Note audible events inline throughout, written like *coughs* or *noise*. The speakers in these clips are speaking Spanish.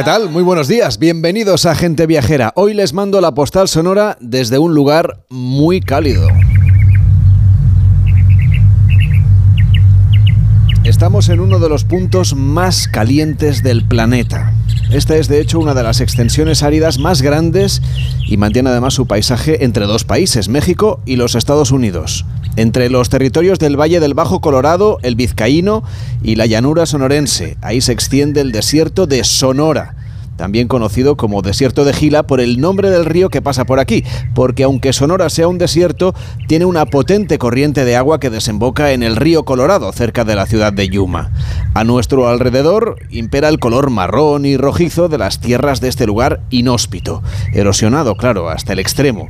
¿Qué tal? Muy buenos días. Bienvenidos a Gente Viajera. Hoy les mando la postal sonora desde un lugar muy cálido. Estamos en uno de los puntos más calientes del planeta. Esta es de hecho una de las extensiones áridas más grandes y mantiene además su paisaje entre dos países, México y los Estados Unidos. Entre los territorios del Valle del Bajo Colorado, el Vizcaíno y la llanura sonorense. Ahí se extiende el desierto de Sonora también conocido como Desierto de Gila por el nombre del río que pasa por aquí, porque aunque Sonora sea un desierto, tiene una potente corriente de agua que desemboca en el río Colorado, cerca de la ciudad de Yuma. A nuestro alrededor impera el color marrón y rojizo de las tierras de este lugar inhóspito, erosionado, claro, hasta el extremo,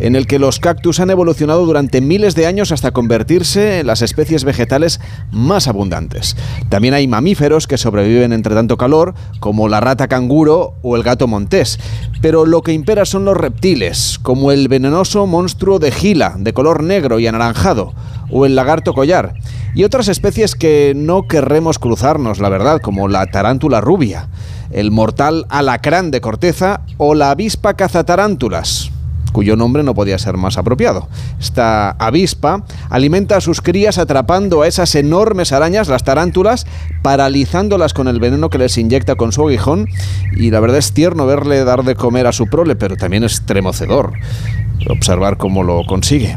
en el que los cactus han evolucionado durante miles de años hasta convertirse en las especies vegetales más abundantes. También hay mamíferos que sobreviven entre tanto calor, como la rata canguro, o el gato montés, pero lo que impera son los reptiles, como el venenoso monstruo de Gila, de color negro y anaranjado, o el lagarto collar, y otras especies que no querremos cruzarnos, la verdad, como la tarántula rubia, el mortal alacrán de corteza o la avispa cazatarántulas cuyo nombre no podía ser más apropiado. Esta avispa alimenta a sus crías atrapando a esas enormes arañas, las tarántulas, paralizándolas con el veneno que les inyecta con su aguijón y la verdad es tierno verle dar de comer a su prole, pero también es tremocedor observar cómo lo consigue.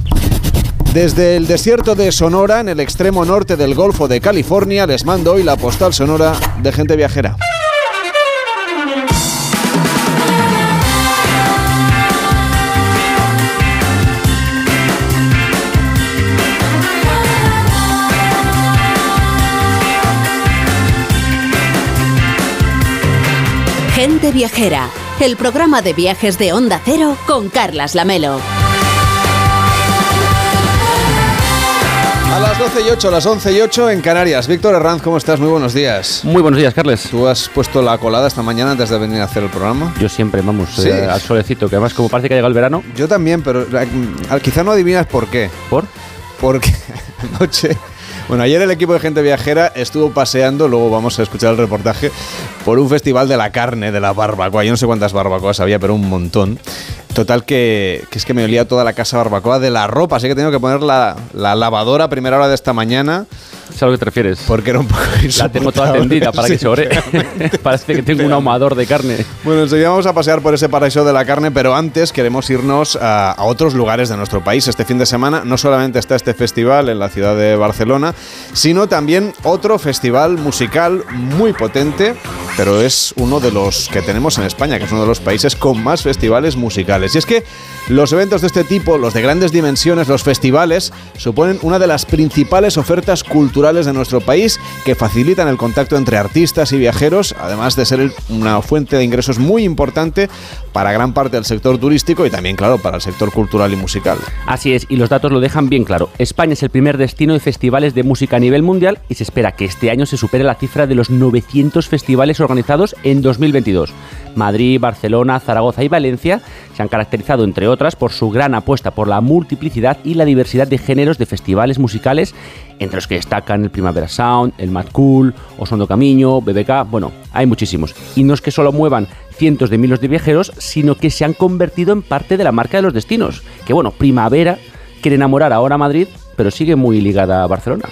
Desde el desierto de Sonora, en el extremo norte del Golfo de California, les mando hoy la postal sonora de gente viajera. Gente Viajera, el programa de viajes de Onda Cero con Carlas Lamelo. A las 12 y 8, a las 11 y 8 en Canarias. Víctor Herranz, ¿cómo estás? Muy buenos días. Muy buenos días, Carles. ¿Tú has puesto la colada esta mañana antes de venir a hacer el programa? Yo siempre, vamos, eh, al solecito, que además como parece que ha llegado el verano. Yo también, pero eh, quizá no adivinas por qué. ¿Por? Porque *laughs* anoche bueno, ayer el equipo de gente viajera estuvo paseando, luego vamos a escuchar el reportaje, por un festival de la carne, de la barbacoa. Yo no sé cuántas barbacoas había, pero un montón. Total que, es que me olía toda la casa barbacoa de la ropa, así que tengo que poner la, la lavadora a primera hora de esta mañana ¿Sabes a lo que te refieres? Porque era un poco La tengo toda tendida para que se ore. *laughs* Parece que tengo un ahumador de carne. Bueno, enseguida vamos a pasear por ese paraíso de la carne, pero antes queremos irnos a, a, otros lugares de nuestro país. Este fin de semana no solamente está este festival en la ciudad de Barcelona, sino también otro festival musical muy potente, pero es uno de los que tenemos en España, que es uno de los países con más festivales musicales. Y es que los eventos de este tipo, los de grandes dimensiones, los festivales, suponen una de las principales ofertas culturales de nuestro país que facilitan el contacto entre artistas y viajeros, además de ser una fuente de ingresos muy importante para gran parte del sector turístico y también, claro, para el sector cultural y musical. Así es, y los datos lo dejan bien claro. España es el primer destino de festivales de música a nivel mundial y se espera que este año se supere la cifra de los 900 festivales organizados en 2022. Madrid, Barcelona, Zaragoza y Valencia se han caracterizado, entre otras, por su gran apuesta por la multiplicidad y la diversidad de géneros de festivales musicales, entre los que destacan el Primavera Sound, el Mad Cool, Osondo Camino, BBK, bueno, hay muchísimos. Y no es que solo muevan cientos de miles de viajeros, sino que se han convertido en parte de la marca de los destinos. Que bueno, Primavera quiere enamorar ahora a Madrid, pero sigue muy ligada a Barcelona.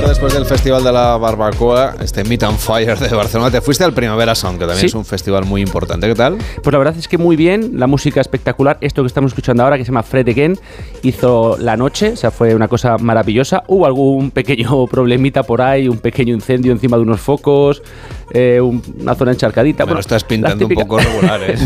Después del Festival de la Barbacoa, este Meet and Fire de Barcelona, te fuiste al Primavera Sound, que también es un festival muy importante. ¿Qué tal? Pues la verdad es que muy bien, la música espectacular. Esto que estamos escuchando ahora, que se llama Fred Again, hizo la noche, o sea, fue una cosa maravillosa. Hubo algún pequeño *laughs* problemita por ahí, un pequeño incendio encima de unos focos, eh, una zona encharcadita. Bueno, estás pintando un poco regular, *laughs* ¿eh?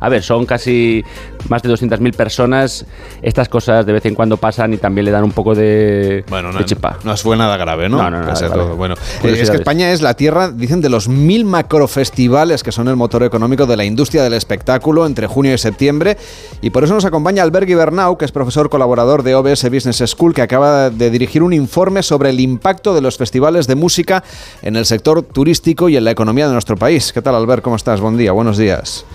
a ver, son casi más de 200.000 personas. Estas cosas de vez en cuando pasan y también le dan un poco de, bueno, no, chepa. No fue nada grave, ¿no? No, no, no. Bueno, eh, es que España es la tierra, dicen, de los mil macrofestivales que son el motor económico de la industria del espectáculo entre junio y septiembre. Y por eso nos acompaña Albert Bernau, que es profesor colaborador de OBS Business School, que acaba de dirigir un informe sobre el impacto de los festivales de música en el sector turístico y en la economía de nuestro país. ¿Qué tal, Albert? ¿Cómo estás? Buen día, buenos días.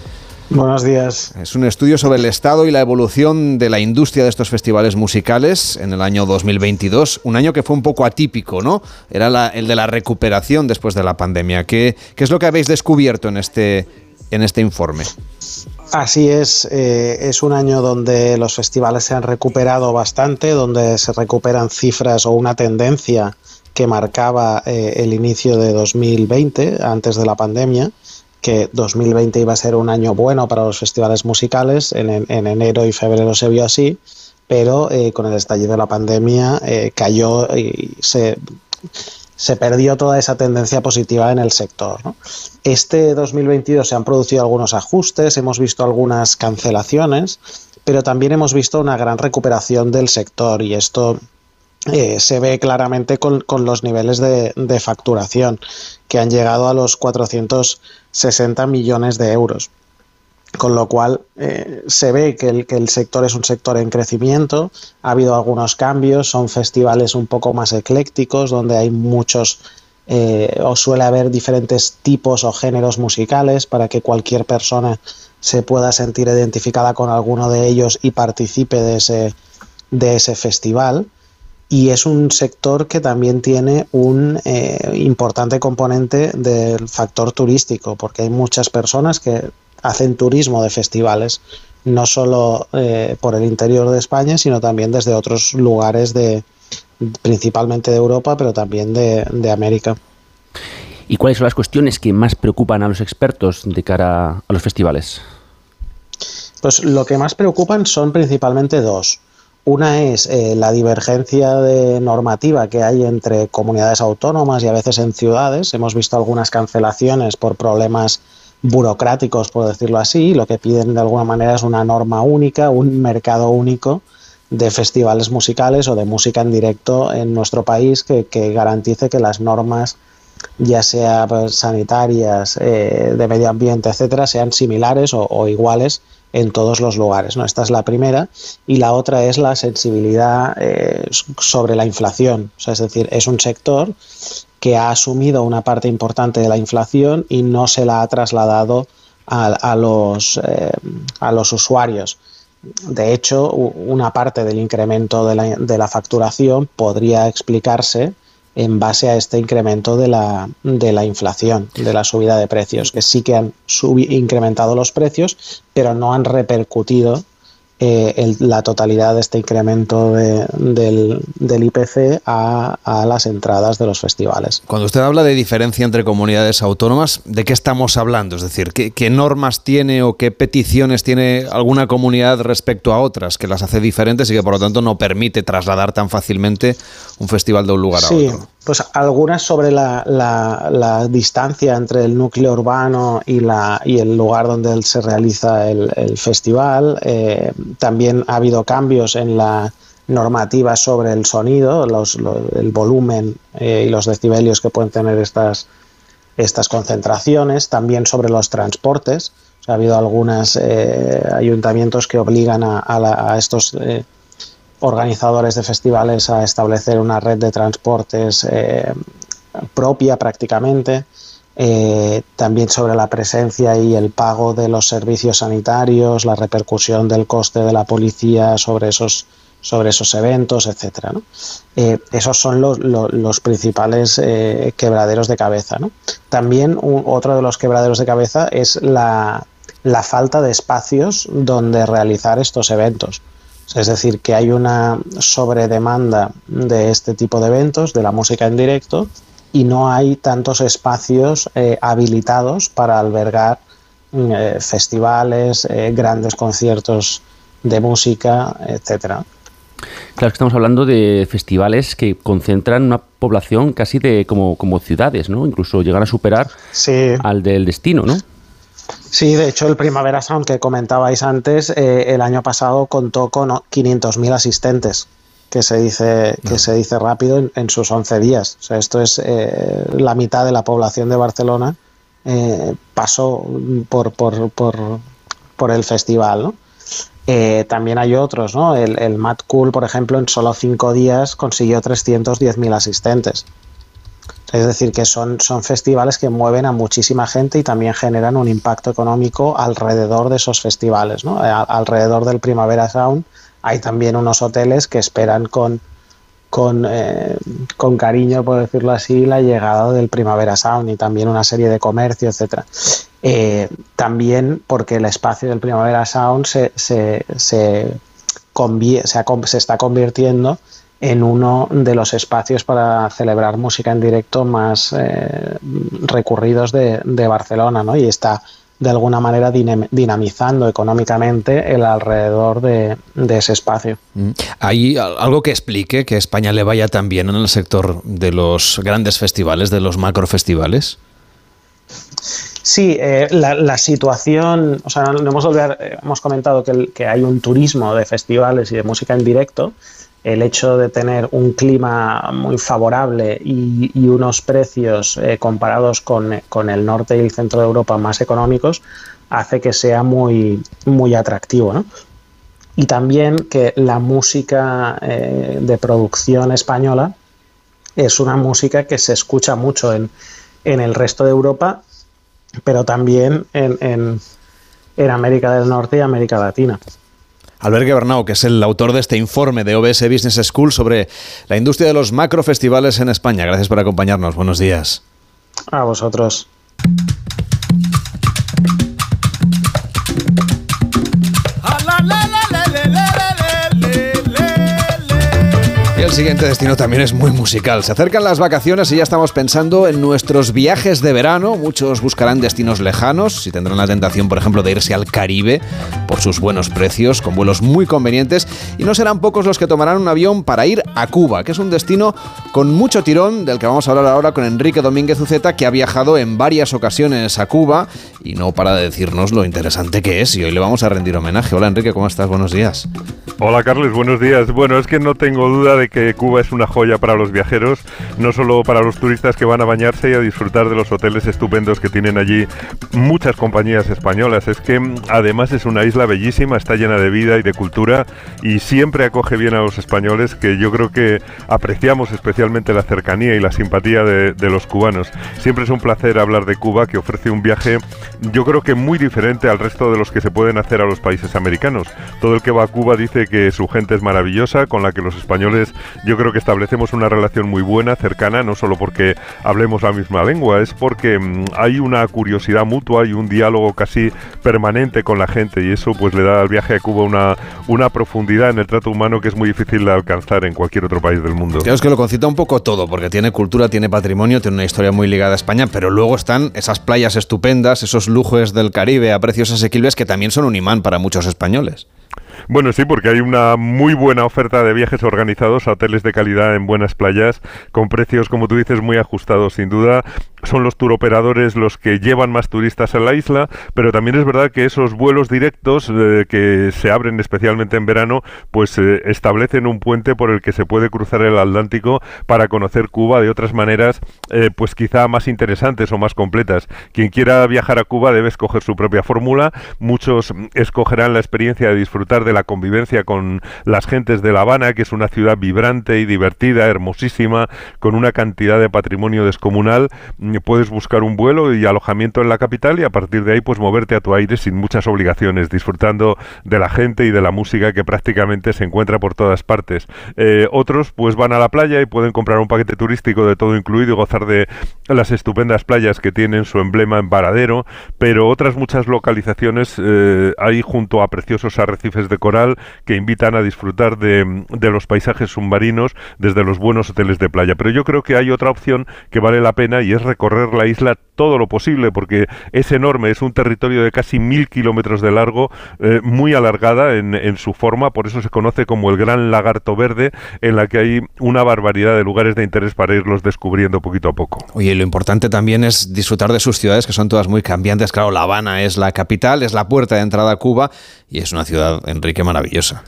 Buenos días. Es un estudio sobre el estado y la evolución de la industria de estos festivales musicales en el año 2022, un año que fue un poco atípico, ¿no? Era el de la recuperación después de la pandemia. ¿Qué, qué es lo que habéis descubierto en este, en este informe? Así es, eh, es un año donde los festivales se han recuperado bastante, donde se recuperan cifras o una tendencia que marcaba eh, el inicio de 2020, antes de la pandemia, que 2020 iba a ser un año bueno para los festivales musicales, en, enero y febrero se vio así, pero eh, con el estallido de la pandemia eh, cayó y se, se, perdió toda esa tendencia positiva en el sector. Este 2022 se han producido algunos ajustes, hemos visto algunas cancelaciones, pero también hemos visto una gran recuperación del sector y esto eh, se ve claramente con, los niveles de, facturación que han llegado a los 460 millones de euros. Con lo cual eh, se ve que el, que el, sector es un sector en crecimiento, ha habido algunos cambios, son festivales un poco más eclécticos, donde hay muchos eh, o suele haber diferentes tipos o géneros musicales para que cualquier persona se pueda sentir identificada con alguno de ellos y participe de ese, de ese festival. Y es un sector que también tiene un eh, importante componente del factor turístico, porque hay muchas personas que hacen turismo de festivales, no solo eh, por el interior de España, sino también desde otros lugares de principalmente de Europa, pero también de, de América. ¿Y cuáles son las cuestiones que más preocupan a los expertos de cara a los festivales? Pues lo que más preocupan son principalmente dos. Una es eh, la divergencia de normativa que hay entre comunidades autónomas y a veces en ciudades. Hemos visto algunas cancelaciones por problemas burocráticos, por decirlo así. Lo que piden de alguna manera es una norma única, un mercado único de festivales musicales o de música en directo en nuestro país que, garantice que las normas, ya sea pues, sanitarias, eh, de medio ambiente, etcétera, sean similares o iguales en todos los lugares. ¿no? Esta es la primera. Y la otra es la sensibilidad eh, sobre la inflación. es decir, es un sector que ha asumido una parte importante de la inflación y no se la ha trasladado a, los, eh, a los usuarios. De hecho, una parte del incremento de la, de la facturación podría explicarse en base a este incremento de la, de la inflación, de la subida de precios, que sí que han incrementado los precios, pero no han repercutido eh, la totalidad de este incremento del, IPC a, las entradas de los festivales. Cuando usted habla de diferencia entre comunidades autónomas, ¿de qué estamos hablando? Es decir, ¿qué, normas tiene o qué peticiones tiene alguna comunidad respecto a otras que las hace diferentes y que por lo tanto no permite trasladar tan fácilmente un festival de un lugar a otro? Pues algunas sobre la, distancia entre el núcleo urbano y, la, y el lugar donde se realiza el, festival. Eh, también ha habido cambios en la normativa sobre el sonido, el volumen eh, y los decibelios que pueden tener estas, estas concentraciones. También sobre los transportes. ha habido algunos eh, ayuntamientos que obligan a, a estos organizadores de festivales a establecer una red de transportes eh, propia prácticamente. Eh, también sobre la presencia y el pago de los servicios sanitarios, la repercusión del coste de la policía sobre esos, sobre esos eventos, etc. Eh, esos son los, principales quebraderos de cabeza. También otro de los quebraderos de cabeza es la, la falta de espacios donde realizar estos eventos. Es decir, que hay una sobredemanda de este tipo de eventos, de la música en directo, y no hay tantos espacios eh, habilitados para albergar mm, eh, festivales, eh, grandes conciertos de música, etcétera. Claro, que estamos hablando de festivales que concentran una población casi de como, como ciudades, ¿no? Incluso llegar a superar al del destino, ¿no? Sí, de hecho el Primavera Sound que comentabais antes, eh, el año pasado contó con 500.000 asistentes, que se dice, que se dice rápido en, sus 11 días. O sea, esto es eh, la mitad de la población de Barcelona eh, pasó por, por, por, por, el festival. ¿no? también hay otros, ¿no? El, el Mad Cool, por ejemplo, en solo 5 días consiguió 310.000 asistentes. Es decir, que son, son festivales que mueven a muchísima gente y también generan un impacto económico alrededor de esos festivales. ¿no? alrededor del Primavera Sound hay también unos hoteles que esperan con, con, eh, con, cariño, por decirlo así, la llegada del Primavera Sound y también una serie de comercio, etcétera. Eh, también porque el espacio del Primavera Sound se, se, se, se está convirtiendo en uno de los espacios para celebrar música en directo más eh, recurridos de, Barcelona, ¿no? Y está de alguna manera dinamizando económicamente el alrededor de, ese espacio. Mm. ¿Hay algo que explique que España le vaya tan bien en el sector de los grandes festivales, de los macrofestivales? Sí, eh, la, situación, o sea, no hemos, eh, hemos comentado que, que, hay un turismo de festivales y de música en directo, el hecho de tener un clima muy favorable y, unos precios eh, comparados con, el norte y el centro de Europa más económicos hace que sea muy, muy atractivo. Y también que la música eh, de producción española es una música que se escucha mucho en, el resto de Europa, pero también en América del Norte y América Latina. Albert Bernau, que es el autor de este informe de OBS Business School sobre la industria de los macrofestivales en España. Gracias por acompañarnos. Buenos días. A vosotros. El siguiente destino también es muy musical. Se acercan las vacaciones y ya estamos pensando en nuestros viajes de verano. Muchos buscarán destinos lejanos y tendrán la tentación, por ejemplo, de irse al Caribe por sus buenos precios, con vuelos muy convenientes. Y no serán pocos los que tomarán un avión para ir a Cuba, que es un destino con mucho tirón, del que vamos a hablar ahora con Enrique Domínguez Uceta, que ha viajado en varias ocasiones a Cuba y no para decirnos lo interesante que es. Y hoy le vamos a rendir homenaje. Hola Enrique, ¿cómo estás? Buenos días. Hola Carles, buenos días. Bueno, es que no tengo duda de que Cuba es una joya para los viajeros, no solo para los turistas que van a bañarse y a disfrutar de los hoteles estupendos que tienen allí muchas compañías españolas. Es que además es una isla bellísima, está llena de vida y de cultura y siempre acoge bien a los españoles que yo creo que apreciamos especialmente la cercanía y la simpatía de, de los cubanos. Siempre es un placer hablar de Cuba que ofrece un viaje yo creo que muy diferente al resto de los que se pueden hacer a los países americanos. Todo el que va a Cuba dice que su gente es maravillosa, con la que los españoles yo creo que establecemos una relación muy buena, cercana, no solo porque hablemos la misma lengua, es porque mm, hay una curiosidad mutua y un diálogo casi permanente con la gente y eso pues le da al viaje a Cuba una, una profundidad en el trato humano que es muy difícil de alcanzar en cualquier otro país del mundo. Creo que lo concita un poco todo, porque tiene cultura, tiene patrimonio, tiene una historia muy ligada a España, pero luego están esas playas estupendas, esos lujos del Caribe a precios asequibles que también son un imán para muchos españoles. Bueno, sí, porque hay una muy buena oferta de viajes organizados a hoteles de calidad en buenas playas, con precios, como tú dices, muy ajustados, sin duda. Son los turoperadores los que llevan más turistas a la isla, pero también es verdad que esos vuelos directos eh, que se abren especialmente en verano, pues eh, establecen un puente por el que se puede cruzar el Atlántico para conocer Cuba de otras maneras, eh, pues quizá más interesantes o más completas. Quien quiera viajar a Cuba debe escoger su propia fórmula. Muchos escogerán la experiencia de disfrutar de la convivencia con las gentes de La Habana, que es una ciudad vibrante y divertida, hermosísima, con una cantidad de patrimonio descomunal. Mm, puedes buscar un vuelo y alojamiento en la capital y a partir de ahí pues moverte a tu aire sin muchas obligaciones, disfrutando de la gente y de la música que prácticamente se encuentra por todas partes. Eh, otros pues van a la playa y pueden comprar un paquete turístico de todo incluido y gozar de las estupendas playas que tienen su emblema en Varadero, pero otras muchas localizaciones eh, hay junto a preciosos arrecifes de coral que invitan a disfrutar de, los paisajes submarinos desde los buenos hoteles de playa. Pero yo creo que hay otra opción que vale la pena y es recorrer la isla todo lo posible porque es enorme, es un territorio de casi mil kilómetros de largo, eh, muy alargada en, en, su forma, por eso se conoce como el Gran Lagarto Verde, en la que hay una barbaridad de lugares de interés para irlos descubriendo poquito a poco. Oye, lo importante también es disfrutar de sus ciudades, que son todas muy cambiantes. Claro, La Habana es la capital, es la puerta de entrada a Cuba y es una ciudad, Enrique, maravillosa.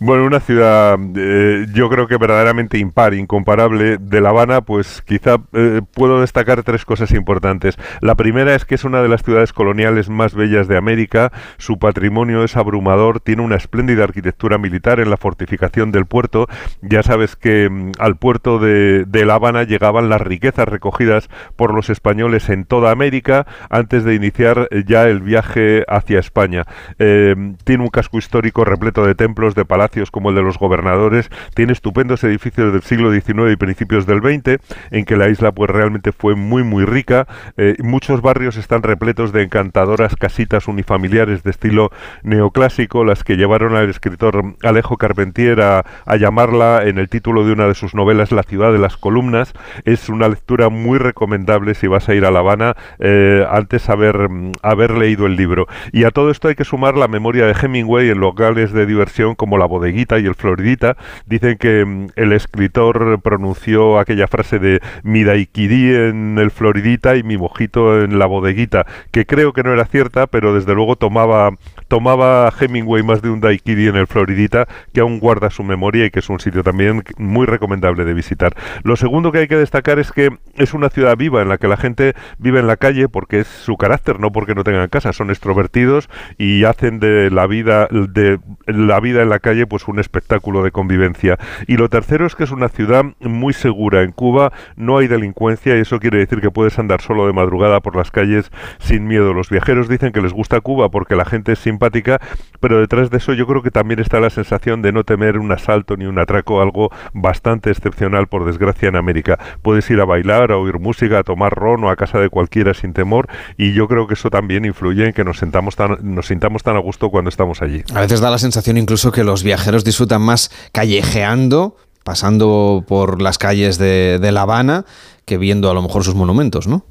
Bueno, una ciudad eh, yo creo que verdaderamente impar, incomparable. De La Habana, pues quizá eh, puedo destacar tres cosas importantes. La primera es que es una de las ciudades coloniales más bellas de América. Su patrimonio es abrumador, tiene una espléndida arquitectura militar en la fortificación del puerto. Ya sabes que mm, al puerto de, La Habana llegaban las riquezas recogidas por los españoles en toda América antes de iniciar eh, ya el viaje hacia España. tiene un casco histórico repleto de templos, de palacios, como el de los gobernadores, tiene estupendos edificios del siglo XIX y principios del XX, en que la isla pues realmente fue muy muy rica. Eh, muchos barrios están repletos de encantadoras casitas unifamiliares de estilo neoclásico, las que llevaron al escritor Alejo Carpentier a, llamarla en el título de una de sus novelas La ciudad de las columnas. Es una lectura muy recomendable si vas a ir a La Habana eh, antes haber, haber leído el libro. Y a todo esto hay que sumar la memoria de Hemingway en locales de diversión como la bodeguita y el floridita, dicen que mm, el escritor pronunció aquella frase de mi daiquiri en el floridita y mi mojito en la bodeguita, que creo que no era cierta, pero desde luego tomaba, tomaba Hemingway más de un daiquiri en el floridita, que aún guarda su memoria y que es un sitio también muy recomendable de visitar. Lo segundo que hay que destacar es que es una ciudad viva en la que la gente vive en la calle porque es su carácter, no porque no tengan casa, son extrovertidos y hacen de la vida de la vida en la calle pues un espectáculo de convivencia. Y lo tercero es que es una ciudad muy segura. En Cuba no hay delincuencia y eso quiere decir que puedes andar solo de madrugada por las calles sin miedo. Los viajeros dicen que les gusta Cuba porque la gente es simpática, pero detrás de eso yo creo que también está la sensación de no temer un asalto ni un atraco, algo bastante excepcional por desgracia en América. Puedes ir a bailar, a oír música, a tomar ron o a casa de cualquiera sin temor y yo creo que eso también influye en que nos sentamos tan, nos sintamos tan a gusto cuando estamos allí. A veces da la sensación incluso que los viajeros disfrutan más callejeando, pasando por las calles de, de La Habana, que viendo a lo mejor sus monumentos, ¿no?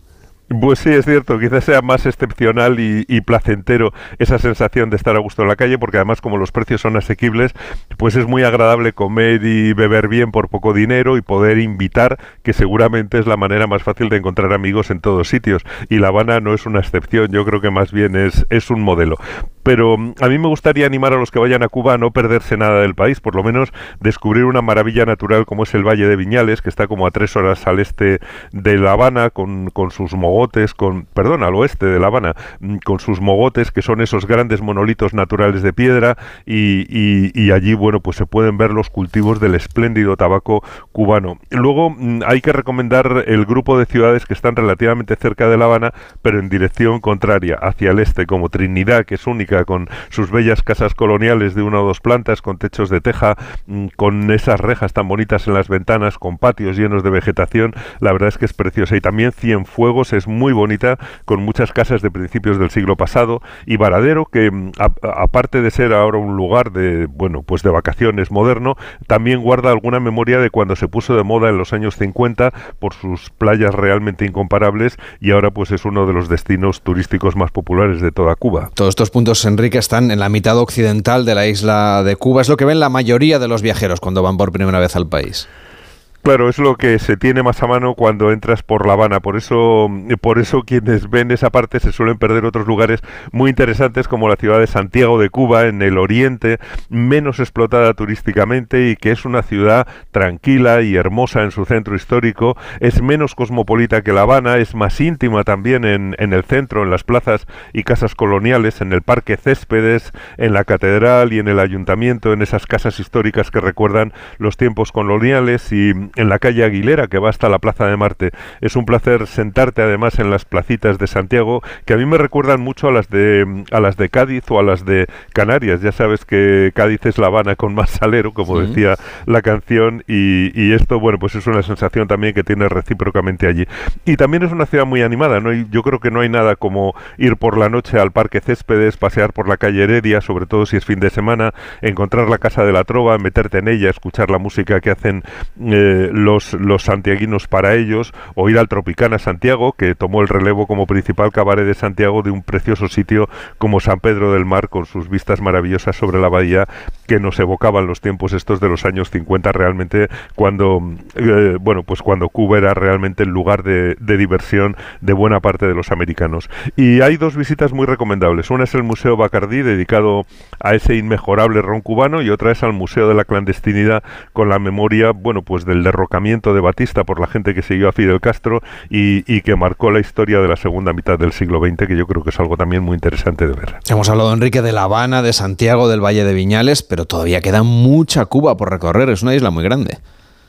Pues sí, es cierto, quizás sea más excepcional y, placentero esa sensación de estar a gusto en la calle, porque además como los precios son asequibles, pues es muy agradable comer y beber bien por poco dinero y poder invitar, que seguramente es la manera más fácil de encontrar amigos en todos sitios. Y La Habana no es una excepción, yo creo que más bien es, es un modelo. Pero mm, a mí me gustaría animar a los que vayan a Cuba a no perderse nada del país, por lo menos descubrir una maravilla natural como es el Valle de Viñales, que está como a tres horas al este de La Habana, con, con sus con, perdón, al oeste de La Habana, mm, con sus mogotes, que son esos grandes monolitos naturales de piedra, y, y, allí, bueno, pues se pueden ver los cultivos del espléndido tabaco cubano. Luego mm, hay que recomendar el grupo de ciudades que están relativamente cerca de La Habana, pero en dirección contraria, hacia el este, como Trinidad, que es única con sus bellas casas coloniales de una o dos plantas, con techos de teja, mm, con esas rejas tan bonitas en las ventanas, con patios llenos de vegetación, la verdad es que es preciosa. Y también Cienfuegos es muy bonita, con muchas casas de principios del siglo pasado, y Varadero, que mm, aparte de ser ahora un lugar de, bueno, pues de vacaciones moderno, también guarda alguna memoria de cuando se puso de moda en los años 50 por sus playas realmente incomparables y ahora pues es uno de los destinos turísticos más populares de toda Cuba. Todos estos puntos Enrique, están en la mitad occidental de la isla de Cuba. Es lo que ven la mayoría de los viajeros cuando van por primera vez al país. Claro, es lo que se tiene más a mano cuando entras por La Habana. Por eso, por eso quienes ven esa parte se suelen perder otros lugares muy interesantes como la ciudad de Santiago de Cuba, en el oriente, menos explotada turísticamente y que es una ciudad tranquila y hermosa en su centro histórico. Es menos cosmopolita que La Habana, es más íntima también en, en el centro, en las plazas y casas coloniales, en el Parque Céspedes, en la catedral y en el ayuntamiento, en esas casas históricas que recuerdan los tiempos coloniales y en la calle Aguilera, que va hasta la Plaza de Marte. Es un placer sentarte además en las placitas de Santiago, que a mí me recuerdan mucho a las de, a las de Cádiz o a las de Canarias. Ya sabes que Cádiz es La Habana con más salero, como decía la canción, y, esto, bueno, pues es una sensación también que tiene recíprocamente allí. Y también es una ciudad muy animada, ¿no? yo creo que no hay nada como ir por la noche al Parque Céspedes, pasear por la calle Heredia, sobre todo si es fin de semana, encontrar la Casa de la Trova, meterte en ella, escuchar la música que hacen... Eh, los, los santiaguinos para ellos, o ir al Tropicana Santiago, que tomó el relevo como principal cabaret de Santiago de un precioso sitio como San Pedro del Mar, con sus vistas maravillosas sobre la bahía que nos evocaban los tiempos estos de los años 50 realmente cuando eh, bueno pues cuando Cuba era realmente el lugar de, de, diversión de buena parte de los americanos. Y hay dos visitas muy recomendables. Una es el Museo Bacardí dedicado a ese inmejorable ron cubano y otra es al Museo de la Clandestinidad con la memoria bueno pues del derrocamiento de Batista por la gente que siguió a Fidel Castro y, y que marcó la historia de la segunda mitad del siglo XX que yo creo que es algo también muy interesante de ver hemos hablado Enrique de La Habana de Santiago del Valle de Viñales, pero todavía queda mucha Cuba por recorrer, es una isla muy grande.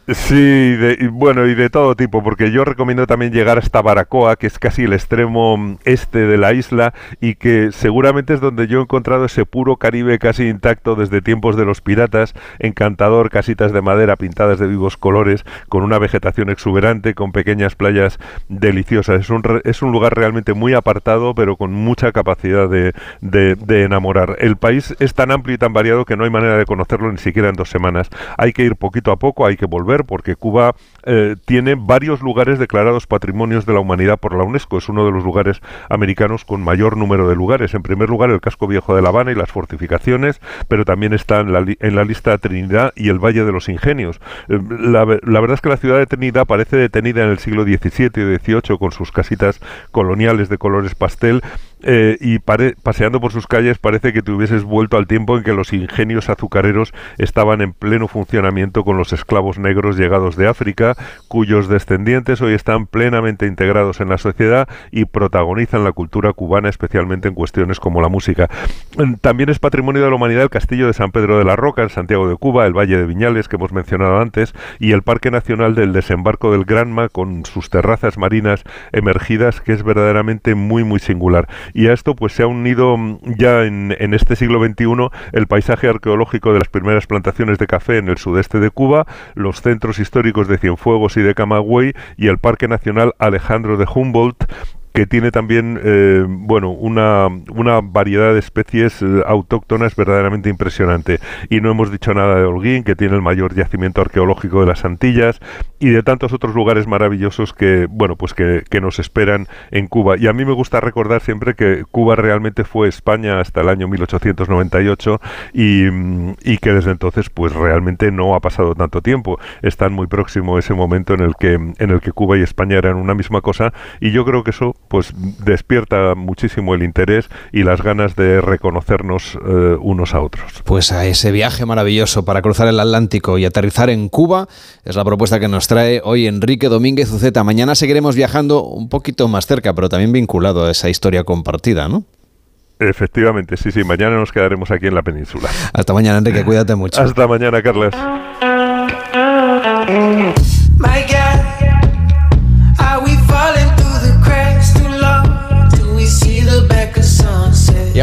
Sí, de, bueno, y de todo tipo, porque yo recomiendo también llegar hasta Baracoa, que es casi el extremo este de la isla y que seguramente es donde yo he encontrado ese puro Caribe casi intacto desde tiempos de los piratas, encantador, casitas de madera pintadas de vivos colores, con una vegetación exuberante, con pequeñas playas deliciosas. Es un, es un lugar realmente muy apartado, pero con mucha capacidad de, de, de enamorar. El país es tan amplio y tan variado que no hay manera de conocerlo ni siquiera en dos semanas. Hay que ir poquito a poco, hay que volver porque Cuba eh, tiene varios lugares declarados patrimonios de la humanidad por la UNESCO. Es uno de los lugares americanos con mayor número de lugares. En primer lugar, el casco viejo de La Habana y las fortificaciones, pero también está en la, en la lista Trinidad y el Valle de los Ingenios. Eh, la, la, verdad es que la ciudad de Trinidad parece detenida en el siglo XVII y XVIII con sus casitas coloniales de colores pastel eh, y paseando por sus calles parece que te hubieses vuelto al tiempo en que los ingenios azucareros estaban en pleno funcionamiento con los esclavos negros llegados de África, cuyos descendientes hoy están plenamente integrados en la sociedad y protagonizan la cultura cubana, especialmente en cuestiones como la música. Mm, también es patrimonio de la humanidad el castillo de San Pedro de la Roca, en Santiago de Cuba, el Valle de Viñales, que hemos mencionado antes, y el Parque Nacional del Desembarco del Granma, con sus terrazas marinas emergidas, que es verdaderamente muy, muy singular y a esto pues se ha unido mm, ya en, en, este siglo XXI el paisaje arqueológico de las primeras plantaciones de café en el sudeste de Cuba, los centros históricos de Cienfuegos y de Camagüey y el Parque Nacional Alejandro de Humboldt que tiene también eh, bueno una, una, variedad de especies eh, autóctonas verdaderamente impresionante. Y no hemos dicho nada de Holguín que tiene el mayor yacimiento arqueológico de las Antillas y de tantos otros lugares maravillosos que bueno pues que, que, nos esperan en Cuba. Y a mí me gusta recordar siempre que Cuba realmente fue España hasta el año 1898 y, y que desde entonces pues realmente no ha pasado tanto tiempo. Están muy próximo ese momento en el que en el que Cuba y España eran una misma cosa y yo creo que eso pues despierta muchísimo el interés y las ganas de reconocernos eh, unos a otros. Pues a ese viaje maravilloso para cruzar el Atlántico y aterrizar en Cuba es la propuesta que nos trae hoy Enrique Domínguez Uceta. Mañana seguiremos viajando un poquito más cerca, pero también vinculado a esa historia compartida, ¿no? Efectivamente, sí, sí, mañana nos quedaremos aquí en la península. Hasta mañana, Enrique, cuídate mucho. Hasta mañana, Carlos.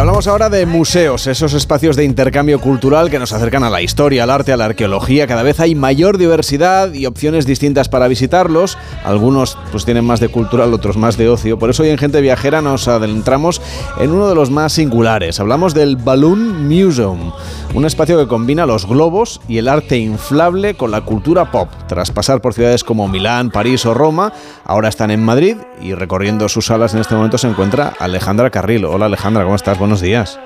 Hablamos ahora de museos, esos espacios de intercambio cultural que nos acercan a la historia, al arte, a la arqueología. Cada vez hay mayor diversidad y opciones distintas para visitarlos. Algunos pues tienen más de cultural, otros más de ocio. Por eso hoy en Gente Viajera nos adentramos en uno de los más singulares. Hablamos del Balloon Museum, un espacio que combina los globos y el arte inflable con la cultura pop. Tras pasar por ciudades como Milán, París o Roma, ahora están en Madrid y recorriendo sus salas en este momento se encuentra Alejandra Carril. Hola Alejandra, ¿cómo estás? Buenos días.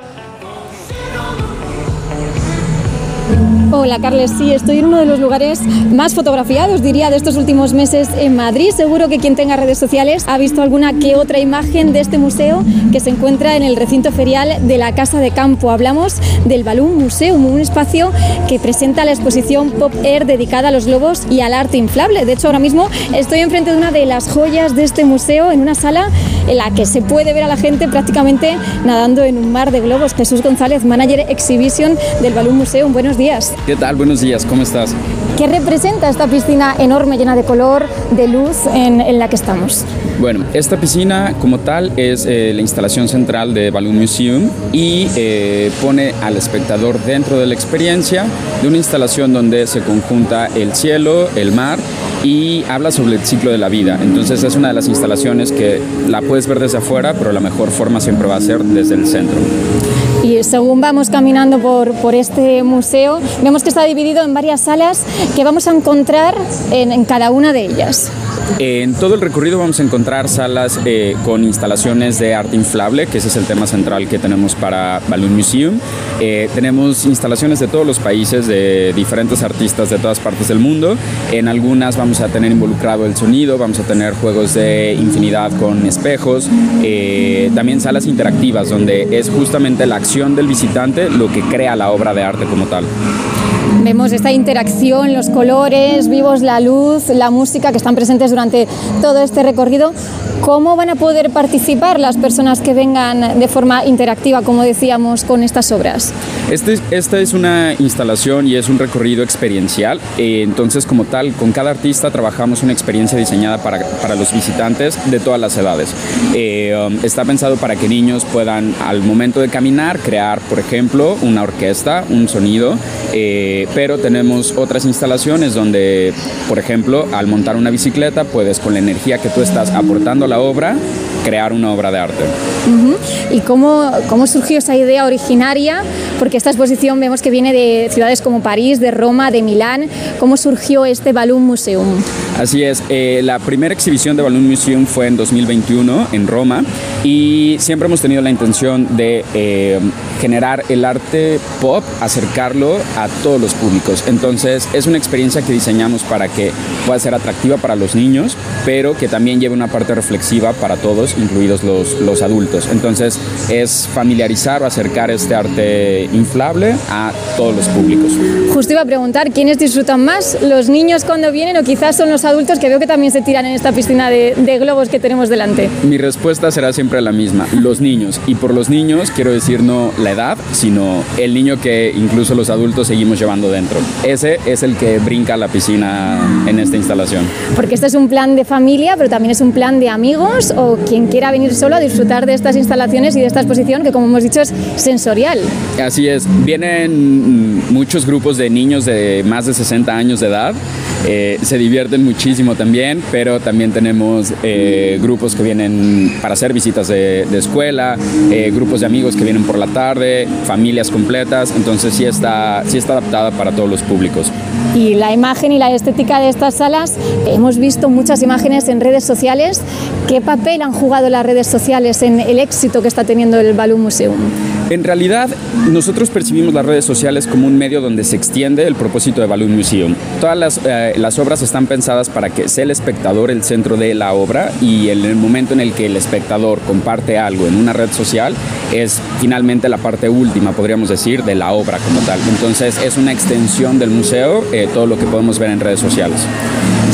Hola Carles, sí, estoy en uno de los lugares más fotografiados, diría, de estos últimos meses en Madrid. Seguro que quien tenga redes sociales ha visto alguna que otra imagen de este museo que se encuentra en el recinto ferial de la Casa de Campo. Hablamos del Balloon Museum, un espacio que presenta la exposición Pop Air dedicada a los globos y al arte inflable. De hecho, ahora mismo estoy enfrente de una de las joyas de este museo, en una sala en la que se puede ver a la gente prácticamente nadando en un mar de globos. Jesús González, manager exhibition del Balloon Museum. Buenos días. ¿Qué tal? Buenos días, ¿cómo estás? ¿Qué representa esta piscina enorme, llena de color, de luz en, en la que estamos? Bueno, esta piscina como tal es eh, la instalación central de Balloon Museum y eh, pone al espectador dentro de la experiencia de una instalación donde se conjunta el cielo, el mar y habla sobre el ciclo de la vida. Entonces es una de las instalaciones que la puedes ver desde afuera, pero la mejor forma siempre va a ser desde el centro. Y según vamos caminando por, por este museo, vemos que está dividido en varias salas que vamos a encontrar en, en cada una de ellas. En todo el recorrido vamos a encontrar salas eh, con instalaciones de arte inflable, que ese es el tema central que tenemos para Balloon Museum. Eh, tenemos instalaciones de todos los países, de diferentes artistas de todas partes del mundo. En algunas vamos a tener involucrado el sonido, vamos a tener juegos de infinidad con espejos, eh, también salas interactivas, donde es justamente la acción del visitante lo que crea la obra de arte como tal. Vemos esta interacción, los colores vivos, la luz, la música que están presentes durante todo este recorrido. ¿Cómo van a poder participar las personas que vengan de forma interactiva, como decíamos, con estas obras? Este, esta es una instalación y es un recorrido experiencial. Eh, entonces, como tal, con cada artista trabajamos una experiencia diseñada para, para los visitantes de todas las edades. Eh, um, está pensado para que niños puedan, al momento de caminar, crear, por ejemplo, una orquesta, un sonido. Eh, pero tenemos otras instalaciones donde, por ejemplo, al montar una bicicleta, puedes con la energía que tú estás aportando a la obra, crear una obra de arte. ¿Y cómo, cómo surgió esa idea originaria? Porque esta exposición vemos que viene de ciudades como París, de Roma, de Milán. ¿Cómo surgió este Balloon Museum? Así es, eh, la primera exhibición de Balloon Museum fue en 2021 en Roma y siempre hemos tenido la intención de eh, generar el arte pop, acercarlo a todos los públicos. Entonces es una experiencia que diseñamos para que pueda ser atractiva para los niños, pero que también lleve una parte reflexiva para todos, incluidos los, los adultos. Entonces es familiarizar o acercar este arte inflable a todos los públicos. Justo iba a preguntar, ¿quiénes disfrutan más? ¿Los niños cuando vienen o quizás son los adultos que veo que también se tiran en esta piscina de, de globos que tenemos delante? Mi respuesta será siempre la misma, los niños. Y por los niños quiero decir no la edad, sino el niño que incluso los adultos seguimos llevando dentro. Ese es el que brinca a la piscina en esta instalación. Porque este es un plan de familia, pero también es un plan de amigos o quien quiera venir solo a disfrutar de estas instalaciones y de esta exposición que como hemos dicho es sensorial. Así es, vienen muchos grupos de niños de más de 60 años de edad. Eh, se divierten muchísimo también, pero también tenemos eh, grupos que vienen para hacer visitas de, de escuela, eh, grupos de amigos que vienen por la tarde, familias completas, entonces sí está, sí está para todos los públicos. Y la imagen y la estética de estas salas, hemos visto muchas imágenes en redes sociales. ¿Qué papel han jugado las redes sociales en el éxito que está teniendo el Balloon Museum? En realidad, nosotros percibimos las redes sociales como un medio donde se extiende el propósito de Balloon Museum. Todas las, eh, las obras están pensadas para que sea el espectador el centro de la obra y en el momento en el que el espectador comparte algo en una red social es finalmente la parte última, podríamos decir, de la obra como tal. Entonces es una extensión del museo, eh, todo lo que podemos ver en redes sociales.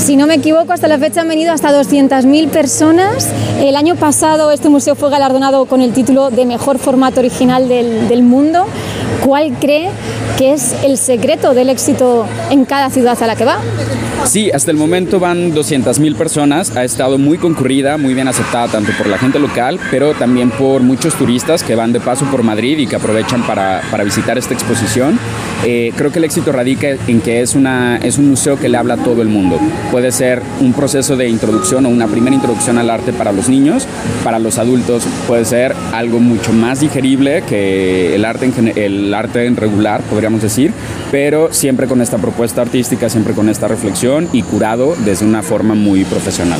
Si no me equivoco, hasta la fecha han venido hasta 200.000 personas. El año pasado este museo fue galardonado con el título de mejor formato original del, del mundo. ¿Cuál cree que es el secreto del éxito en cada ciudad a la que va? Sí, hasta el momento van 200.000 personas. Ha estado muy concurrida, muy bien aceptada tanto por la gente local, pero también por muchos turistas que van de paso por Madrid y que aprovechan para, para visitar esta exposición. Eh, creo que el éxito radica en que es, una, es un museo que le habla a todo el mundo. Puede ser un proceso de introducción o una primera introducción al arte para los niños, para los adultos puede ser algo mucho más digerible que el arte en, el arte en regular, podríamos decir, pero siempre con esta propuesta artística, siempre con esta reflexión y curado desde una forma muy profesional.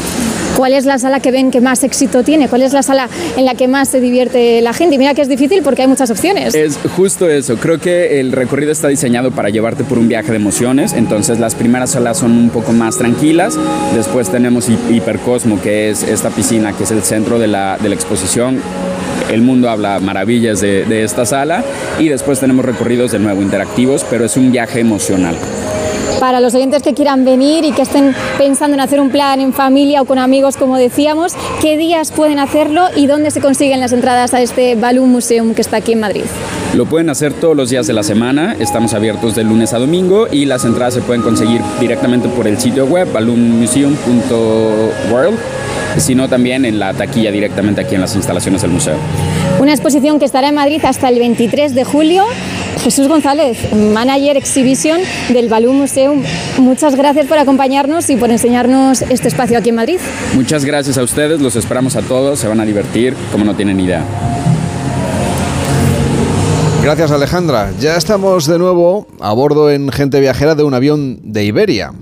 ¿Cuál es la sala que ven que más éxito tiene? ¿Cuál es la sala en la que más se divierte la gente? Y mira que es difícil porque hay muchas opciones. Es justo eso. Creo que el recorrido está diseñado para llevarte por un viaje de emociones. Entonces las primeras salas son un poco más tranquilas. Después tenemos Hipercosmo, que es esta piscina que es el centro de la, de la exposición el mundo habla maravillas de, esta sala y después tenemos recorridos de nuevo interactivos, pero es un viaje emocional. Para los oyentes que quieran venir y que estén pensando en hacer un plan en familia o con amigos, como decíamos, ¿qué días pueden hacerlo y dónde se consiguen las entradas a este Balloon Museum que está aquí en Madrid? Lo pueden hacer todos los días de la semana, estamos abiertos de lunes a domingo y las entradas se pueden conseguir directamente por el sitio web balloonmuseum.world sino también en la taquilla directamente aquí en las instalaciones del museo. Una exposición que estará en Madrid hasta el 23 de julio. Jesús González, manager exhibition del Balloon Museum, muchas gracias por acompañarnos y por enseñarnos este espacio aquí en Madrid. Muchas gracias a ustedes, los esperamos a todos, se van a divertir como no tienen idea. Gracias Alejandra. Ya estamos de nuevo a bordo en Gente Viajera de un avión de Iberia.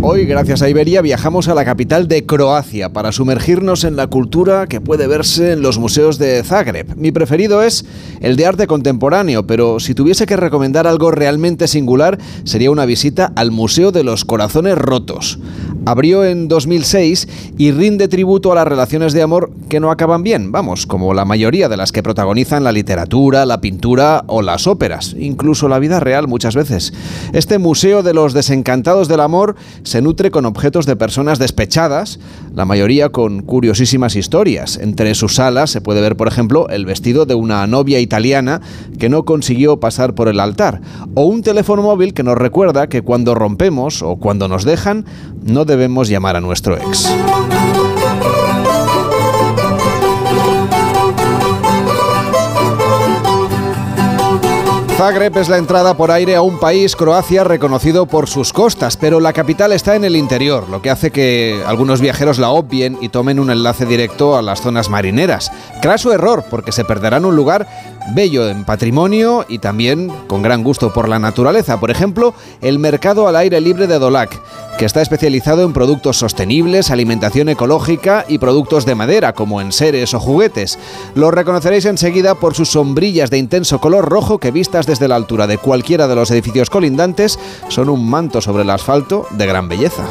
Hoy, gracias a Iberia, viajamos a la capital de Croacia para sumergirnos en la cultura que puede verse en los museos de Zagreb. Mi preferido es el de arte contemporáneo, pero si tuviese que recomendar algo realmente singular, sería una visita al Museo de los Corazones Rotos. Abrió en 2006 y rinde tributo a las relaciones de amor que no acaban bien, vamos, como la mayoría de las que protagonizan la literatura, la pintura o las óperas, incluso la vida real muchas veces. Este Museo de los Desencantados del Amor se nutre con objetos de personas despechadas, la mayoría con curiosísimas historias. Entre sus salas se puede ver, por ejemplo, el vestido de una novia italiana que no consiguió pasar por el altar, o un teléfono móvil que nos recuerda que cuando rompemos o cuando nos dejan, no debemos llamar a nuestro ex. Zagreb es la entrada por aire a un país, Croacia, reconocido por sus costas, pero la capital está en el interior, lo que hace que algunos viajeros la obvien y tomen un enlace directo a las zonas marineras. Craso error, porque se perderán un lugar bello en patrimonio y también con gran gusto por la naturaleza. Por ejemplo, el mercado al aire libre de Dolac, que está especializado en productos sostenibles, alimentación ecológica y productos de madera, como enseres o juguetes. Lo reconoceréis enseguida por sus sombrillas de intenso color rojo que vistas desde la altura de cualquiera de los edificios colindantes son un manto sobre el asfalto de gran belleza.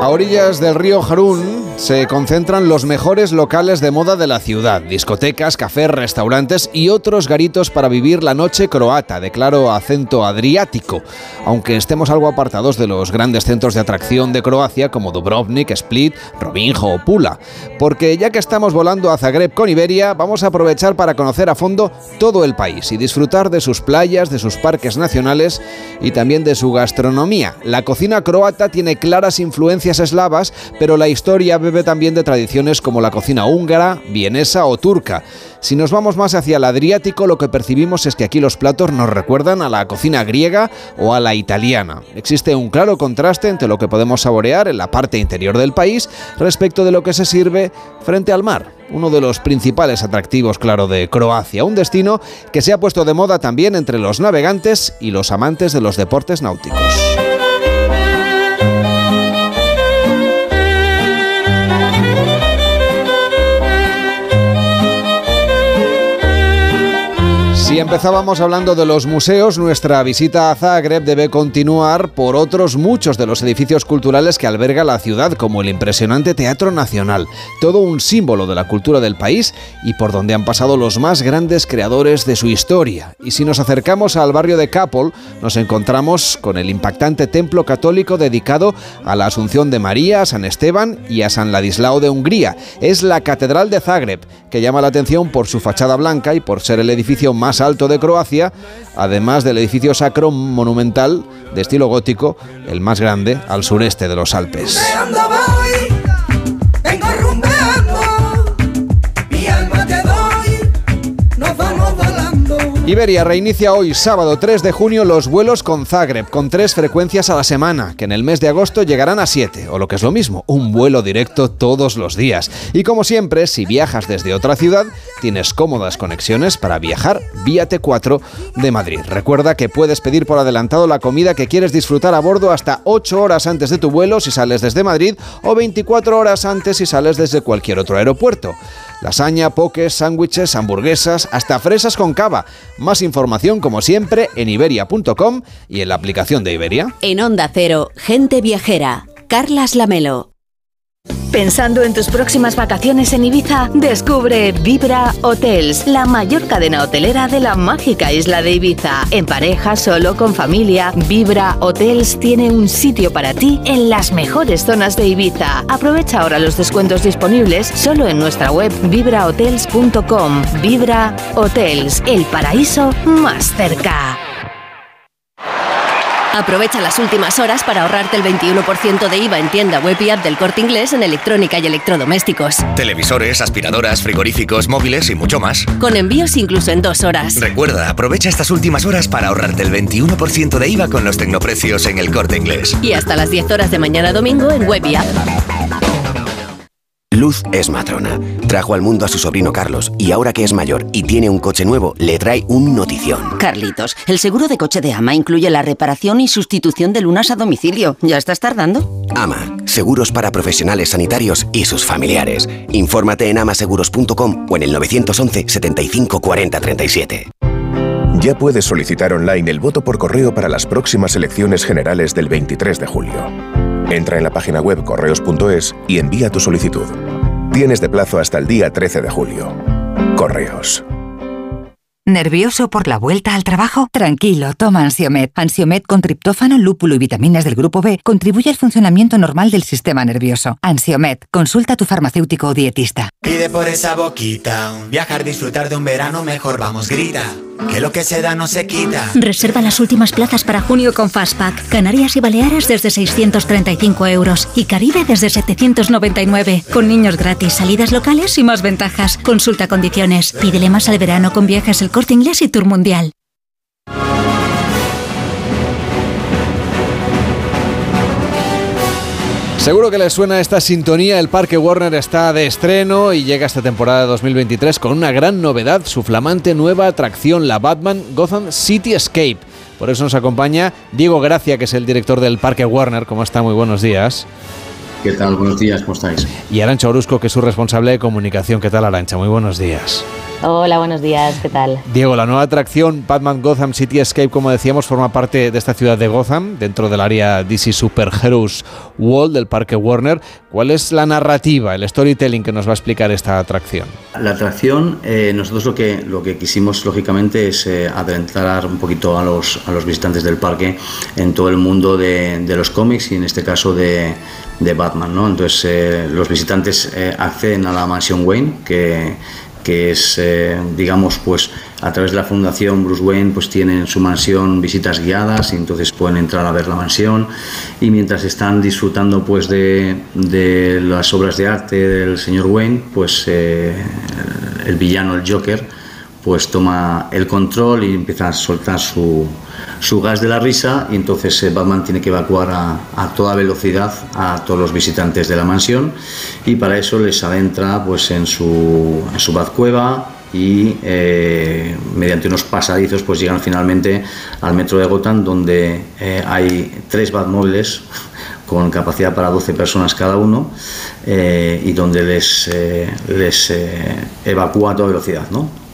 A orillas del río Jarún se concentran los mejores locales de moda de la ciudad, discotecas, cafés, restaurantes y otros garitos para vivir la noche croata, de claro acento adriático, aunque estemos algo apartados de los grandes centros de atracción de Croacia como Dubrovnik, Split, Robinjo o Pula, porque ya que estamos volando a Zagreb con Iberia, vamos a aprovechar para conocer a fondo todo el país y disfrutar de sus playas, de sus parques nacionales y también de su gastronomía. La cocina croata tiene claras influencias eslavas, pero la historia también de tradiciones como la cocina húngara, vienesa o turca. Si nos vamos más hacia el Adriático, lo que percibimos es que aquí los platos nos recuerdan a la cocina griega o a la italiana. Existe un claro contraste entre lo que podemos saborear en la parte interior del país respecto de lo que se sirve frente al mar, uno de los principales atractivos, claro, de Croacia, un destino que se ha puesto de moda también entre los navegantes y los amantes de los deportes náuticos. Si empezábamos hablando de los museos, nuestra visita a Zagreb debe continuar por otros muchos de los edificios culturales que alberga la ciudad, como el impresionante Teatro Nacional, todo un símbolo de la cultura del país y por donde han pasado los más grandes creadores de su historia. Y si nos acercamos al barrio de Kapol, nos encontramos con el impactante templo católico dedicado a la Asunción de María, a San Esteban y a San Ladislao de Hungría. Es la Catedral de Zagreb, que llama la atención por su fachada blanca y por ser el edificio más alto de Croacia, además del edificio sacro monumental de estilo gótico, el más grande al sureste de los Alpes. Iberia reinicia hoy, sábado 3 de junio, los vuelos con Zagreb, con tres frecuencias a la semana, que en el mes de agosto llegarán a siete, o lo que es lo mismo, un vuelo directo todos los días. Y como siempre, si viajas desde otra ciudad, tienes cómodas conexiones para viajar vía T4 de Madrid. Recuerda que puedes pedir por adelantado la comida que quieres disfrutar a bordo hasta 8 horas antes de tu vuelo si sales desde Madrid o 24 horas antes si sales desde cualquier otro aeropuerto. Lasaña, poques, sándwiches, hamburguesas, hasta fresas con cava. Más información, como siempre, en iberia.com y en la aplicación de Iberia. En Onda Cero, gente viajera. Carlas Lamelo. Pensando en tus próximas vacaciones en Ibiza, descubre Vibra Hotels, la mayor cadena hotelera de la mágica isla de Ibiza. En pareja, solo, con familia, Vibra Hotels tiene un sitio para ti en las mejores zonas de Ibiza. Aprovecha ahora los descuentos disponibles solo en nuestra web vibrahotels.com. Vibra Hotels, el paraíso más cerca. Aprovecha las últimas horas para ahorrarte el 21% de IVA en tienda web y app del corte inglés en electrónica y electrodomésticos. Televisores, aspiradoras, frigoríficos, móviles y mucho más. Con envíos incluso en dos horas. Recuerda, aprovecha estas últimas horas para ahorrarte el 21% de IVA con los tecnoprecios en el corte inglés. Y hasta las 10 horas de mañana domingo en web y app. Luz es matrona. Trajo al mundo a su sobrino Carlos y ahora que es mayor y tiene un coche nuevo, le trae un notición. Carlitos, el seguro de coche de Ama incluye la reparación y sustitución de lunas a domicilio. ¿Ya estás tardando? Ama, seguros para profesionales sanitarios y sus familiares. Infórmate en amaseguros.com o en el 911 75 40 37. Ya puedes solicitar online el voto por correo para las próximas elecciones generales del 23 de julio. Entra en la página web correos.es y envía tu solicitud. Tienes de plazo hasta el día 13 de julio. Correos. ¿Nervioso por la vuelta al trabajo? Tranquilo, toma Ansiomet. Ansiomet con triptófano, lúpulo y vitaminas del grupo B contribuye al funcionamiento normal del sistema nervioso. Ansiomet, consulta a tu farmacéutico o dietista. Pide por esa boquita, viajar, disfrutar de un verano mejor, vamos, grita. Que lo que se da no se quita. Reserva las últimas plazas para junio con Fastpack. Canarias y Baleares desde 635 euros y Caribe desde 799. Con niños gratis, salidas locales y más ventajas. Consulta condiciones. Pídele más al verano con viajes El Corte Inglés y Tour Mundial. Seguro que les suena esta sintonía. El Parque Warner está de estreno y llega esta temporada de 2023 con una gran novedad, su flamante nueva atracción, la Batman Gotham City Escape. Por eso nos acompaña Diego Gracia, que es el director del Parque Warner. ¿Cómo está? Muy buenos días. ¿Qué tal? Buenos días, ¿cómo estáis? Y Arancha Orusco, que es su responsable de comunicación. ¿Qué tal, Arancha? Muy buenos días. Hola, buenos días, ¿qué tal? Diego, la nueva atracción Batman Gotham City Escape, como decíamos, forma parte de esta ciudad de Gotham, dentro del área DC Super Heroes World del Parque Warner. ¿Cuál es la narrativa, el storytelling que nos va a explicar esta atracción? La atracción, eh, nosotros lo que, lo que quisimos, lógicamente, es eh, adentrar un poquito a los, a los visitantes del parque en todo el mundo de, de los cómics y en este caso de, de Batman. ¿no? Entonces, eh, los visitantes eh, acceden a la mansión Wayne, que que es, eh, digamos, pues a través de la Fundación Bruce Wayne, pues tienen su mansión visitas guiadas y entonces pueden entrar a ver la mansión y mientras están disfrutando pues de, de las obras de arte del señor Wayne, pues eh, el villano, el Joker, pues toma el control y empieza a soltar su, su gas de la risa y entonces eh, Batman tiene que evacuar a, a, toda velocidad a todos los visitantes de la mansión y para eso les adentra pues en su, en su Batcueva y eh, mediante unos pasadizos pues llegan finalmente al metro de Gotham donde eh, hay tres Batmóviles con capacidad para 12 personas cada uno y donde les, les evacúa a toda velocidad, ¿no?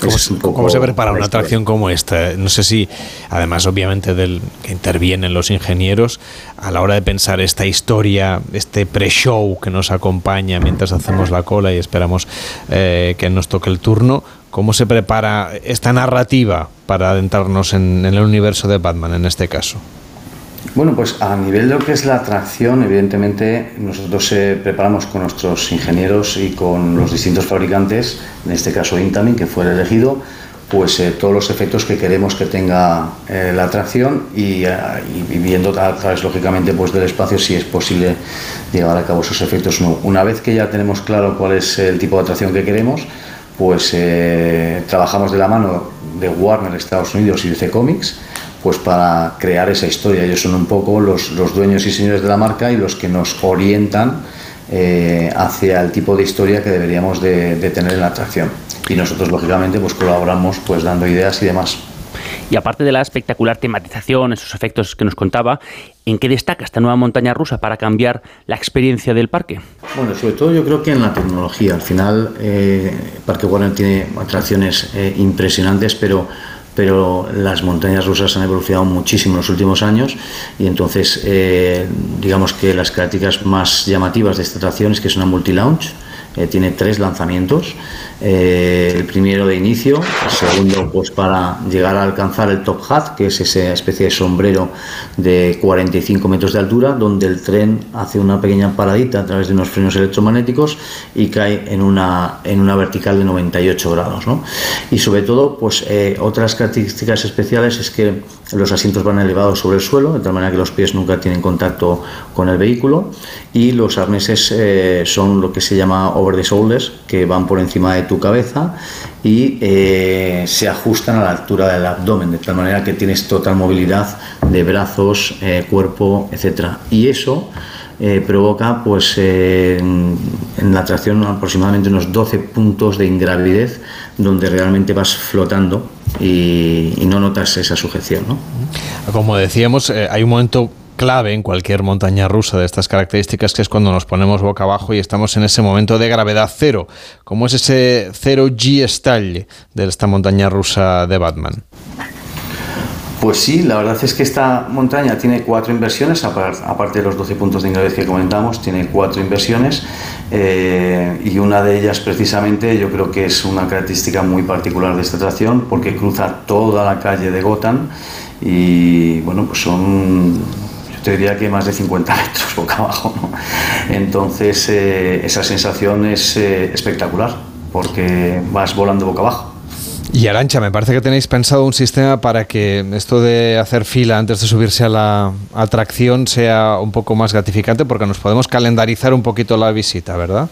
¿Cómo, ¿Cómo, se prepara una atracción como esta? No sé si, además, obviamente, del que intervienen los ingenieros a la hora de pensar esta historia, este pre-show que nos acompaña mientras hacemos la cola y esperamos eh, que nos toque el turno. ¿Cómo se prepara esta narrativa para adentrarnos en, en el universo de Batman en este caso? Bueno, pues a nivel de lo que es la atracción, evidentemente nosotros eh, preparamos con nuestros ingenieros y con los distintos fabricantes, en este caso Intamin, que fue el elegido, pues eh, todos los efectos que queremos que tenga eh, la atracción y, eh, y, viendo a través, lógicamente, pues del espacio si es posible llevar a cabo esos efectos. No. Una vez que ya tenemos claro cuál es el tipo de atracción que queremos, pues trabajamos de la mano de Warner Estados Unidos y DC Comics pues para crear esa historia. Ellos son un poco los, los dueños y señores de la marca y los que nos orientan eh, hacia el tipo de historia que deberíamos de, de, tener en la atracción. Y nosotros, lógicamente, pues colaboramos pues dando ideas y demás. Y aparte de la espectacular tematización, esos efectos que nos contaba, ¿en qué destaca esta nueva montaña rusa para cambiar la experiencia del parque? Bueno, sobre todo yo creo que en la tecnología. Al final, eh, Parque Warner tiene atracciones eh, impresionantes, pero pero las montañas rusas han evolucionado muchísimo en los últimos años y entonces eh, digamos que las características más llamativas de esta atracción es que es una multi-launch, eh, tiene tres lanzamientos eh, el primero de inicio, el segundo pues para llegar a alcanzar el top hat, que es esa especie de sombrero de 45 metros de altura, donde el tren hace una pequeña paradita a través de unos frenos electromagnéticos y cae en una, en una vertical de 98 grados. ¿no? Y sobre todo, pues eh, otras características especiales es que los asientos van elevados sobre el suelo, de tal manera que los pies nunca tienen contacto con el vehículo y los arneses eh, son lo que se llama over the shoulders, que van por encima de tu cabeza y eh, se ajustan a la altura del abdomen, de tal manera que tienes total movilidad de brazos, eh, cuerpo, etcétera. Y eso provoca pues en la tracción aproximadamente unos 12 puntos de ingravidez donde realmente vas flotando y, no notas esa sujeción. Como decíamos, eh, hay un momento clave en cualquier montaña rusa de estas características, que es cuando nos ponemos boca abajo y estamos en ese momento de gravedad cero. ¿Cómo es ese cero G style de esta montaña rusa de Batman? Pues sí, la verdad es que esta montaña tiene cuatro inversiones, aparte de los 12 puntos de ingravidez que comentamos, tiene cuatro inversiones eh, y una de ellas precisamente yo creo que es una característica muy particular de esta atracción porque cruza toda la calle de Gotham y bueno, pues son te diría que más de 50 metros boca abajo. Entonces eh, esa sensación es eh, espectacular porque vas volando boca abajo. Y Arancha, me parece que tenéis pensado un sistema para que esto de hacer fila antes de subirse a la atracción sea un poco más gratificante porque nos podemos calendarizar un poquito la visita, ¿verdad?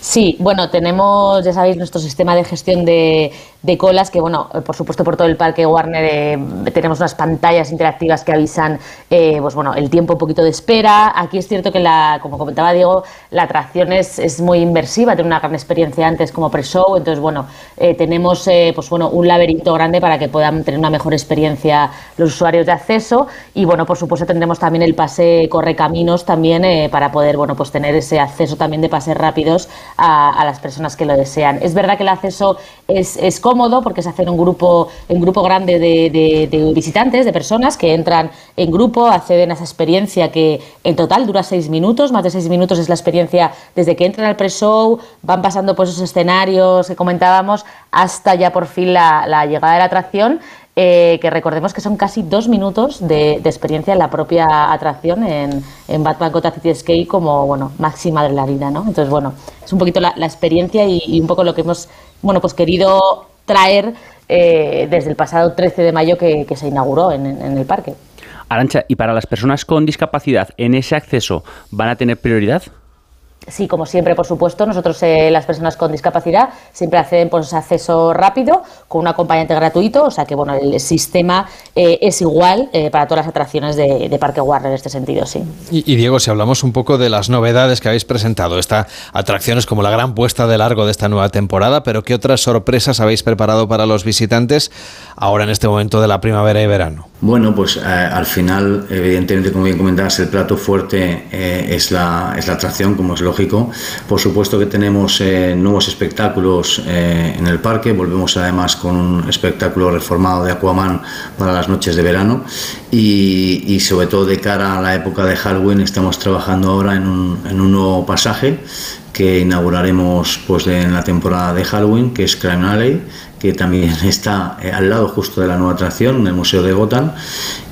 Sí, bueno, tenemos, ya sabéis, nuestro sistema de gestión de, colas, que bueno, por supuesto por todo el parque Warner eh, tenemos unas pantallas interactivas que avisan, eh, pues bueno, el tiempo un poquito de espera. Aquí es cierto que la, como comentaba Diego, la atracción es, es muy inmersiva, tiene una gran experiencia antes como pre-show, entonces bueno, eh, tenemos pues bueno, un laberinto grande para que puedan tener una mejor experiencia los usuarios de acceso y bueno, por supuesto tendremos también el pase corre caminos también para poder, bueno, pues tener ese acceso también de pases rápidos a, las personas que lo desean. Es verdad que el acceso es, es cómodo porque se hace en un grupo, en grupo grande de, de, visitantes, de personas que entran en grupo, acceden a esa experiencia que en total dura seis minutos, más de seis minutos es la experiencia desde que entran al pre-show, van pasando por esos escenarios que comentábamos hasta ya por fin la, la llegada de la atracción eh, que recordemos que son casi dos minutos de, experiencia en la propia atracción en, en Batman Gotham City Escape como bueno, máxima adrenalina, ¿no? Entonces, bueno, es un poquito la, experiencia y, un poco lo que hemos bueno, pues querido traer eh, desde el pasado 13 de mayo que, se inauguró en, en el parque. Arancha, ¿y para las personas con discapacidad en ese acceso van a tener prioridad? Sí, como siempre, por supuesto, nosotros eh, las personas con discapacidad siempre acceden por ese acceso rápido con un acompañante gratuito, o sea que bueno, el sistema eh, es igual eh, para todas las atracciones de, Parque Warner en este sentido, sí. Y, Diego, si hablamos un poco de las novedades que habéis presentado, esta atracción es como la gran puesta de largo de esta nueva temporada, pero ¿qué otras sorpresas habéis preparado para los visitantes ahora en este momento de la primavera y verano? Bueno, pues al final, evidentemente, como bien comentabas, el plato fuerte es, la, es la atracción, como es lo por supuesto que tenemos eh, nuevos espectáculos eh, en el parque, volvemos además con un espectáculo reformado de Aquaman para las noches de verano. Y, sobre todo de cara a la época de Halloween estamos trabajando ahora en un, en un nuevo pasaje que inauguraremos pues en la temporada de Halloween, que es Crime Alley, que también está eh, al lado justo de la nueva atracción, en el Museo de Gotham,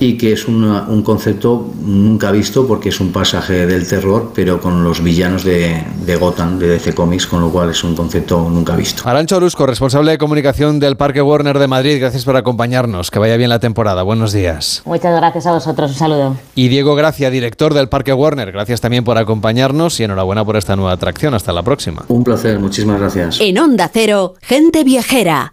y que es un concepto nunca visto porque es un pasaje del terror, pero con los villanos de, de Gotham, de DC Comics, con lo cual es un concepto nunca visto. Arancho Orusco, responsable de comunicación del Parque Warner de Madrid, gracias por acompañarnos, que vaya bien la temporada, buenos días. Muchas gracias a vosotros, un saludo. Y Diego Gracia, director del Parque Warner, gracias también por acompañarnos y enhorabuena por esta nueva atracción, hasta la próxima. Un placer, muchísimas gracias. En Onda Cero, gente viajera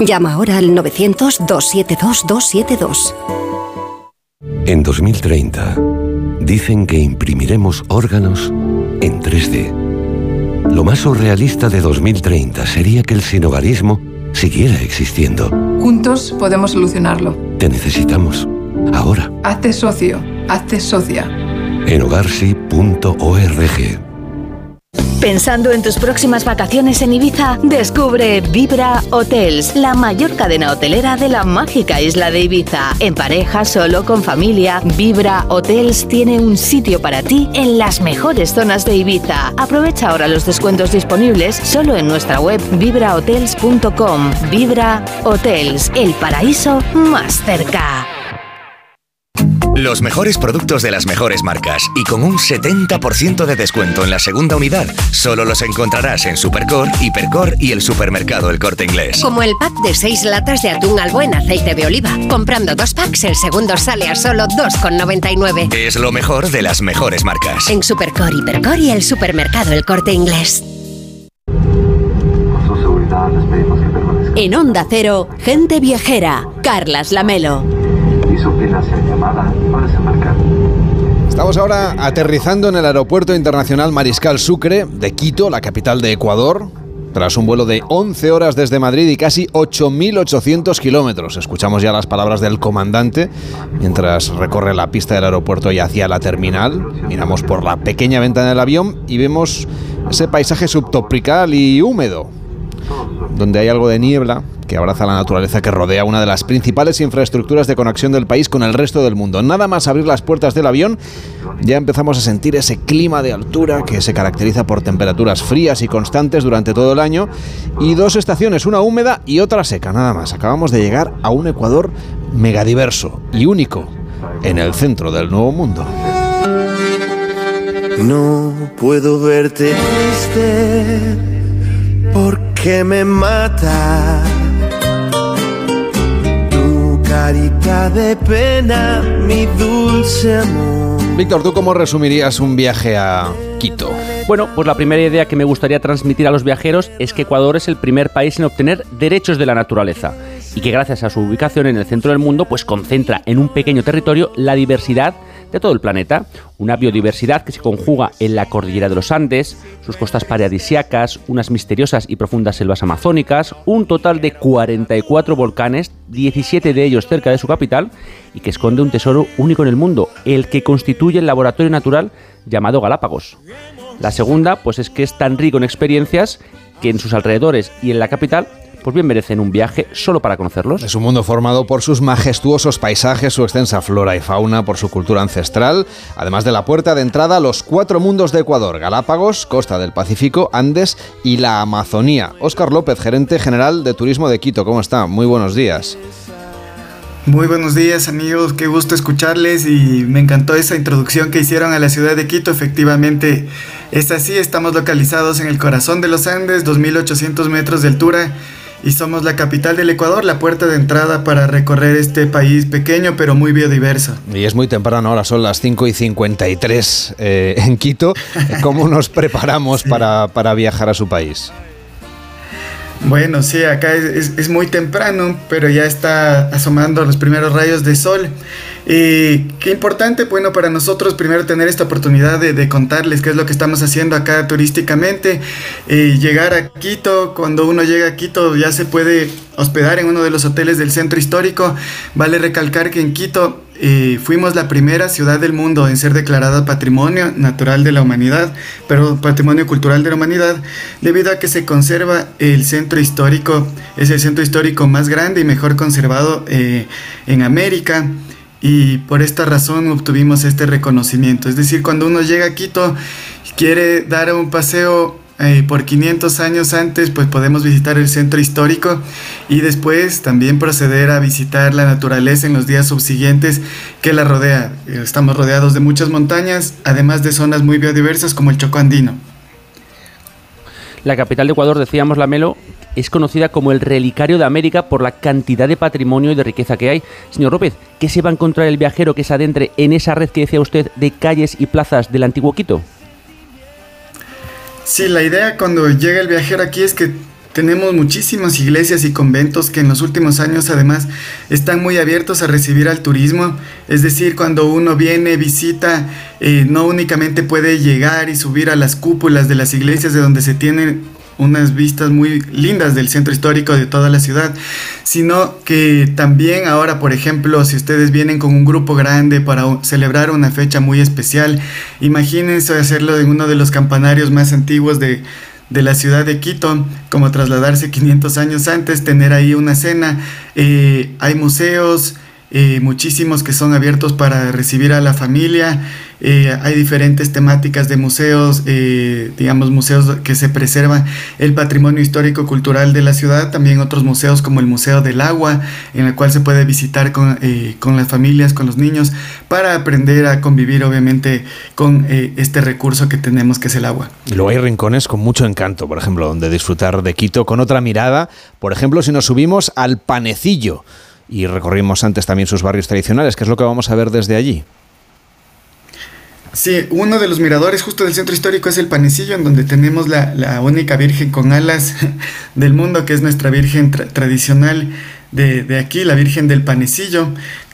Llama ahora al 900-272-272. En 2030, dicen que imprimiremos órganos en 3D. Lo más surrealista de 2030 sería que el sinogarismo siguiera existiendo. Juntos podemos solucionarlo. Te necesitamos. Ahora. Hazte socio. Hazte socia. En hogarsi.org. Pensando en tus próximas vacaciones en Ibiza, descubre Vibra Hotels, la mayor cadena hotelera de la mágica isla de Ibiza. En pareja, solo, con familia, Vibra Hotels tiene un sitio para ti en las mejores zonas de Ibiza. Aprovecha ahora los descuentos disponibles solo en nuestra web vibrahotels.com. Vibra Hotels, el paraíso más cerca. Los mejores productos de las mejores marcas y con un 70% de descuento en la segunda unidad solo los encontrarás en Supercor, Hipercor y el supermercado El Corte Inglés. Como el pack de 6 latas de atún al buen aceite de oliva. Comprando dos packs, el segundo sale a solo 2,99. Es lo mejor de las mejores marcas. En Supercor, Hipercor y el supermercado El Corte Inglés. En Onda Cero, gente viajera, Carlas Lamelo. Estamos ahora aterrizando en el Aeropuerto Internacional Mariscal Sucre de Quito, la capital de Ecuador, tras un vuelo de 11 horas desde Madrid y casi 8.800 kilómetros. Escuchamos ya las palabras del comandante mientras recorre la pista del aeropuerto y hacia la terminal. Miramos por la pequeña ventana del avión y vemos ese paisaje subtropical y húmedo, donde hay algo de niebla que abraza la naturaleza que rodea una de las principales infraestructuras de conexión del país con el resto del mundo. Nada más abrir las puertas del avión, ya empezamos a sentir ese clima de altura que se caracteriza por temperaturas frías y constantes durante todo el año y dos estaciones, una húmeda y otra seca, nada más. Acabamos de llegar a un Ecuador megadiverso y único en el centro del nuevo mundo. No puedo verte triste porque me mata carita de pena, mi dulce amor. Víctor, ¿tú cómo resumirías un viaje a Quito? Bueno, pues la primera idea que me gustaría transmitir a los viajeros es que Ecuador es el primer país en obtener derechos de la naturaleza y que gracias a su ubicación en el centro del mundo, pues concentra en un pequeño territorio la diversidad de todo el planeta, una biodiversidad que se conjuga en la cordillera de los Andes, sus costas paradisiacas, unas misteriosas y profundas selvas amazónicas, un total de 44 volcanes, 17 de ellos cerca de su capital, y que esconde un tesoro único en el mundo, el que constituye el laboratorio natural llamado Galápagos. La segunda, pues es que es tan rico en experiencias que en sus alrededores y en la capital pues bien merecen un viaje solo para conocerlos. Es un mundo formado por sus majestuosos paisajes, su extensa flora y fauna, por su cultura ancestral, además de la puerta de entrada a los cuatro mundos de Ecuador, Galápagos, Costa del Pacífico, Andes y la Amazonía. Óscar López, gerente general de Turismo de Quito, ¿cómo está? Muy buenos días. Muy buenos días amigos, qué gusto escucharles y me encantó esa introducción que hicieron a la ciudad de Quito. Efectivamente, es así, estamos localizados en el corazón de los Andes, 2.800 metros de altura y somos la capital del Ecuador, la puerta de entrada para recorrer este país pequeño pero muy biodiverso. Y es muy temprano, ahora son las 5 y 53 eh, en Quito. ¿Cómo nos preparamos para, para viajar a su país? Bueno, sí, acá es, es, muy temprano, pero ya está asomando los primeros rayos de sol. Y qué importante, bueno, para nosotros primero tener esta oportunidad de, contarles qué es lo que estamos haciendo acá turísticamente. Y llegar a Quito, cuando uno llega a Quito ya se puede hospedar en uno de los hoteles del centro histórico. Vale recalcar que en Quito eh, fuimos la primera ciudad del mundo en ser declarada Patrimonio Natural de la Humanidad, pero Patrimonio Cultural de la Humanidad, debido a que se conserva el centro histórico, es el centro histórico más grande y mejor conservado eh, en América. Y por esta razón obtuvimos este reconocimiento. Es decir, cuando uno llega a Quito, quiere dar un paseo eh, por 500 años antes, pues podemos visitar el centro histórico y después también proceder a visitar la naturaleza en los días subsiguientes que la rodea. Estamos rodeados de muchas montañas, además de zonas muy biodiversas como el Choco Andino. La capital de Ecuador, decíamos la Melo, es conocida como el relicario de América por la cantidad de patrimonio y de riqueza que hay. Señor López, ¿qué se va a encontrar el viajero que se adentre en esa red que decía usted de calles y plazas del antiguo Quito? Sí, la idea cuando llega el viajero aquí es que tenemos muchísimas iglesias y conventos que en los últimos años además están muy abiertos a recibir al turismo. Es decir, cuando uno viene, visita, eh, no únicamente puede llegar y subir a las cúpulas de las iglesias de donde se tienen unas vistas muy lindas del centro histórico de toda la ciudad, sino que también ahora, por ejemplo, si ustedes vienen con un grupo grande para celebrar una fecha muy especial, imagínense hacerlo en uno de los campanarios más antiguos de, de la ciudad de Quito, como trasladarse 500 años antes, tener ahí una cena, eh, hay museos, eh, muchísimos que son abiertos para recibir a la familia. Eh, hay diferentes temáticas de museos, eh, digamos museos que se preservan el patrimonio histórico cultural de la ciudad, también otros museos como el Museo del Agua, en el cual se puede visitar con, con las familias, con los niños, para aprender a convivir obviamente con este recurso que tenemos que es el agua. Luego hay rincones con mucho encanto, por ejemplo, donde disfrutar de Quito con otra mirada, por ejemplo, si nos subimos al panecillo y recorrimos antes también sus barrios tradicionales, que es lo que vamos a ver desde allí. Sí, uno de los miradores justo del centro histórico es el Panecillo, en donde tenemos la, única virgen con alas *laughs* del mundo, que es nuestra virgen tradicional de, de, aquí, la Virgen del Panecillo.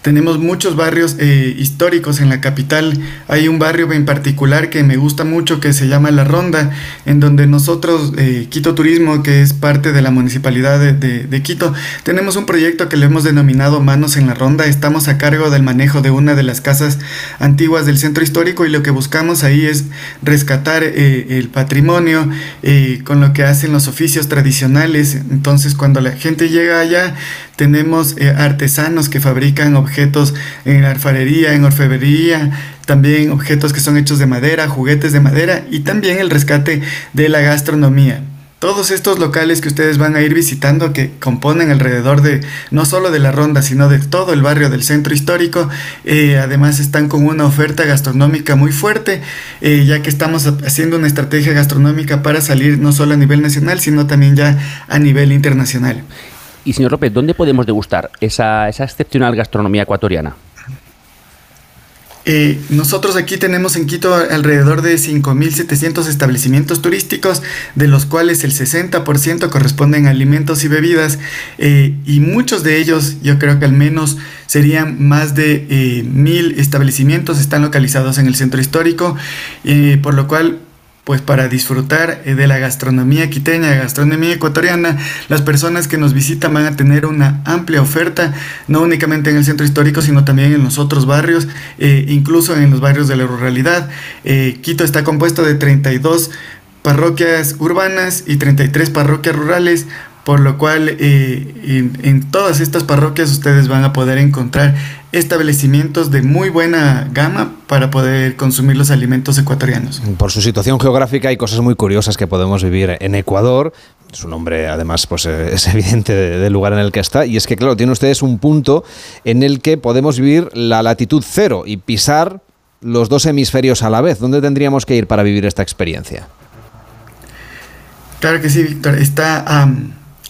Tenemos muchos barrios eh, históricos en la capital. Hay un barrio en particular que me gusta mucho que se llama La Ronda, en donde nosotros, eh, Quito Turismo, que es parte de la municipalidad de, Quito, tenemos un proyecto que le hemos denominado Manos en la Ronda. Estamos a cargo del manejo de una de las casas antiguas del centro histórico y lo que buscamos ahí es rescatar eh, el patrimonio con lo que hacen los oficios tradicionales. Entonces, cuando la gente llega allá, tenemos artesanos que fabrican objetos en alfarería, en orfebrería, también objetos que son hechos de madera, juguetes de madera y también el rescate de la gastronomía. Todos estos locales que ustedes van a ir visitando que componen alrededor de no solo de la ronda, sino de todo el barrio del centro histórico, eh, además están con una oferta gastronómica muy fuerte, eh, ya que estamos haciendo una estrategia gastronómica para salir no solo a nivel nacional, sino también ya a nivel internacional. Y señor López, ¿dónde podemos degustar esa, excepcional gastronomía ecuatoriana? Eh, nosotros aquí tenemos en Quito alrededor de 5.700 establecimientos turísticos, de los cuales el 60% corresponden a alimentos y bebidas, eh, y muchos de ellos, yo creo que al menos serían más de eh, mil establecimientos, están localizados en el centro histórico, por lo cual pues para disfrutar eh, de la gastronomía quiteña, gastronomía ecuatoriana, las personas que nos visitan van a tener una amplia oferta, no únicamente en el centro histórico, sino también en los otros barrios, eh, incluso en los barrios de la ruralidad. Eh, Quito está compuesto de 32 parroquias urbanas y 33 parroquias rurales, por lo cual en, todas estas parroquias ustedes van a poder encontrar establecimientos de muy buena gama para poder consumir los alimentos ecuatorianos. Por su situación geográfica hay cosas muy curiosas que podemos vivir en Ecuador. Su nombre, además, pues eh, *laughs* es evidente del lugar en el que está. Y es que, claro, tiene ustedes un punto en el que podemos vivir la latitud cero y pisar los dos hemisferios a la vez. ¿Dónde tendríamos que ir para vivir esta experiencia? Claro que sí, Víctor. Está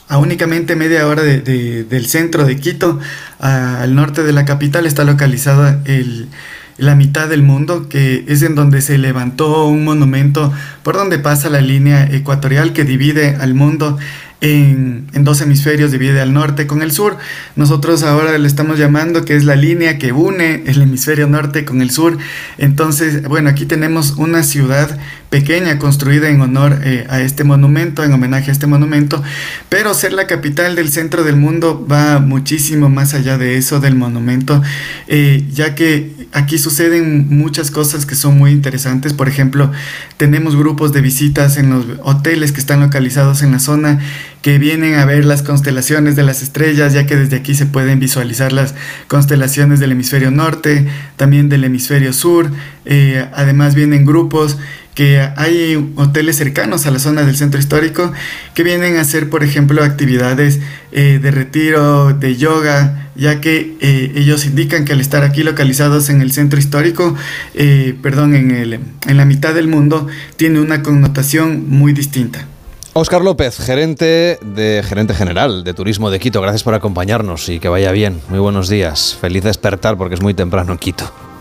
a únicamente media hora del centro de Quito, al norte de la capital, está localizada la mitad del mundo, que es en donde se levantó un monumento por donde pasa la línea ecuatorial que divide al mundo en, dos hemisferios, divide al norte con el sur. Nosotros ahora le estamos llamando que es la línea que une el hemisferio norte con el sur. Entonces, bueno, aquí tenemos una ciudad pequeña construida en honor eh, a este monumento, en homenaje a este monumento, pero ser la capital del centro del mundo va muchísimo más allá de eso del monumento, eh, ya que aquí suceden muchas cosas que son muy interesantes. Por ejemplo, tenemos grupos de visitas en los hoteles que están localizados en la zona que vienen a ver las constelaciones de las estrellas, ya que desde aquí se pueden visualizar las constelaciones del hemisferio norte, también del hemisferio sur. Eh, además vienen grupos que hay hoteles cercanos a la zona del centro histórico que vienen a hacer, por ejemplo, actividades eh, de retiro, de yoga, ya que eh, ellos indican que al estar aquí localizados en el centro histórico, eh, perdón, en, el, en la mitad del mundo, tiene una connotación muy distinta. Óscar López, gerente de gerente general de Turismo de Quito, gracias por acompañarnos y que vaya bien. Muy buenos días. Feliz despertar porque es muy temprano en Quito.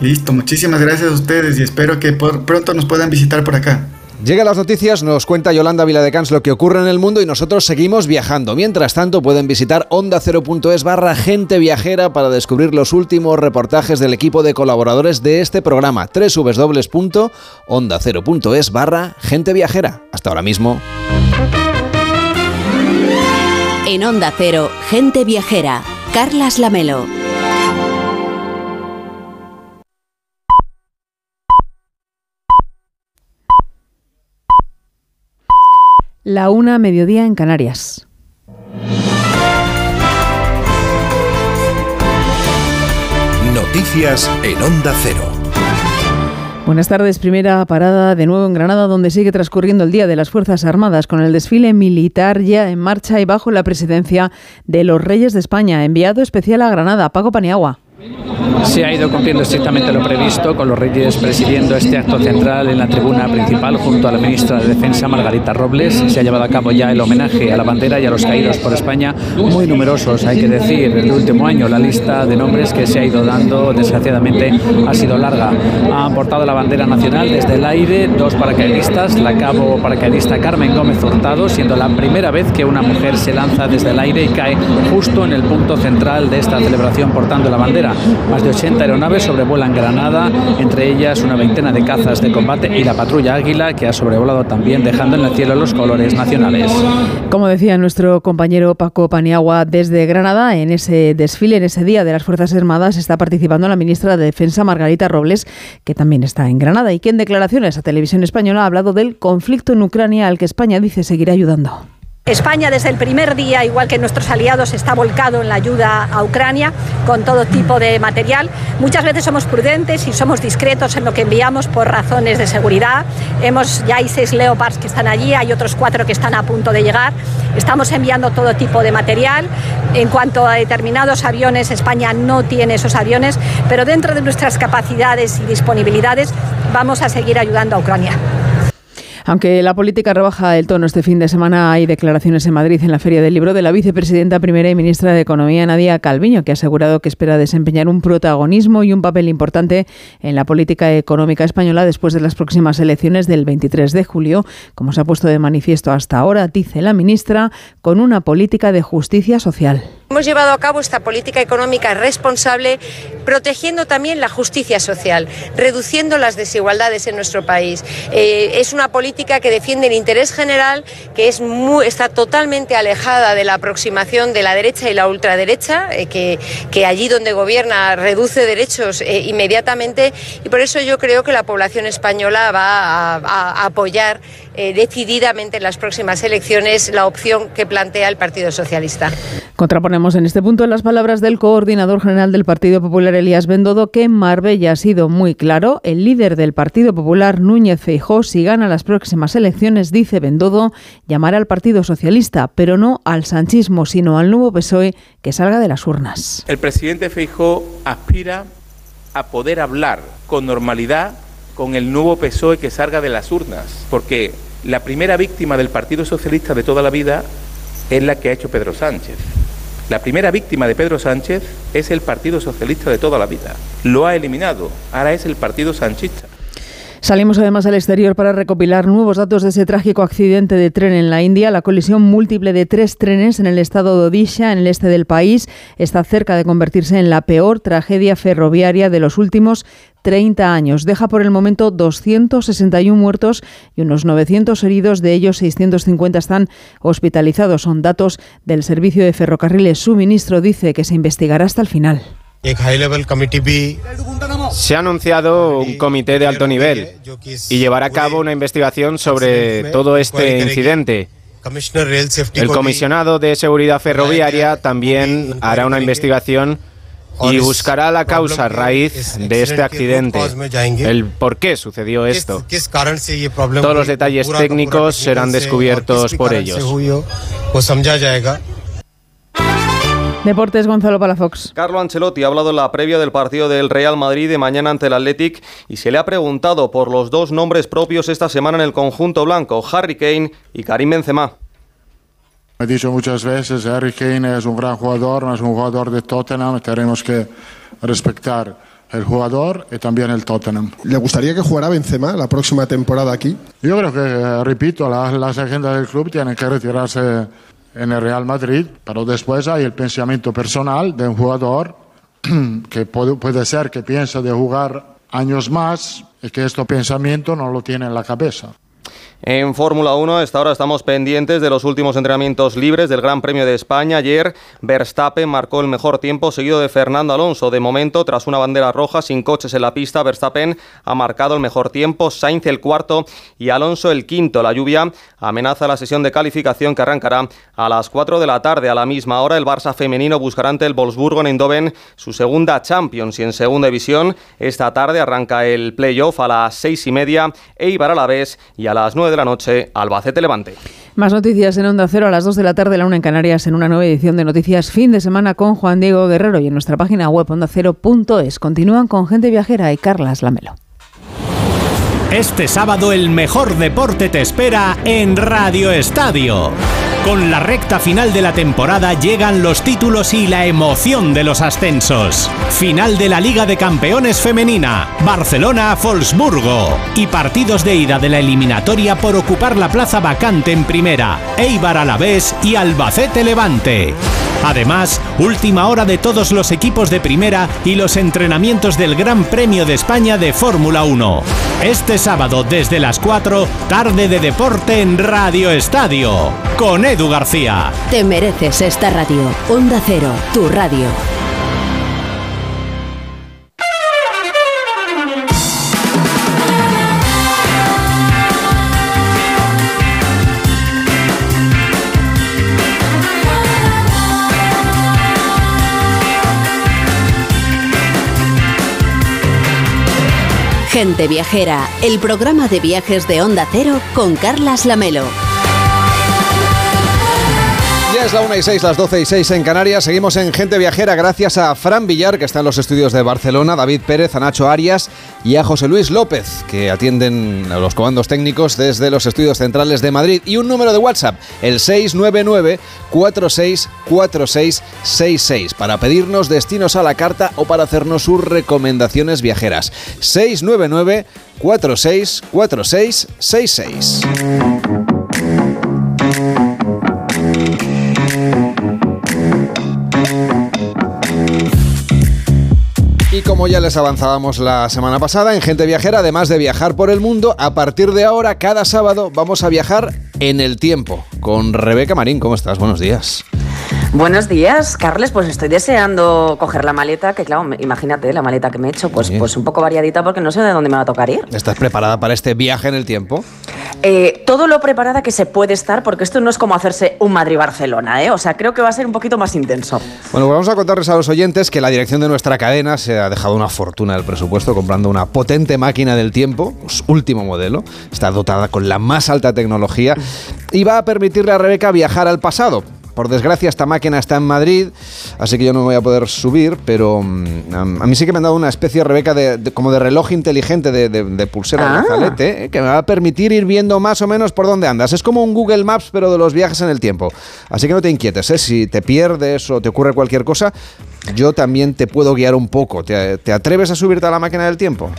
Listo, muchísimas gracias a ustedes y espero que por pronto nos puedan visitar por acá. Llega las noticias, nos cuenta Yolanda Viladecans lo que ocurre en el mundo y nosotros seguimos viajando. Mientras tanto, pueden visitar onda0.es barra gente viajera para descubrir los últimos reportajes del equipo de colaboradores de este programa. www.onda0.es barra gente viajera. Hasta ahora mismo. En Onda Cero, gente viajera. Carlas Lamelo. La una mediodía en Canarias. Noticias en Onda Cero. Buenas tardes, primera parada de nuevo en Granada, donde sigue transcurriendo el Día de las Fuerzas Armadas con el desfile militar ya en marcha y bajo la presidencia de los Reyes de España. Enviado especial a Granada, Paco Paniagua. Se ha ido cumpliendo estrictamente lo previsto, con los Reyes presidiendo este acto central en la tribuna principal junto a la ministra de Defensa, Margarita Robles. Se ha llevado a cabo ya el homenaje a la bandera y a los caídos por España, muy numerosos, hay que decir. El último año la lista de nombres que se ha ido dando, desgraciadamente, ha sido larga. Han portado la bandera nacional desde el aire dos paracaidistas, la cabo paracaidista Carmen Gómez Hurtado, siendo la primera vez que una mujer se lanza desde el aire y cae justo en el punto central de esta celebración portando la bandera. Más de 80 aeronaves sobrevuelan Granada, entre ellas una veintena de cazas de combate y la patrulla Águila, que ha sobrevolado también, dejando en el cielo los colores nacionales. Como decía nuestro compañero Paco Paniagua desde Granada, en ese desfile, en ese día de las Fuerzas Armadas, está participando la ministra de Defensa, Margarita Robles, que también está en Granada y que en declaraciones a Televisión Española ha hablado del conflicto en Ucrania al que España dice seguir ayudando. España desde el primer día, igual que nuestros aliados, está volcado en la ayuda a Ucrania con todo tipo de material. Muchas veces somos prudentes y somos discretos en lo que enviamos por razones de seguridad. Hemos, ya hay seis Leopards que están allí, hay otros cuatro que están a punto de llegar. Estamos enviando todo tipo de material. En cuanto a determinados aviones, España no tiene esos aviones, pero dentro de nuestras capacidades y disponibilidades vamos a seguir ayudando a Ucrania. Aunque la política rebaja el tono este fin de semana, hay declaraciones en Madrid en la Feria del Libro de la vicepresidenta primera y ministra de Economía, Nadia Calviño, que ha asegurado que espera desempeñar un protagonismo y un papel importante en la política económica española después de las próximas elecciones del 23 de julio, como se ha puesto de manifiesto hasta ahora, dice la ministra, con una política de justicia social. Hemos llevado a cabo esta política económica responsable, protegiendo también la justicia social, reduciendo las desigualdades en nuestro país. Eh, es una política que defiende el interés general, que es muy, está totalmente alejada de la aproximación de la derecha y la ultraderecha, eh, que, que, allí donde gobierna reduce derechos eh, inmediatamente. Y por eso yo creo que la población española va a, a apoyar decididamente en las próximas elecciones la opción que plantea el Partido Socialista. Contraponemos en este punto las palabras del coordinador general del Partido Popular, Elías Bendodo, que en Marbella ha sido muy claro. El líder del Partido Popular, Núñez Feijó, si gana las próximas elecciones, dice Bendodo, llamará al Partido Socialista, pero no al sanchismo, sino al nuevo PSOE que salga de las urnas. El presidente Feijó aspira a poder hablar con normalidad con el nuevo PSOE que salga de las urnas, porque la primera víctima del Partido Socialista de toda la vida es la que ha hecho Pedro Sánchez. La primera víctima de Pedro Sánchez es el Partido Socialista de toda la vida. Lo ha eliminado. Ahora es el Partido Sanchista. Salimos además al exterior para recopilar nuevos datos de ese trágico accidente de tren en la India. La colisión múltiple de tres trenes en el estado de Odisha, en el este del país, está cerca de convertirse en la peor tragedia ferroviaria de los últimos 30 años. Deja por el momento 261 muertos y unos 900 heridos, de ellos 650 están hospitalizados. Son datos del Servicio de Ferrocarriles. Su ministro dice que se investigará hasta el final. Se ha anunciado un comité de alto nivel y llevará a cabo una investigación sobre todo este incidente. El comisionado de seguridad ferroviaria también hará una investigación y buscará la causa raíz de este accidente, el por qué sucedió esto. Todos los detalles técnicos serán descubiertos por ellos. Deportes, Gonzalo Palafox. Carlo Ancelotti ha hablado en la previa del partido del Real Madrid de mañana ante el Athletic y se le ha preguntado por los dos nombres propios esta semana en el conjunto blanco, Harry Kane y Karim Benzema. He dicho muchas veces, Harry Kane es un gran jugador, no es un jugador de Tottenham, tenemos que respetar el jugador y también el Tottenham. ¿Le gustaría que jugara Benzema la próxima temporada aquí? Yo creo que, eh, repito, la- las agendas del club tienen que retirarse en el Real Madrid, pero después hay el pensamiento personal de un jugador *clears throat* que puede, ser que piensa de jugar años más y que este pensamiento no lo tiene en la cabeza. En Fórmula 1, hasta ahora estamos pendientes de los últimos entrenamientos libres del Gran Premio de España. Ayer Verstappen marcó el mejor tiempo, seguido de Fernando Alonso. De momento, tras una bandera roja sin coches en la pista, Verstappen ha marcado el mejor tiempo, Sainz el cuarto y Alonso el quinto. La lluvia amenaza la sesión de calificación que arrancará a las 4 de la tarde. A la misma hora, el Barça femenino buscará ante el Wolfsburgo en Eindhoven su segunda Champions y en segunda división. Esta tarde arranca el playoff a las seis y media, Eibar a la vez y a las 9 de la noche, Albacete Levante. Más noticias en Onda Cero a las 2 de la tarde, la una en Canarias, en una nueva edición de Noticias Fin de Semana con Juan Diego Guerrero y en nuestra página web ondacero.es. Continúan con Gente Viajera y Carlas Lamelo. Este sábado el mejor deporte te espera en Radio Estadio. Con la recta final de la temporada llegan los títulos y la emoción de los ascensos. Final de la Liga de Campeones Femenina, Barcelona-Wolfsburgo. Y partidos de ida de la eliminatoria por ocupar la plaza vacante en primera, Eibar Alavés y Albacete Levante. Además, última hora de todos los equipos de primera y los entrenamientos del Gran Premio de España de Fórmula 1. Este sábado desde las 4, tarde de deporte en Radio Estadio, con Edu García. Te mereces esta radio. Onda Cero, tu radio. Gente Viajera, el programa de viajes de Onda Cero con Carlas Lamelo. Ya es la 1 y 6, las 12 y 6 en Canarias. Seguimos en Gente Viajera gracias a Fran Villar, que está en los estudios de Barcelona, David Pérez, a Arias y a José Luis López, que atienden a los comandos técnicos desde los estudios centrales de Madrid. Y un número de WhatsApp, el 699-464666, para pedirnos destinos a la carta o para hacernos sus recomendaciones viajeras. 699-464666. Y como ya les avanzábamos la semana pasada, en Gente Viajera, además de viajar por el mundo, a partir de ahora, cada sábado, vamos a viajar en el tiempo. Con Rebeca Marín, ¿cómo estás? Buenos días. Buenos días, Carles. Pues estoy deseando coger la maleta, que claro, imagínate la maleta que me he hecho, pues, pues un poco variadita porque no sé de dónde me va a tocar ir. ¿Estás preparada para este viaje en el tiempo? Eh, todo lo preparada que se puede estar, porque esto no es como hacerse un Madrid-Barcelona, ¿eh? O sea, creo que va a ser un poquito más intenso. Bueno, pues vamos a contarles a los oyentes que la dirección de nuestra cadena se ha dejado una fortuna del presupuesto comprando una potente máquina del tiempo, último modelo. Está dotada con la más alta tecnología y va a permitirle a Rebeca viajar al pasado. Por desgracia, esta máquina está en Madrid, así que yo no voy a poder subir, pero mm, a mí sí que me han dado una especie, Rebeca, de, de- como de reloj inteligente, de, de- de pulsera de Ah. brazalete, eh, que me va a permitir ir viendo más o menos por dónde andas. Es como un Google Maps, pero de los viajes en el tiempo. Así que no te inquietes, ¿eh? si te pierdes o te ocurre cualquier cosa, yo también te puedo guiar un poco. ¿Te, te atreves a subirte a la máquina del tiempo?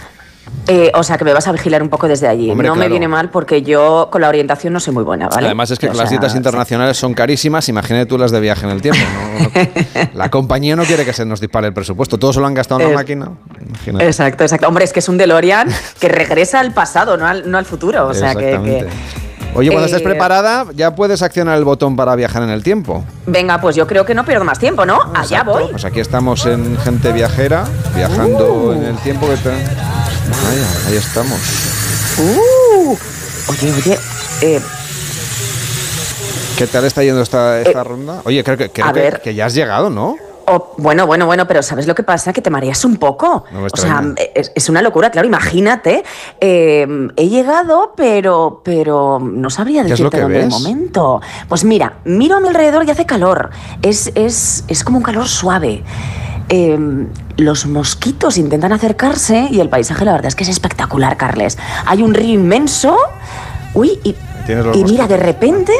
Eh, o sea, que me vas a vigilar un poco desde allí. Hombre, no me viene mal porque yo con la orientación no soy muy buena, ¿vale? Además es que O las sea, dietas internacionales son carísimas, imagínate tú las de viaje en el tiempo. ¿no? No- *laughs* La compañía no quiere que se nos dispare el presupuesto, todos se lo han gastado en la Es- máquina. Imagínate. Exacto, exacto. Hombre, es que es un DeLorean *laughs* que regresa al pasado, no al, no al futuro. O sea, que-. Oye, cuando estés Eh, preparada, ya puedes accionar el botón para viajar en el tiempo. Venga, pues yo creo que no pierdo más tiempo, ¿no? Allá voy. Pues aquí estamos en Gente Viajera, viajando Uh. en el tiempo que. Vaya, ahí estamos. Uh, oye, oye, eh, ¿Qué tal está yendo esta, esta ronda? Oye, creo, que, creo que, ver. que ya has llegado, ¿no? oh, bueno, bueno, bueno, pero ¿sabes lo que pasa? Que te mareas un poco. No me o sea, extraña. es, es una locura, claro, imagínate. eh, he llegado, pero, pero no sabría ¿Qué es lo decirte que dónde de momento. Pues mira, miro a mi alrededor y hace calor. Es, es, es como un calor suave. Eh, los mosquitos intentan acercarse y el paisaje, la verdad es que es espectacular, Carles. Hay un río inmenso. Uy, y mira, de repente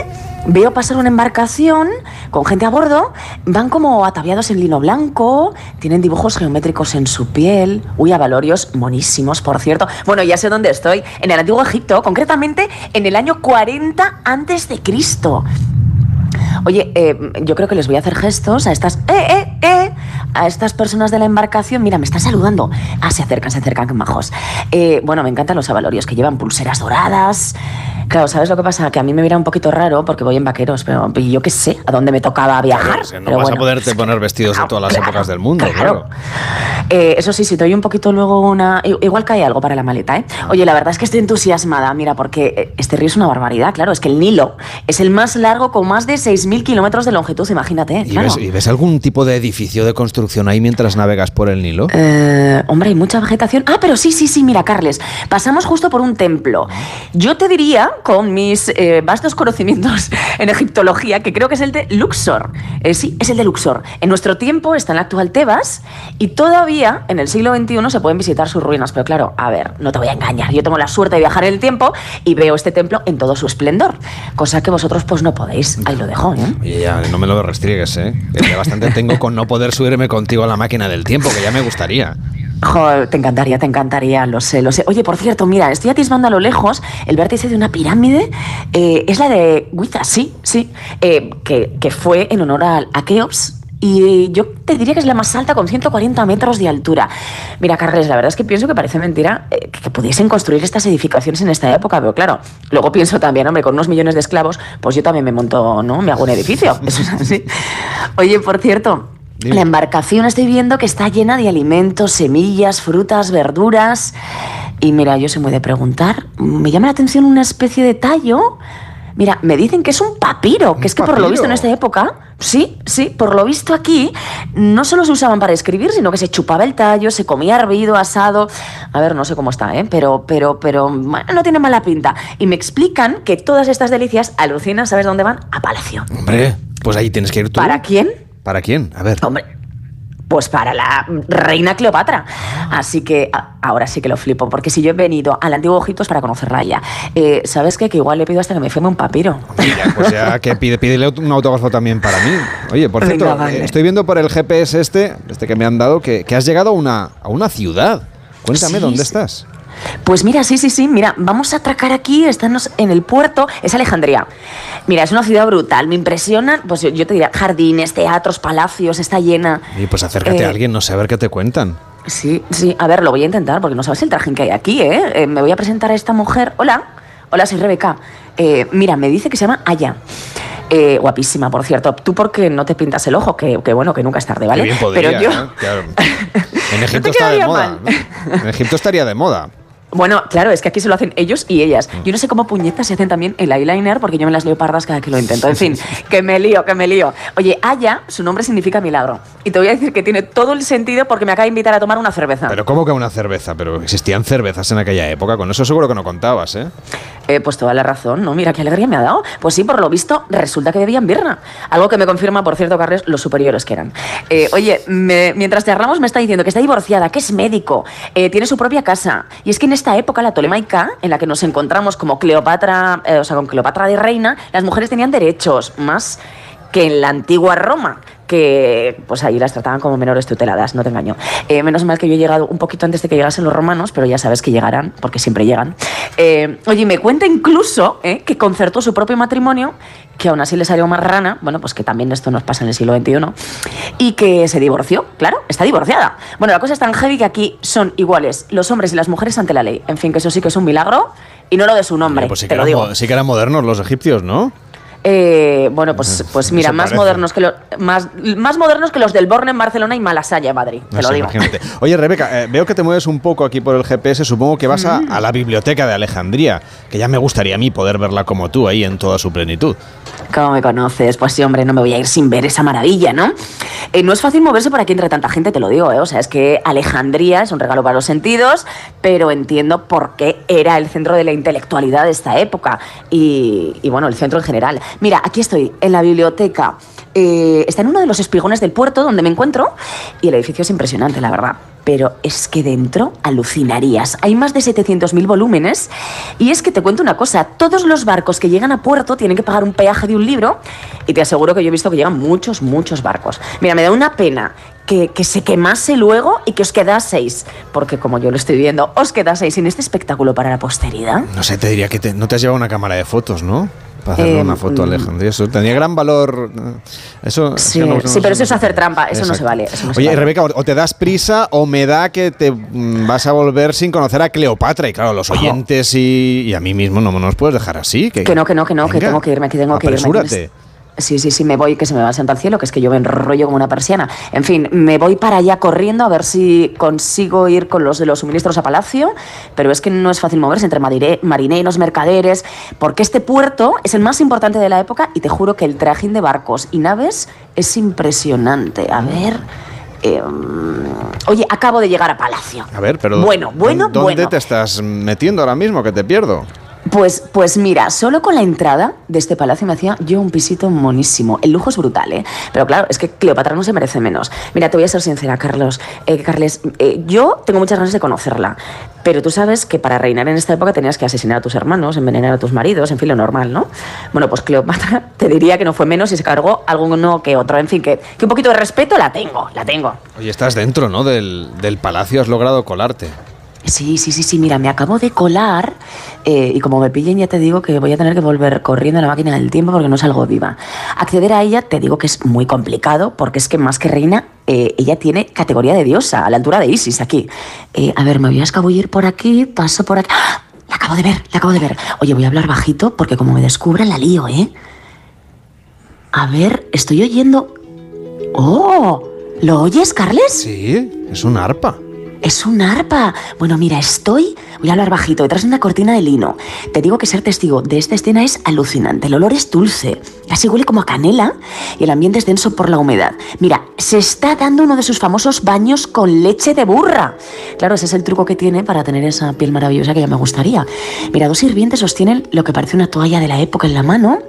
veo pasar una embarcación con gente a bordo, van como ataviados en lino blanco, tienen dibujos geométricos en su piel, uy, avalorios monísimos, por cierto. Bueno, ya sé dónde estoy, en el antiguo Egipto, concretamente en el año 40 antes de Cristo. Oye, eh, yo creo que les voy a hacer gestos a estas... ¡Eh, eh, eh! A estas personas de la embarcación. Mira, me están saludando. Ah, se acercan, se acercan, qué majos. Eh, bueno, me encantan los avalorios que llevan pulseras doradas. Claro, ¿sabes lo que pasa? Que a mí me mira un poquito raro porque voy en vaqueros, pero yo qué sé a dónde me tocaba viajar. Claro, no pero vas bueno. a poderte poner vestidos de todas las épocas del mundo, claro. Eh, eso sí, si te doy un poquito luego una... Igual cae algo para la maleta, ¿eh? Oye, la verdad es que estoy entusiasmada, mira, porque este río es una barbaridad, claro. Es que el Nilo es el más largo con más de 6.000 kilómetros de longitud, imagínate, ¿Y, claro. ves, y ves algún tipo de edificio de construcción ahí mientras navegas por el Nilo? Eh, hombre, hay mucha vegetación. Ah, pero sí, sí, sí, mira, Carles, pasamos justo por un templo. Yo te diría, con mis eh, vastos conocimientos *laughs* en egiptología, que creo que es el de Luxor. Eh, sí, es el de Luxor. En nuestro tiempo está en la actual Tebas y todavía en el siglo XXI se pueden visitar sus ruinas. Pero claro, a ver, no te voy a engañar. Yo tengo la suerte de viajar en el tiempo y veo este templo en todo su esplendor. Cosa que vosotros pues no podéis. Ahí lo dejo, ¿eh? Oye, ya, no me lo restriegues, ¿eh? Que bastante tengo con no poder subirme contigo a la máquina del tiempo, que ya me gustaría. Joder, te encantaría, te encantaría, lo sé, lo sé. Oye, por cierto, mira, estoy atisbando a lo lejos el vértice de una pirámide. eh, es la de Giza, sí, sí, eh, que, que fue en honor al- a Keops. Y yo te diría que es la más alta con 140 metros de altura. Mira, Carles, la verdad es que pienso que parece mentira eh, que pudiesen construir estas edificaciones en esta época, pero claro, luego pienso también, hombre, con unos millones de esclavos, pues yo también me monto, ¿no? Me hago un edificio. *laughs* Eso es así. Oye, por cierto, la embarcación estoy viendo que está llena de alimentos, semillas, frutas, verduras. Y mira, yo soy muy de preguntar. Me llama la atención una especie de tallo. Mira, me dicen que es un papiro, que es que por lo visto en esta época, sí, sí, por lo visto aquí, no solo se usaban para escribir, sino que se chupaba el tallo, se comía hervido, asado. A ver, no sé cómo está, ¿eh? Pero, pero, pero, no tiene mala pinta. Y me explican que todas estas delicias, alucinan, ¿sabes dónde van? A Palacio. Hombre, pues ahí tienes que ir tú. ¿Para quién? ¿Para quién? A ver. Hombre, pues para la reina Cleopatra. Así que a- ahora sí que lo flipo, porque si yo he venido al antiguo Egipto es para conocerla a ella. Eh, ¿Sabes qué? Que igual le pido hasta que me firme un papiro. Pues ya que pide, pídele un autógrafo también para mí. Oye, por Venga, cierto, vale. eh, estoy viendo por el GPS este, este que me han dado, que, que has llegado a una, a una ciudad. Cuéntame, Sí, ¿dónde sí. estás? Pues mira, sí, sí, sí, mira, vamos a atracar aquí, estamos en el puerto, es Alejandría. Mira, es una ciudad brutal, me impresionan, pues yo, yo te diría, jardines, teatros, palacios, está llena. Y pues acércate Eh, a alguien, no sé, a ver qué te cuentan. Sí, sí, a ver, lo voy a intentar, porque no sabes el trajín que hay aquí, ¿eh? Eh, me voy a presentar a esta mujer. Hola, hola, soy Rebeca. Eh, mira, me dice que se llama Aya. Eh, guapísima, por cierto. Tú porque no te pintas el ojo, que, que bueno, que nunca es tarde, ¿vale? Qué bien podría, Pero yo... ¿eh? Claro. *laughs* En Egipto está de moda. En Egipto estaría de moda. Bueno, claro, es que aquí se lo hacen ellos y ellas. Yo no sé cómo puñetas se hacen también el eyeliner, porque yo me las leo pardas cada que lo intento. En fin, que me lío, que me lío. Oye, Aya, su nombre significa milagro. Y te voy a decir que tiene todo el sentido porque me acaba de invitar a tomar una cerveza. Pero ¿cómo que una cerveza? Pero existían cervezas en aquella época, con eso seguro que no contabas, ¿eh? Eh, pues toda la razón, ¿no? Mira qué alegría me ha dado. Pues sí, por lo visto, resulta que bebían birra. Algo que me confirma, por cierto, Carles, los superiores que eran. Eh, oye, me- mientras charlamos me está diciendo que está divorciada, que es médico, eh, tiene su propia casa. Y es que en esta época, la tolemaica, en la que nos encontramos como Cleopatra, eh, o sea, con Cleopatra de reina, las mujeres tenían derechos más que en la antigua Roma que pues ahí las trataban como menores tuteladas, no te engaño. Eh, menos mal que yo he llegado un poquito antes de que llegasen los romanos, pero ya sabes que llegarán, porque siempre llegan. Eh, oye, me cuenta incluso eh, que concertó su propio matrimonio, que aún así le salió más rana, bueno, pues que también esto nos pasa en el siglo XXI, y que se divorció, claro, está divorciada. Bueno, la cosa es tan heavy que aquí son iguales los hombres y las mujeres ante la ley. En fin, que eso sí que es un milagro, y no lo de su nombre, Pues sí que, te lo eran, digo. mo- sí que eran modernos los egipcios, ¿no? Eh, bueno, pues, pues mira, más parece. modernos, que los, más, más modernos que los del Borne en Barcelona y Malasaya en Madrid, te lo digo. imagínate. Oye, Rebeca, eh, veo que te mueves un poco aquí por el GPS. Supongo que vas a, a la biblioteca de Alejandría, que ya me gustaría a mí poder verla como tú ahí en toda su plenitud. ¿Cómo me conoces? Pues sí, hombre, no me voy a ir sin ver esa maravilla, ¿no? Eh, no es fácil moverse por aquí entre tanta gente, te lo digo, ¿eh? O sea, es que Alejandría es un regalo para los sentidos, pero entiendo por qué era el centro de la intelectualidad de esta época y, y, bueno, el centro en general. Mira, aquí estoy, en la biblioteca. Eh, está en uno de los espigones del puerto donde me encuentro y el edificio es impresionante, la verdad. pero es que dentro alucinarías. Hay más de 700.000 volúmenes y es que te cuento una cosa, todos los barcos que llegan a puerto tienen que pagar un peaje de un libro y te aseguro que yo he visto que llegan muchos, muchos barcos. Mira, me da una pena que, se quemase luego y que os quedaseis. Porque como yo lo estoy viendo, os quedaseis sin este espectáculo para la posteridad. No sé, te diría que no te has llevado una cámara de fotos, ¿no? Para hacerle Eh, una foto a mm. Alejandría. Eso tenía gran valor. Eso, Sí, eso no- no- sí, pero eso es hacer trampa, eso no se vale. Eso se Oye, vale. Rebeca, o te das prisa o me da que te mm, vas a volver sin conocer a Cleopatra. Y claro, los oyentes y, y a mí mismo no nos puedes dejar así. Que, Que no, que no, que no, que tengo que irme, que tengo que irme. Sí, sí, sí, me voy, que se me va el santo al cielo, que es que yo me enrollo como una persiana. En fin, me voy para allá corriendo a ver si consigo ir con los de los suministros a Palacio, pero es que no es fácil moverse entre marineros, mercaderes, porque este puerto es el más importante de la época y te juro que el trajín de barcos y naves es impresionante. A ver... eh, oye, acabo de llegar a Palacio. A ver, pero. Bueno, bueno, ¿Dónde bueno. te estás metiendo ahora mismo? Que te pierdo. Pues, pues mira, solo con la entrada de este palacio me hacía yo un pisito monísimo. El lujo es brutal, ¿eh? Pero claro, es que Cleopatra no se merece menos. Mira, te voy a ser sincera, Carlos. Eh, eh, yo tengo muchas ganas de conocerla. Pero tú sabes que para reinar en esta época tenías que asesinar a tus hermanos, envenenar a tus maridos, en fin, lo normal, ¿no? Bueno, pues Cleopatra *laughs* te diría que no fue menos y se cargó alguno que otro. En fin, que, que un poquito de respeto la tengo, la tengo. Oye, estás dentro, ¿no? Del, del palacio, has logrado colarte. Sí, sí, sí, sí, mira, me acabo de colar eh, y como me pillen ya te digo que voy a tener que volver corriendo a la máquina del tiempo porque no salgo viva. Acceder a ella te digo que es muy complicado porque es que más que reina, eh, ella tiene categoría de diosa, a la altura de Isis aquí. Eh, a ver, me voy a escabullir por aquí, paso por aquí... ¡Ah! La acabo de ver, la acabo de ver. Oye, voy a hablar bajito porque como me descubran la lío, ¿eh? A ver, estoy oyendo... ¡Oh! ¿Lo oyes, Carles? Sí, es un arpa. Es un arpa. Bueno, mira, estoy. Voy a hablar bajito, detrás de una cortina de lino. Te digo que ser testigo de esta escena es alucinante. El olor es dulce. Casi huele como a canela y el ambiente es denso por la humedad. Mira, se está dando uno de sus famosos baños con leche de burra. Claro, ese es el truco que tiene para tener esa piel maravillosa que ya me gustaría. Mira, dos sirvientes sostienen lo que parece una toalla de la época en la mano.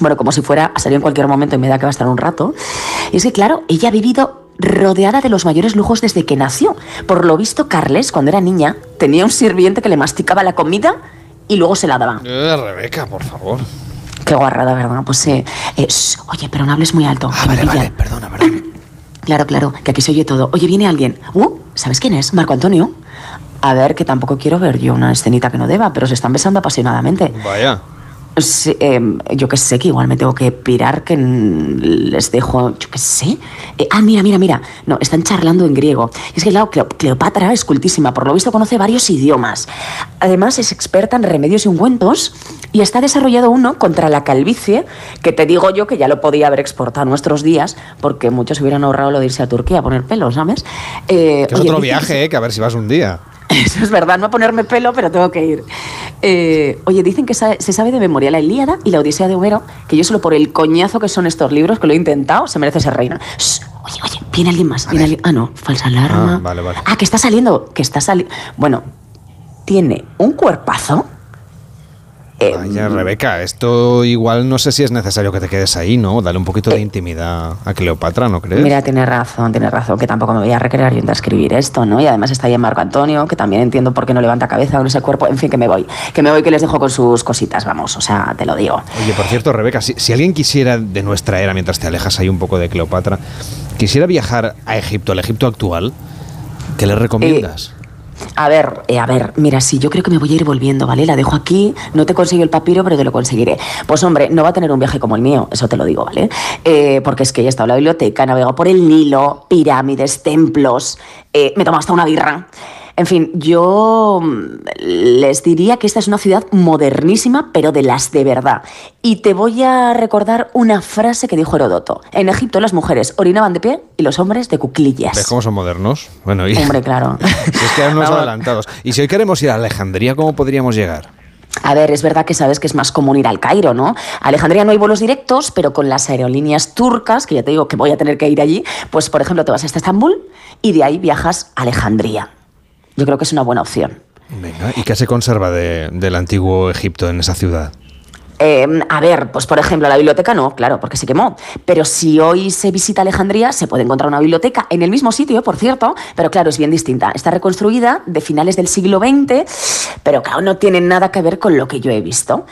Bueno, como si fuera a salir en cualquier momento y me da que va a estar un rato. Y es que, claro, ella ha vivido rodeada de los mayores lujos desde que nació. Por lo visto, Carles, cuando era niña, tenía un sirviente que le masticaba la comida y luego se la daba. Eh, Rebeca, por favor. Qué guarrada, ¿verdad? Pues sí. Eh, shh, oye, pero no hables muy alto. me vale, vale, perdona, perdona. *clears throat* Claro, claro, que aquí se oye todo. Oye, viene alguien. Uh, ¿sabes quién es? Marco Antonio. A ver, que tampoco quiero ver yo una escenita que no deba, pero se están besando apasionadamente. Vaya. Sí, eh, yo que sé, que igual me tengo que pirar, que les dejo, yo que sé. Eh, ah, mira, mira, mira. No, están charlando en griego. Es que, claro, Cleo- Cleopatra es cultísima, por lo visto conoce varios idiomas. Además, es experta en remedios y ungüentos y está desarrollado uno contra la calvicie, que te digo yo que ya lo podía haber exportado a nuestros días, porque muchos hubieran ahorrado lo de irse a Turquía a poner pelo, ¿sabes? Eh, Que es oye, otro viaje, *laughs* eh, que a ver si vas un día. eso es verdad, no a ponerme pelo, pero tengo que ir. Eh, oye, dicen que sa- se sabe de memoria la Ilíada y la Odisea de Homero, que yo solo por el coñazo que son estos libros, que lo he intentado, se merece ser reina. Shh, oye, oye, viene alguien más. viene alguien- Ah, no, falsa alarma. Ah, vale, vale. Ah, que está saliendo, que está saliendo. Bueno, tiene un cuerpazo. Eh, Vaya, Rebeca, esto igual no sé si es necesario que te quedes ahí, ¿no? Dale un poquito de intimidad a Cleopatra, ¿no crees? Mira, tiene razón, tiene razón, que tampoco me voy a recrear yo en escribir esto, ¿no? Y además está ahí en Marco Antonio, que también entiendo por qué no levanta cabeza con ese cuerpo. En fin, que me voy. Que me voy, que les dejo con sus cositas, vamos, o sea, te lo digo. Oye, por cierto, Rebeca, si, si alguien quisiera de nuestra era, mientras te alejas ahí un poco de Cleopatra, quisiera viajar a Egipto, al Egipto actual, ¿qué le recomiendas? A ver, eh, a ver, mira, sí, yo creo que me voy a ir volviendo, ¿vale? La dejo aquí, no te consigo el papiro, pero te lo conseguiré. Pues hombre, no va a tener un viaje como el mío, eso te lo digo, ¿vale? Eh, porque es que he estado en la biblioteca, he navegado por el Nilo, pirámides, templos, eh, me he tomado hasta una birra. En fin, yo mm, les diría que esta es una ciudad modernísima, pero de las de verdad. Y te voy a recordar una frase que dijo Herodoto. En Egipto las mujeres orinaban de pie y los hombres de cuclillas. ¿Ves cómo son modernos? Bueno, y Hombre, claro. *laughs* si es que eran unos adelantados. Y si hoy queremos ir a Alejandría, ¿cómo podríamos llegar? A ver, es verdad que sabes que es más común ir al Cairo, ¿no? A Alejandría no hay vuelos directos, pero con las aerolíneas turcas, que ya te digo que voy a tener que ir allí, pues por ejemplo te vas hasta Estambul y de ahí viajas a Alejandría. Yo creo que es una buena opción. Venga, ¿y qué se conserva de- del antiguo Egipto en esa ciudad? Eh, a ver, pues por ejemplo, la biblioteca no, claro, porque se quemó. Pero si hoy se visita Alejandría, se puede encontrar una biblioteca en el mismo sitio, por cierto, pero claro, es bien distinta. Está reconstruida de finales del siglo XX, pero claro, no tiene nada que ver con lo que yo he visto.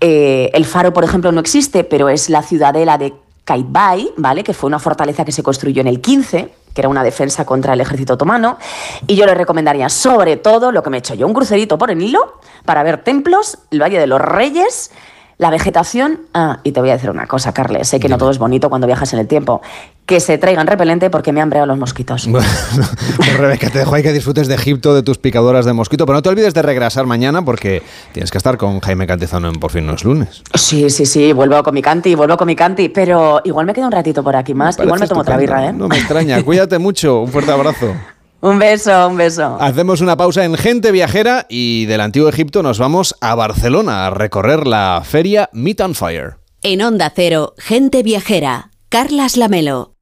Eh, el faro, por ejemplo, no existe, pero es la ciudadela de Kaitbay, ¿vale? Que fue una fortaleza que se construyó en el 15, que era una defensa contra el ejército otomano. Y yo le recomendaría, sobre todo, lo que me he hecho yo, un crucerito por el Nilo para ver templos, el Valle de los Reyes la vegetación, ah, y te voy a decir una cosa, Carles, sé que no todo es bonito cuando viajas en el tiempo, que se traigan repelente porque me han breado los mosquitos. Bueno, *laughs* pues Rebeca, te dejo ahí que disfrutes de Egipto, de tus picadoras de mosquito, pero no te olvides de regresar mañana porque tienes que estar con Jaime Cantizano en Por fin no es lunes. Sí, sí, sí, vuelvo con mi canti, vuelvo con mi canti, pero igual me quedo un ratito por aquí más, igual me tomo otra birra, ¿eh? No me extraña, *laughs* cuídate mucho, un fuerte abrazo. Un beso, un beso. Hacemos una pausa en Gente Viajera y del Antiguo Egipto nos vamos a Barcelona a recorrer la feria Meet on Fire. En Onda Cero, Gente Viajera, Carlas Lamelo.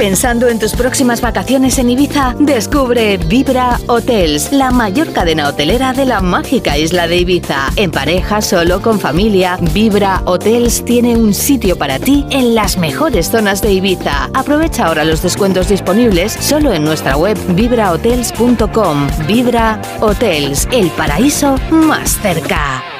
Pensando en tus próximas vacaciones en Ibiza, descubre Vibra Hotels, la mayor cadena hotelera de la mágica isla de Ibiza. En pareja, solo, con familia, Vibra Hotels tiene un sitio para ti en las mejores zonas de Ibiza. Aprovecha ahora los descuentos disponibles solo en nuestra web vibrahotels.com. Vibra Hotels, el paraíso más cerca.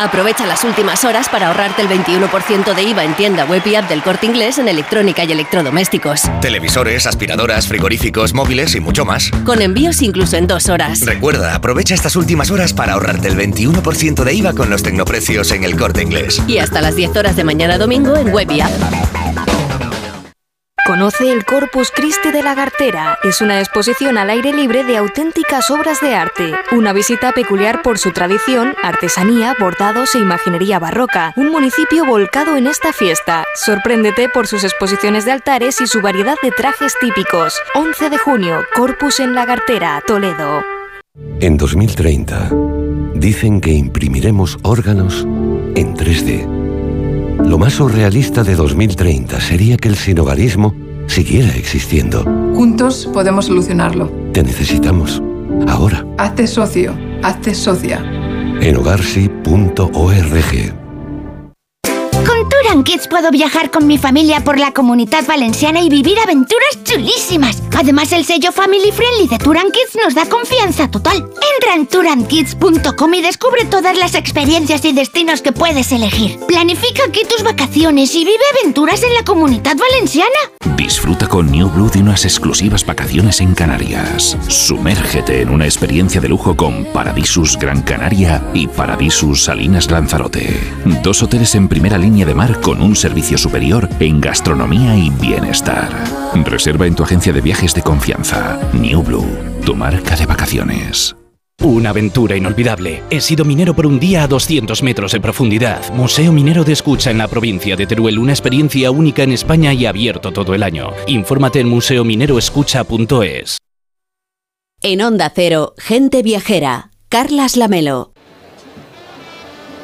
Aprovecha las últimas horas para ahorrarte el 21% de IVA en tienda web y app del corte inglés en electrónica y electrodomésticos. Televisores, aspiradoras, frigoríficos, móviles y mucho más. Con envíos incluso en dos horas. Recuerda, aprovecha estas últimas horas para ahorrarte el 21% de IVA con los tecnoprecios en el corte inglés. Y hasta las 10 horas de mañana domingo en web y app. Conoce el Corpus Christi de la Gartera. Es una exposición al aire libre de auténticas obras de arte. Una visita peculiar por su tradición, artesanía, bordados e imaginería barroca. Un municipio volcado en esta fiesta. Sorpréndete por sus exposiciones de altares y su variedad de trajes típicos. 11 de junio, Corpus en la Gartera, Toledo. En 2030, dicen que imprimiremos órganos en 3D. Lo más surrealista de 2030 sería que el sinogarismo siguiera existiendo. Juntos podemos solucionarlo. Te necesitamos. Ahora. Hazte socio. Hazte socia. En hogarsi.org. Con Touran Kids puedo viajar con mi familia por la comunidad valenciana y vivir aventuras chulísimas. Además, el sello Family Friendly de Touran Kids nos da confianza total. Entra en turankids.com y descubre todas las experiencias y destinos que puedes elegir. Planifica aquí tus vacaciones y vive aventuras en la comunidad valenciana. Disfruta con New Blue de unas exclusivas vacaciones en Canarias. Sumérgete en una experiencia de lujo con Paradisus Gran Canaria y Paradisus Salinas Lanzarote. Dos hoteles en primera línea de mar con un servicio superior en gastronomía y bienestar. Reserva en tu agencia de viajes de confianza. New Blue, tu marca de vacaciones. Una aventura inolvidable. He sido minero por un día a 200 metros de profundidad. Museo Minero de Escucha en la provincia de Teruel. Una experiencia única en España y abierto todo el año. Infórmate en museomineroescucha.es. En Onda Cero, Gente Viajera, Carlas Lamelo.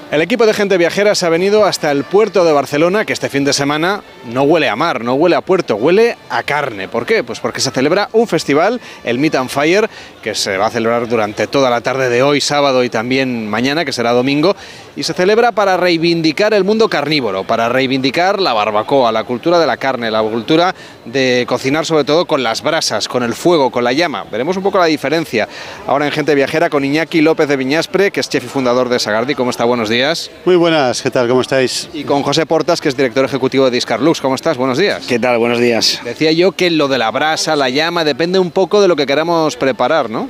El equipo de gente viajera se ha venido hasta el puerto de Barcelona, que este fin de semana no huele a mar, no huele a puerto, huele a carne. ¿Por qué? Pues porque se celebra un festival, el Meat and Fire, que se va a celebrar durante toda la tarde de hoy, sábado y también mañana, que será domingo, y se celebra para reivindicar el mundo carnívoro, para reivindicar la barbacoa, la cultura de la carne, la cultura de cocinar sobre todo con las brasas, con el fuego, con la llama. Veremos un poco la diferencia ahora en Gente Viajera con Iñaki López de Viñaspre, que es chef y fundador de Sagardi. ¿Cómo está? Buenos días. Muy buenas, ¿qué tal? ¿Cómo estáis? Y con José Portas, que es director ejecutivo de Discarlux. ¿Cómo estás? Buenos días. ¿Qué tal? Buenos días. Decía yo que lo de la brasa, la llama, depende un poco de lo que queramos preparar, ¿no?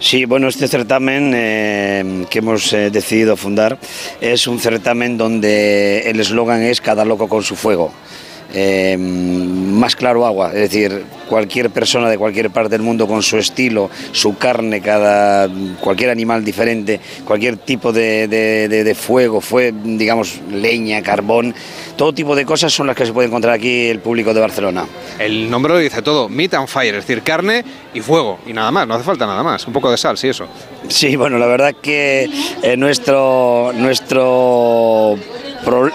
Sí, bueno, este certamen eh, que hemos eh, decidido fundar es un certamen donde el eslogan es cada loco con su fuego. Eh, más claro agua, es decir, cualquier persona de cualquier parte del mundo con su estilo, su carne, cada, cualquier animal diferente, cualquier tipo de, de fuego, fue, digamos, leña, carbón, todo tipo de cosas son las que se puede encontrar aquí el público de Barcelona. El nombre lo dice todo, meat and fire, es decir, carne y fuego, y nada más, no hace falta nada más, un poco de sal, sí, eso. Sí, bueno, la verdad que eh, nuestro, nuestro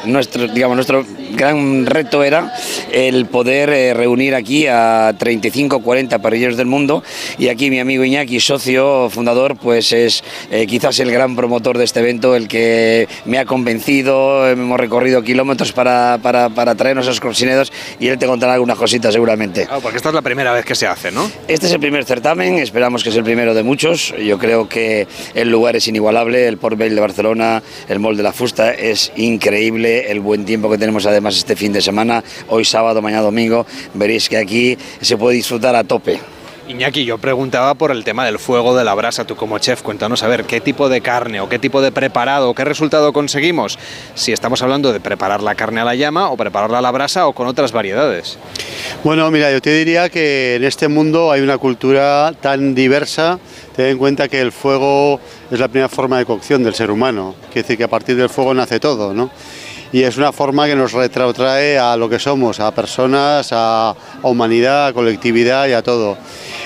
nuestro, digamos, nuestro gran reto era el poder eh, reunir aquí a 35, 40 parrilleros del mundo y aquí mi amigo Iñaki, socio, fundador, pues es eh, quizás el gran promotor de este evento, el que me ha convencido, hemos recorrido kilómetros para, para, para traernos a esos cocineros y él te contará algunas cositas seguramente. porque esta es la primera vez que se hace, ¿no? Este es el primer certamen, esperamos que es el primero de muchos, yo creo que el lugar es inigualable, el Port Vell de Barcelona, el Mall de la Fusta, es increíble el buen tiempo que tenemos además este fin de semana, hoy sábado, mañana domingo, veréis que aquí se puede disfrutar a tope. Iñaki, yo preguntaba por el tema del fuego de la brasa. Tú como chef, cuéntanos a ver qué tipo de carne o qué tipo de preparado qué resultado conseguimos. Si estamos hablando de preparar la carne a la llama o prepararla a la brasa o con otras variedades. Bueno, mira, yo te diría que en este mundo hay una cultura tan diversa. Ten en cuenta que el fuego es la primera forma de cocción del ser humano. Quiere decir que a partir del fuego nace todo, ¿no? Y es una forma que nos retrotrae a lo que somos, a personas, a, humanidad, a colectividad y a todo.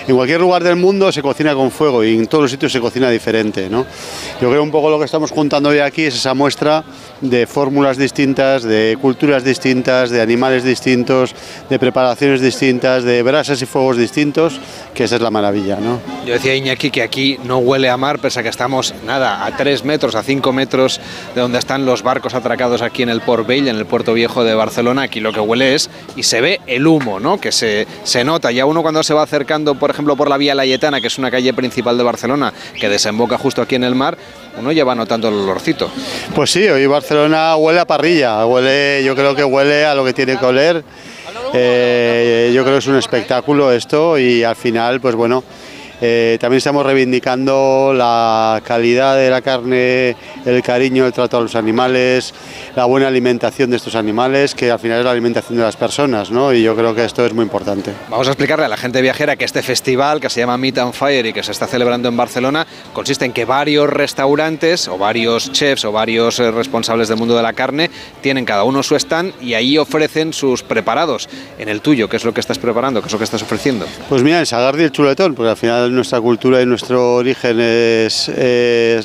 En cualquier lugar del mundo se cocina con fuego y en todos los sitios se cocina diferente. ¿no? Yo creo un poco lo que estamos juntando hoy aquí es esa muestra de fórmulas distintas, de culturas distintas, de animales distintos, de preparaciones distintas, de brasas y fuegos distintos, que esa es la maravilla. ¿no? Yo decía Iñaki que aquí no huele a mar, pese a que estamos nada, a 3 metros, a 5 metros de donde están los barcos atracados aquí en el Port Vell, en el puerto viejo de Barcelona. Aquí lo que huele es, y se ve el humo, ¿no? que se, se nota. Ya uno cuando se va acercando, por ejemplo, por la Vía Layetana, que es una calle principal de Barcelona, que desemboca justo aquí en el mar, uno ya va notando el olorcito. Pues sí, hoy Barcelona huele a parrilla, huele, yo creo que huele a lo que tiene que oler. Eh, yo creo que es un espectáculo esto y al final, pues bueno, eh, también estamos reivindicando la calidad de la carne, el cariño, el trato a los animales, la buena alimentación de estos animales, que al final es la alimentación de las personas, ¿no? Y yo creo que esto es muy importante. Vamos a explicarle a la gente viajera que este festival, que se llama Meat and Fire y que se está celebrando en Barcelona, consiste en que varios restaurantes o varios chefs o varios eh, responsables del mundo de la carne tienen cada uno su stand y ahí ofrecen sus preparados. En el tuyo, ¿qué es lo que estás preparando? ¿Qué es lo que estás ofreciendo? Pues mira, el sagardi y el chuletón, porque al final nuestra cultura y nuestro origen es,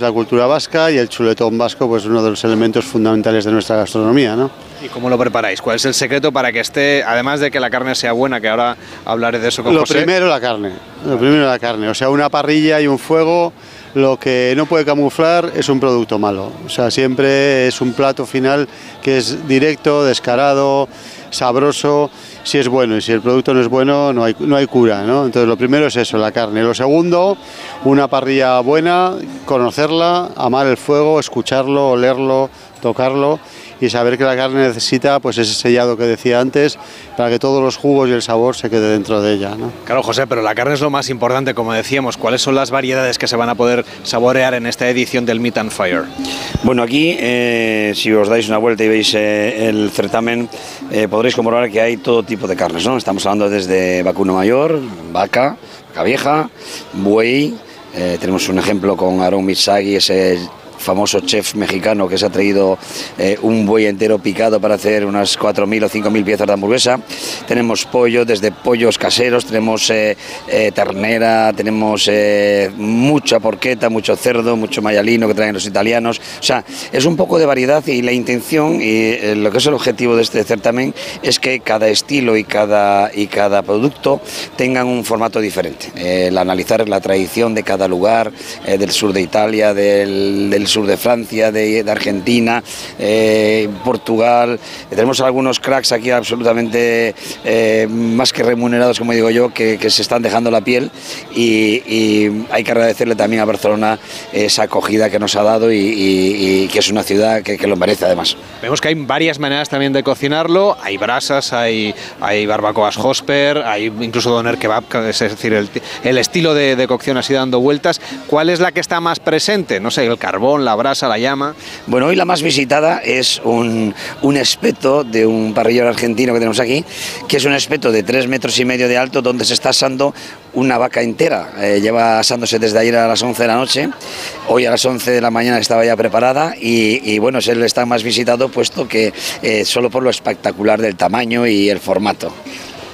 la cultura vasca y el chuletón vasco pues uno de los elementos fundamentales de nuestra gastronomía. ¿no? ¿Y cómo lo preparáis? ¿Cuál es el secreto para que esté, además de que la carne sea buena, que ahora hablaré de eso con Lo primero la carne, lo primero la carne, o sea, una parrilla y un fuego lo que no puede camuflar es un producto malo. O sea, siempre es un plato final que es directo, descarado, sabroso si es bueno y si el producto no es bueno no hay, no hay cura. ¿no? Entonces lo primero es eso, la carne. Lo segundo, una parrilla buena, conocerla, amar el fuego, escucharlo, olerlo, tocarlo y saber que la carne necesita pues ese sellado que decía antes para que todos los jugos y el sabor se quede dentro de ella. ¿no? Claro, José, pero la carne es lo más importante, como decíamos. ¿Cuáles son las variedades que se van a poder saborear en esta edición del Meat and Fire? Bueno, aquí, eh, si os dais una vuelta y veis eh, el certamen, eh, podréis comprobar que hay todo tipo de carnes. ¿no? Estamos hablando desde vacuno mayor, vaca, vaca vieja, buey. tenemos un ejemplo con Aaron Mitsagi, ese famoso chef mexicano que se ha traído eh, un buey entero picado para hacer unas 4.000 o 5.000 piezas de hamburguesa. Tenemos pollo, desde pollos caseros, tenemos eh, eh, ternera, tenemos mucha porqueta, mucho cerdo, mucho mayalino que traen los italianos. O sea, es un poco de variedad y la intención y lo que es el objetivo de este certamen es que cada estilo y cada, y cada producto tengan un formato diferente. el analizar la tradición de cada lugar, del sur de Italia, del, del sur de Francia, de, Argentina, eh, Portugal. Tenemos algunos cracks aquí absolutamente eh, más que remunerados, como digo yo, que, se están dejando la piel y, hay que agradecerle también a Barcelona esa acogida que nos ha dado y, que es una ciudad que, lo merece además. Vemos que hay varias maneras también de cocinarlo, hay brasas, hay, barbacoas hosper, hay incluso doner kebab, es decir, el, estilo de, de cocción así dando vueltas. ¿Cuál es la que está más presente? No sé, el carbón, la brasa, la llama. Bueno, hoy la más visitada es un, un espeto de un parrillero argentino que tenemos aquí, que es un espeto de tres metros y medio de alto donde se está asando una vaca entera. Eh, lleva asándose desde ayer a las 11 de la noche, hoy a las 11 de la mañana estaba ya preparada y, bueno, es el está más visitado puesto que eh, solo por lo espectacular del tamaño y el formato.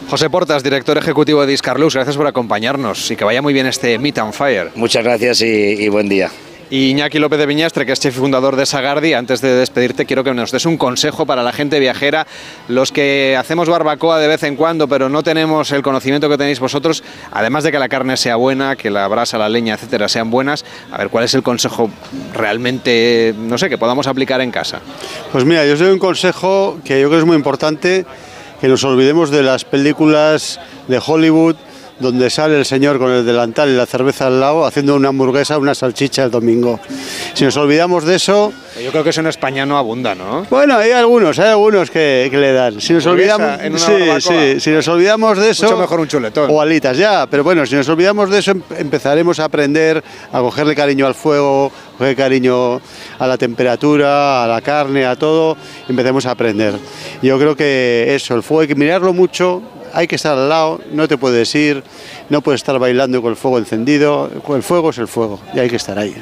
José Portas, director ejecutivo de Discarlux, gracias por acompañarnos y que vaya muy bien este Meet and Fire. Muchas gracias y buen día. Y Iñaki López de Viñastre, que es chef fundador de Sagardi, antes de despedirte quiero que nos des un consejo para la gente viajera, los que hacemos barbacoa de vez en cuando, pero no tenemos el conocimiento que tenéis vosotros, además de que la carne sea buena, que la brasa, la leña, etcétera, sean buenas, a ver, ¿cuál es el consejo realmente, no sé, que podamos aplicar en casa? Pues mira, yo os doy un consejo que yo creo que es muy importante, que nos olvidemos de las películas de Hollywood, donde sale el señor con el delantal y la cerveza al lado haciendo una hamburguesa, una salchicha el domingo. Si nos olvidamos de eso... Yo creo que eso en España no abunda, ¿no? Bueno, hay algunos, hay algunos que, que le dan. Si nos olvidamos, sí, sí, si nos olvidamos de eso... Mucho mejor un chuletón. O alitas, ya, pero bueno, si nos olvidamos de eso em- empezaremos a aprender a cogerle cariño al fuego, coger cariño a la temperatura, a la carne, a todo, empecemos a aprender. Yo creo que eso, el fuego hay que mirarlo mucho, hay que estar al lado, no te puedes ir, no puedes estar bailando con el fuego encendido, el fuego es el fuego y hay que estar ahí.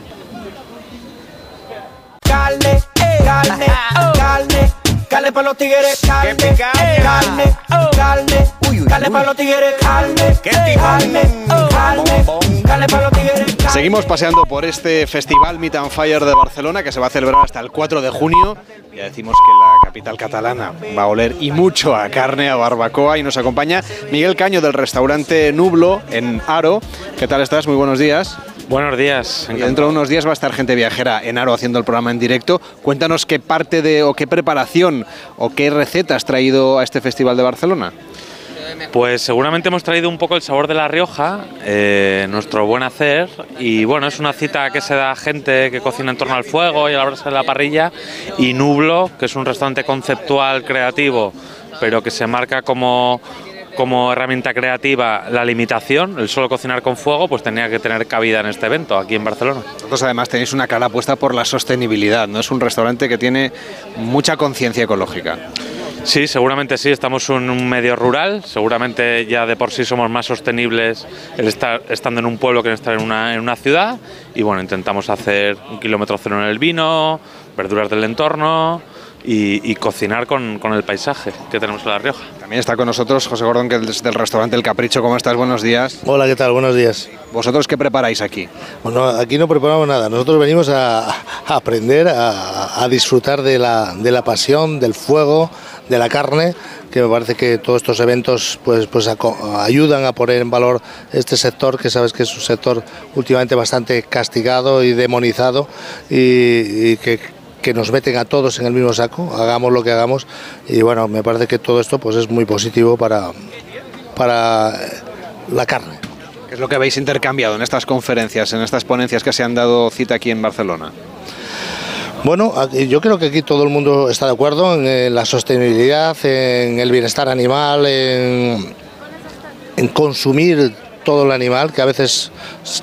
Carne, eh, carne, carne, carne para los tigres, carne, eh, carne, para los tigres, los. Seguimos paseando por este festival Meet and Fire de Barcelona que se va a celebrar hasta el 4 de junio. Ya decimos que la capital catalana va a oler y mucho a carne, a barbacoa y nos acompaña Miguel Caño del restaurante Nublo en Aro. ¿Qué tal estás? Muy buenos días. Buenos días. Y dentro de unos días va a estar gente viajera en Aro haciendo el programa en directo. Cuéntanos qué parte de o qué preparación o qué receta has traído a este festival de Barcelona. Pues seguramente hemos traído un poco el sabor de La Rioja, eh, nuestro buen hacer, y bueno, es una cita que se da a gente que cocina en torno al fuego y a la brasa de la parrilla, y Nublo, que es un restaurante conceptual, creativo, pero que se marca como como herramienta creativa la limitación, el solo cocinar con fuego, pues tenía que tener cabida en este evento aquí en Barcelona. Vosotros además tenéis una cara puesta por la sostenibilidad, ¿no? Es un restaurante que tiene mucha conciencia ecológica. Sí, seguramente sí, estamos en un medio rural, seguramente ya de por sí somos más sostenibles el estar estando en un pueblo que en estar en una, en una ciudad y bueno, intentamos hacer un kilómetro cero en el vino, verduras del entorno y, y cocinar con, con el paisaje que tenemos en La Rioja. También está con nosotros José Gordón, que es del restaurante El Capricho. ¿Cómo estás? Buenos días. Hola, ¿qué tal? Buenos días. ¿Vosotros qué preparáis aquí? Bueno, aquí no preparamos nada. Nosotros venimos a, a aprender, a, a disfrutar de la, de la pasión, del fuego, de la carne, que me parece que todos estos eventos pues, pues ayudan a poner en valor este sector, que sabes que es un sector últimamente bastante castigado y demonizado y, y que, que nos meten a todos en el mismo saco, hagamos lo que hagamos. Y bueno, me parece que todo esto pues, es muy positivo para, para la carne. ¿Qué es lo que habéis intercambiado en estas conferencias, en estas ponencias que se han dado cita aquí en Barcelona? Bueno, yo creo que aquí todo el mundo está de acuerdo en, eh, la sostenibilidad, en el bienestar animal, en consumir todo el animal, que a veces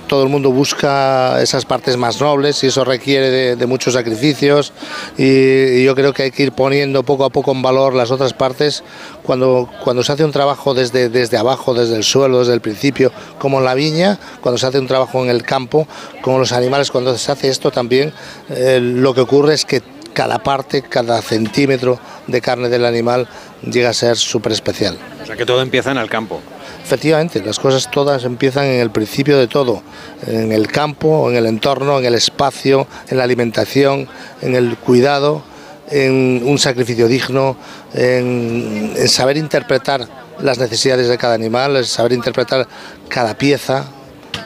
todo el mundo busca esas partes más nobles y eso requiere de, muchos sacrificios y, y yo creo que hay que ir poniendo poco a poco en valor las otras partes cuando, cuando se hace un trabajo desde, desde abajo, desde el suelo, desde el principio, como en la viña, cuando se hace un trabajo en el campo, como los animales, cuando se hace esto también, eh, lo que ocurre es que cada parte, cada centímetro de carne del animal llega a ser súper especial. O sea que todo empieza en el campo. Efectivamente, las cosas todas empiezan en el principio de todo, en el campo, en el entorno, en el espacio, en la alimentación, en el cuidado, en un sacrificio digno, en, saber interpretar las necesidades de cada animal, en saber interpretar cada pieza,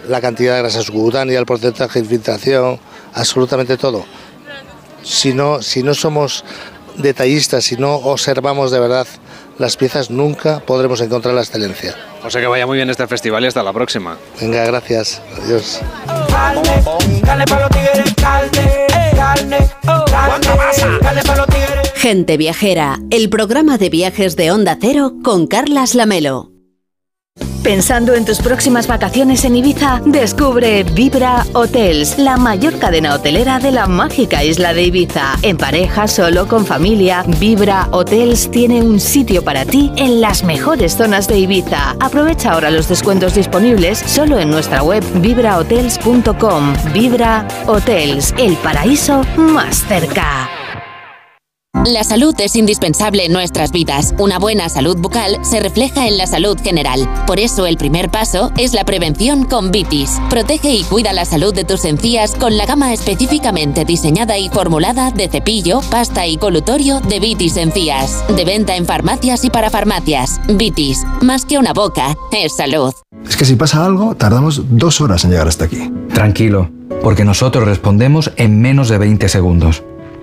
la cantidad de grasa subcutánea, el porcentaje de infiltración, absolutamente todo. Si no, si no somos detallistas, si no observamos de verdad las piezas, nunca podremos encontrar la excelencia. O sea que vaya muy bien este festival y hasta la próxima. Venga, gracias. Adiós. Gente Viajera, el programa de viajes de Onda Cero con Carlas Lamelo. Pensando en tus próximas vacaciones en Ibiza, descubre Vibra Hotels, la mayor cadena hotelera de la mágica isla de Ibiza. En pareja, solo, con familia, Vibra Hotels tiene un sitio para ti en las mejores zonas de Ibiza. Aprovecha ahora los descuentos disponibles solo en nuestra web vibrahotels.com. Vibra Hotels, el paraíso más cerca. La salud es indispensable en nuestras vidas. Una buena salud bucal se refleja en la salud general. Por eso el primer paso es la prevención con Vitis. Protege y cuida la salud de tus encías con la gama específicamente diseñada y formulada de cepillo, pasta y colutorio de Vitis Encías. De venta en farmacias y para farmacias. Vitis, más que una boca, es salud. Es que si pasa algo, tardamos dos horas en llegar hasta aquí. Tranquilo, porque nosotros respondemos en menos de 20 segundos.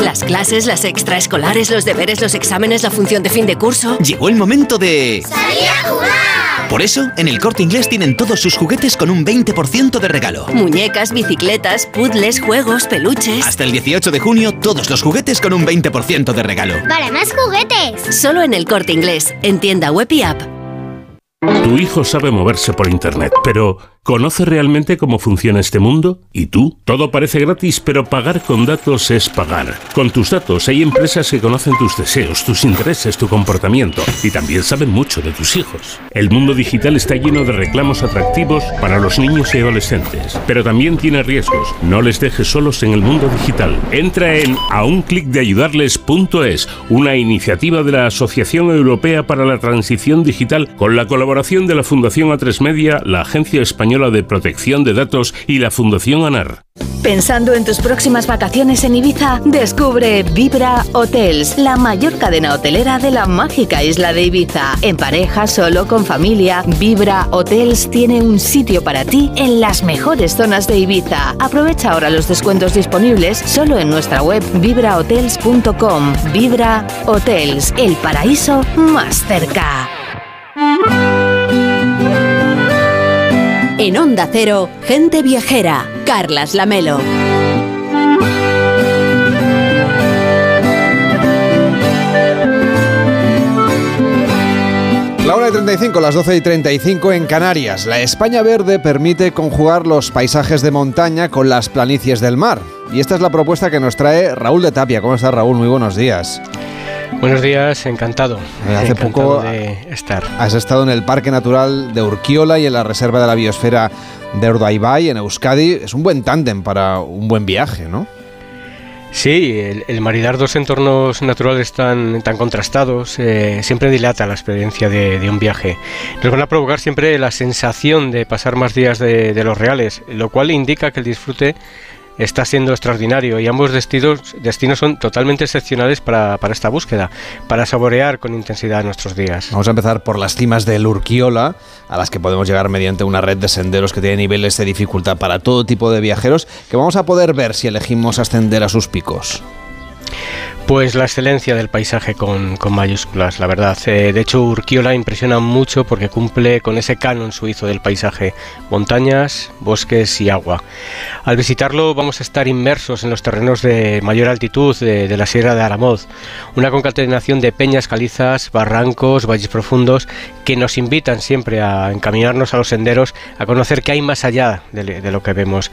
Las clases, las extraescolares, los deberes, los exámenes, la función de fin de curso. Llegó el momento de... ¡Salir a jugar! Por eso, en el Corte Inglés tienen todos sus juguetes con un 20% de regalo. Muñecas, bicicletas, puzzles, juegos, peluches. Hasta el 18 de junio, todos los juguetes con un 20% de regalo. ¡Para más juguetes! Solo en el Corte Inglés, en tienda web y app. Tu hijo sabe moverse por Internet, pero ¿conoce realmente cómo funciona este mundo? ¿Y tú? Todo parece gratis, pero pagar con datos es pagar. Con tus datos hay empresas que conocen tus deseos, tus intereses, tu comportamiento y también saben mucho de tus hijos. El mundo digital está lleno de reclamos atractivos para los niños y adolescentes, pero también tiene riesgos. No les dejes solos en el mundo digital. Entra en aunclickdeayudarles.es, una iniciativa de la Asociación Europea para la Transición Digital con la colaboración de la Fundación A3 Media, la Agencia Española de Protección de Datos y la Fundación ANAR. Pensando en tus próximas vacaciones en Ibiza, descubre Vibra Hotels, la mayor cadena hotelera de la mágica isla de Ibiza. En pareja, solo, con familia, Vibra Hotels tiene un sitio para ti en las mejores zonas de Ibiza. Aprovecha ahora los descuentos disponibles solo en nuestra web vibrahotels.com. Vibra Hotels, el paraíso más cerca. En Onda Cero, gente viajera, Carlas Lamelo. La 1 y 35, las 12 y 35 en Canarias. La España Verde permite conjugar los paisajes de montaña con las planicies del mar. Y esta es la propuesta que nos trae Raúl de Tapia. ¿Cómo estás, Raúl? Muy buenos días. Buenos días, encantado. Hace encantado poco de estar. Has estado en el Parque Natural de Urquiola y en la Reserva de la Biosfera de Urdaibai, en Euskadi. Es un buen tándem para un buen viaje, ¿no? Sí, el, el maridar dos entornos naturales tan, tan contrastados eh, siempre dilata la experiencia de, de, un viaje. Nos van a provocar siempre la sensación de pasar más días de, de los reales, lo cual indica que el disfrute está siendo extraordinario y ambos destinos, destinos son totalmente excepcionales para, para, esta búsqueda, para saborear con intensidad nuestros días. Vamos a empezar por las cimas del Urquiola, a las que podemos llegar mediante una red de senderos que tiene niveles de dificultad para todo tipo de viajeros, que vamos a poder ver si elegimos ascender a sus picos. Pues la excelencia del paisaje con, mayúsculas, la verdad. Eh, de hecho, Urquiola impresiona mucho porque cumple con ese canon suizo del paisaje, montañas, bosques y agua. Al visitarlo vamos a estar inmersos en los terrenos de mayor altitud de, la Sierra de Aramoz, una concatenación de peñas, calizas, barrancos, valles profundos que nos invitan siempre a encaminarnos a los senderos, a conocer qué hay más allá de, lo que vemos.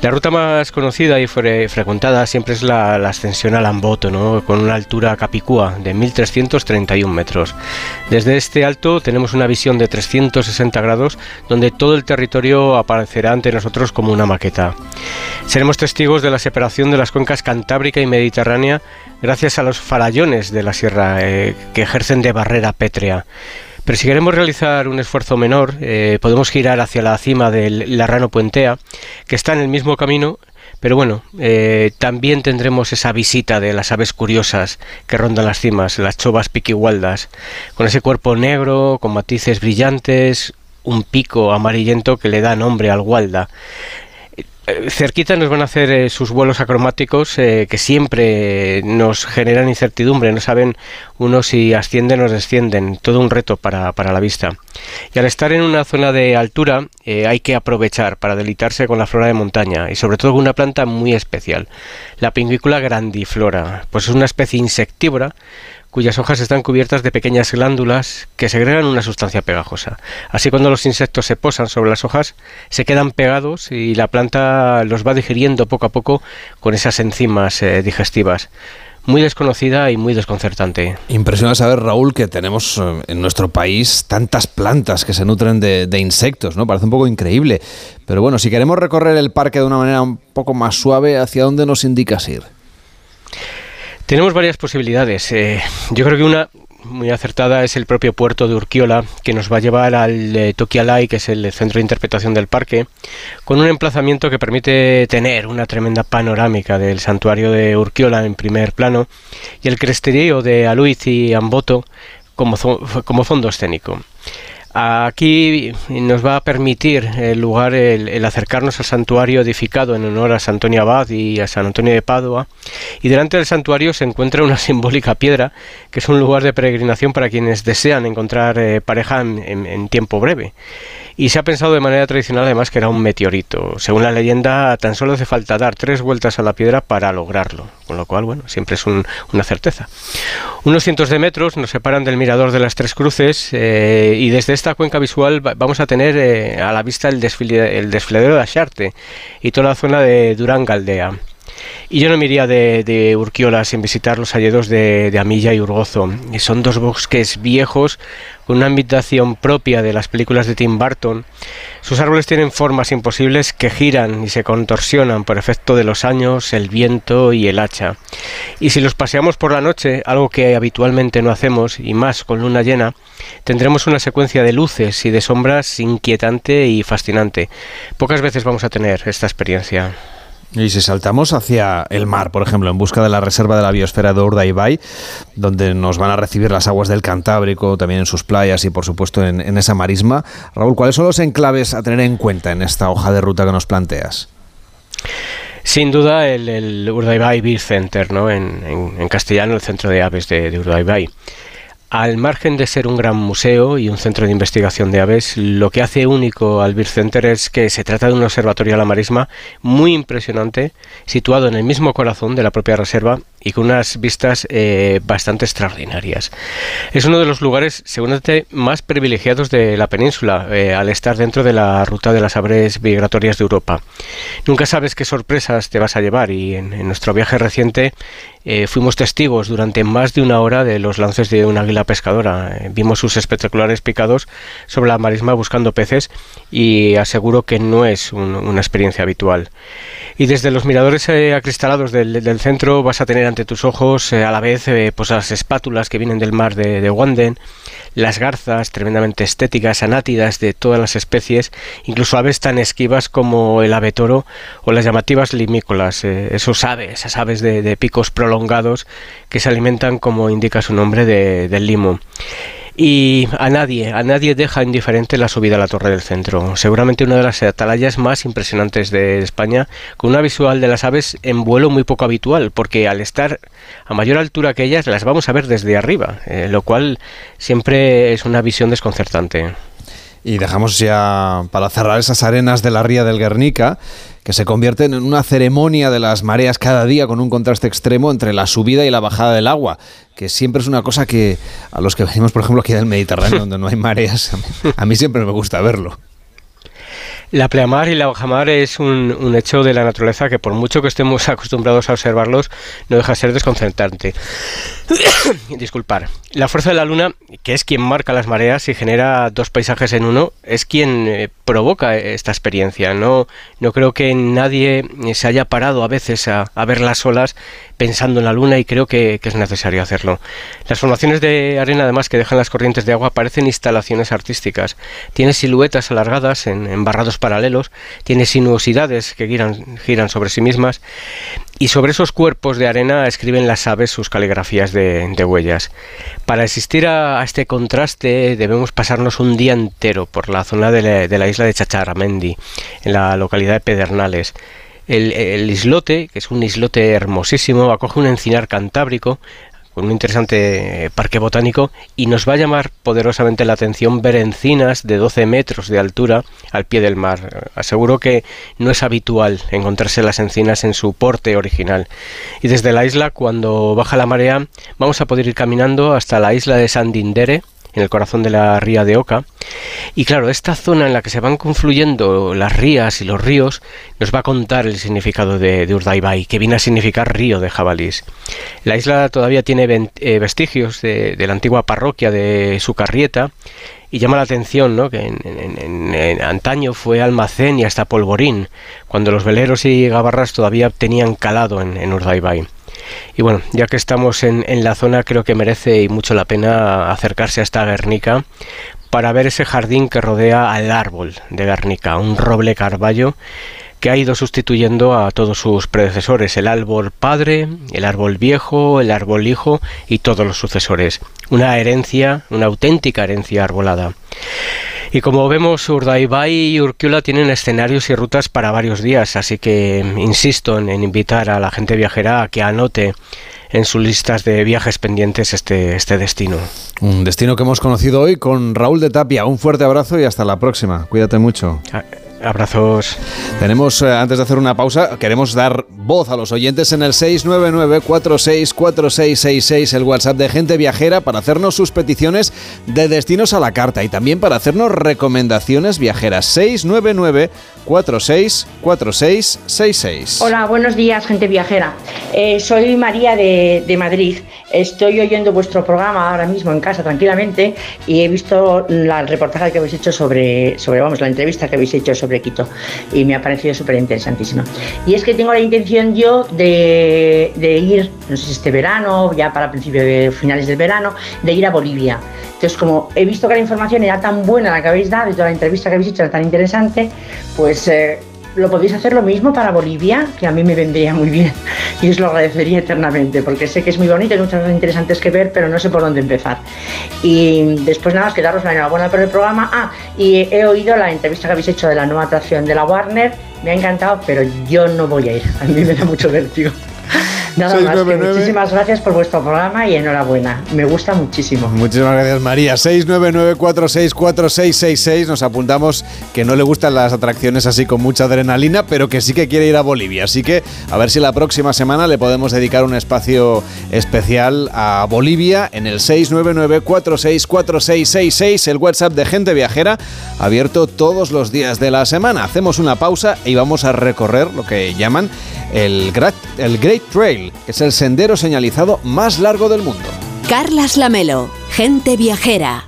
La ruta más conocida y fre frecuentada siempre es la, la ascensión al Amboto, ¿no? Con una altura capicúa de 1331 metros. Desde este alto tenemos una visión de 360 grados donde todo el territorio aparecerá ante nosotros como una maqueta. Seremos testigos de la separación de las cuencas cantábrica y mediterránea gracias a los farallones de la sierra eh, que ejercen de barrera pétrea. Pero si queremos realizar un esfuerzo menor, eh, podemos girar hacia la cima del Larrano Puentea, que está en el mismo camino pero bueno, eh, también tendremos esa visita de las aves curiosas que rondan las cimas, las chovas piquigualdas, con ese cuerpo negro, con matices brillantes, un pico amarillento que le da nombre al gualda cerquita nos van a hacer eh, sus vuelos acromáticos eh, que siempre nos generan incertidumbre, no saben uno si ascienden o descienden, todo un reto para, para la vista. Y al estar en una zona de altura eh, hay que aprovechar para deleitarse con la flora de montaña y sobre todo con una planta muy especial, la pingvícula grandiflora, pues es una especie insectívora cuyas hojas están cubiertas de pequeñas glándulas que segregan una sustancia pegajosa. Así cuando los insectos se posan sobre las hojas, se quedan pegados y la planta los va digiriendo poco a poco con esas enzimas eh, digestivas muy desconocida y muy desconcertante. Impresiona saber, Raúl, que tenemos eh, en nuestro país tantas plantas que se nutren de, de, insectos, ¿no? Parece un poco increíble. Pero bueno, si queremos recorrer el parque de una manera un poco más suave, ¿hacia dónde nos indicas ir? Tenemos varias posibilidades. Eh, yo creo que una muy acertada es el propio puerto de Urquiola, que nos va a llevar al eh, Tokialai, que es el centro de interpretación del parque, con un emplazamiento que permite tener una tremenda panorámica del santuario de Urquiola en primer plano y el cresterío de Aluiz y Amboto como, como fondo escénico. Aquí nos va a permitir el lugar el, acercarnos al santuario edificado en honor a San Antonio Abad y a San Antonio de Padua. Y delante del santuario se encuentra una *laughs* simbólica piedra, que es un lugar de peregrinación para quienes desean encontrar eh, pareja en tiempo breve y se ha pensado de manera tradicional además que era un meteorito. Según la leyenda, tan solo hace falta dar tres vueltas a la piedra para lograrlo, con lo cual, bueno, siempre es una certeza. Unos cientos de metros nos separan del mirador de las Tres Cruces eh, y desde esta cuenca visual vamos a tener eh, a la vista el, el desfiladero de Acharte y toda la zona de Durán Galdea. Y yo no me iría de, Urquiola sin visitar los hayedos de, de, Amilla y Urgozo. Son dos bosques viejos con una ambientación propia de las películas de Tim Burton. Sus árboles tienen formas imposibles que giran y se contorsionan por efecto de los años, el viento y el hacha. Y si los paseamos por la noche, algo que habitualmente no hacemos, y más con luna llena, tendremos una secuencia de luces y de sombras inquietante y fascinante. Pocas veces vamos a tener esta experiencia. Y si saltamos hacia el mar, por ejemplo, en busca de la reserva de la biosfera de Urdaibai, donde nos van a recibir las aguas del Cantábrico, también en sus playas y por supuesto en, esa marisma, Raúl, ¿cuáles son los enclaves a tener en cuenta en esta hoja de ruta que nos planteas? Sin duda el, Urdaibai Beer Center, ¿no? En, castellano el centro de aves de, de Urdaibai. Al margen de ser un gran museo y un centro de investigación de aves, lo que hace único al Beer Center es que se trata de un observatorio a la marisma muy impresionante, situado en el mismo corazón de la propia reserva y con unas vistas eh, bastante extraordinarias. Es uno de los lugares seguramente más privilegiados de la península eh, al estar dentro de la ruta de las aves migratorias de Europa. Nunca sabes qué sorpresas te vas a llevar y en, nuestro viaje reciente eh, fuimos testigos durante más de una hora de los lances de un águila pescadora. vimos sus espectaculares picados sobre la marisma buscando peces y aseguro que no es una experiencia habitual. Y desde los miradores acristalados del, del centro vas a tener ante tus ojos eh, a la vez eh, pues las espátulas que vienen del mar de, de Wanden, las garzas tremendamente estéticas, anátidas de todas las especies, incluso aves tan esquivas como el ave toro o las llamativas limícolas, eh, esos aves, esas aves de, picos prolongados que se alimentan como indica su nombre del limo. Y a nadie, a nadie deja indiferente la subida a la Torre del Centro. Seguramente una de las atalayas más impresionantes de España, con una visual de las aves en vuelo muy poco habitual, porque al estar a mayor altura que ellas las vamos a ver desde arriba, eh, lo cual siempre es una visión desconcertante. Y dejamos ya para cerrar esas arenas de la ría del Guernica, que se convierten en una ceremonia de las mareas cada día con un contraste extremo entre la subida y la bajada del agua, que siempre es una cosa que a los que venimos, por ejemplo, aquí del Mediterráneo, *laughs* donde no hay mareas, a mí siempre me gusta verlo. La pleamar y la bajamar es un, hecho de la naturaleza que por mucho que estemos *laughs* acostumbrados a observarlos, no deja de ser desconcertante. *coughs* Disculpar. La fuerza de la luna, que es quien marca las mareas y genera dos paisajes en uno, es quien eh, provoca esta experiencia. No, no creo que nadie se haya parado a veces a, a ver las olas pensando en la luna y creo que, es necesario hacerlo. Las formaciones de arena además que dejan las corrientes de agua parecen instalaciones artísticas. Tiene siluetas alargadas en, barrados paralelos, tiene sinuosidades que giran, sobre sí mismas y sobre esos cuerpos de arena escriben las aves sus caligrafías de, huellas. Para asistir a, este contraste debemos pasarnos un día entero por la zona de la, de la isla de Chacharamendi, en la localidad de Pedernales. El, islote, que es un islote hermosísimo, acoge un encinar cantábrico con un interesante eh, parque botánico y nos va a llamar poderosamente la atención ver encinas de 12 metros de altura al pie del mar. Aseguro que no es habitual encontrarse las encinas en su porte original. Y desde la isla, cuando baja la marea, vamos a poder ir caminando hasta la isla de Sandindere, en el corazón de la ría de Oca. Y claro, esta zona en la que se van confluyendo las rías y los ríos nos va a contar el significado de, de Urdaibai, que viene a significar río de jabalís. La isla todavía tiene eh, vestigios de, la antigua parroquia de Sucarrieta y llama la atención ¿no? que en, antaño fue almacén y hasta polvorín, cuando los veleros y gabarras todavía tenían calado en Urdaibai. Y bueno, ya que estamos en, en, la zona, creo que merece mucho la pena acercarse a esta Guernica para ver ese jardín que rodea al árbol de Guernica, un roble carballo que ha ido sustituyendo a todos sus predecesores, el árbol padre, el árbol viejo, el árbol hijo y todos los sucesores. Una herencia, una auténtica herencia arbolada. Y como vemos, Urdaibai y Urquiola tienen escenarios y rutas para varios días, así que insisto en, en invitar a la gente viajera a que anote en sus listas de viajes pendientes este, este destino. Un destino que hemos conocido hoy con Raúl de Tapia. Un fuerte abrazo y hasta la próxima. Cuídate mucho. Abrazos. Tenemos, eh, antes de hacer una pausa, queremos dar voz a los oyentes en el 699-464666, el WhatsApp de Gente Viajera, para hacernos sus peticiones de destinos a la carta y también para hacernos recomendaciones viajeras. 699-464666. Hola, buenos días, Gente Viajera. Eh, soy María de, de Madrid. Estoy oyendo vuestro programa ahora mismo en casa tranquilamente y he visto la, el reportaje que habéis hecho sobre, sobre, vamos, la entrevista que habéis hecho sobre Quito y me ha parecido súper interesantísima. Y es que tengo la intención yo de, de, ir, no sé si este verano, ya para principios de finales del verano, de ir a Bolivia. Entonces, como he visto que la información era tan buena la que habéis dado y toda la entrevista que habéis hecho era tan interesante, pues... Eh, lo podéis hacer lo mismo para Bolivia, que a mí me vendría muy bien y os lo agradecería eternamente, porque sé que es muy bonito, hay muchas cosas interesantes que ver, pero no sé por dónde empezar. Y después nada, que daros la enhorabuena por el programa. Ah, y he oído la entrevista que habéis hecho de la nueva atracción de la Warner, me ha encantado, pero yo no voy a ir, a mí me da mucho vértigo. Nada 699. más, muchísimas gracias por vuestro programa y enhorabuena. Me gusta muchísimo. Muchísimas gracias, María. 699464666. Nos apuntamos que no le gustan las atracciones así con mucha adrenalina, pero que sí que quiere ir a Bolivia. Así que a ver si la próxima semana le podemos dedicar un espacio especial a Bolivia en el 699464666, el WhatsApp de Gente Viajera, abierto todos los días de la semana. Hacemos una pausa y vamos a recorrer lo que llaman el Great, Trail, es el sendero señalizado más largo del mundo. Carlas Lamelo, gente viajera.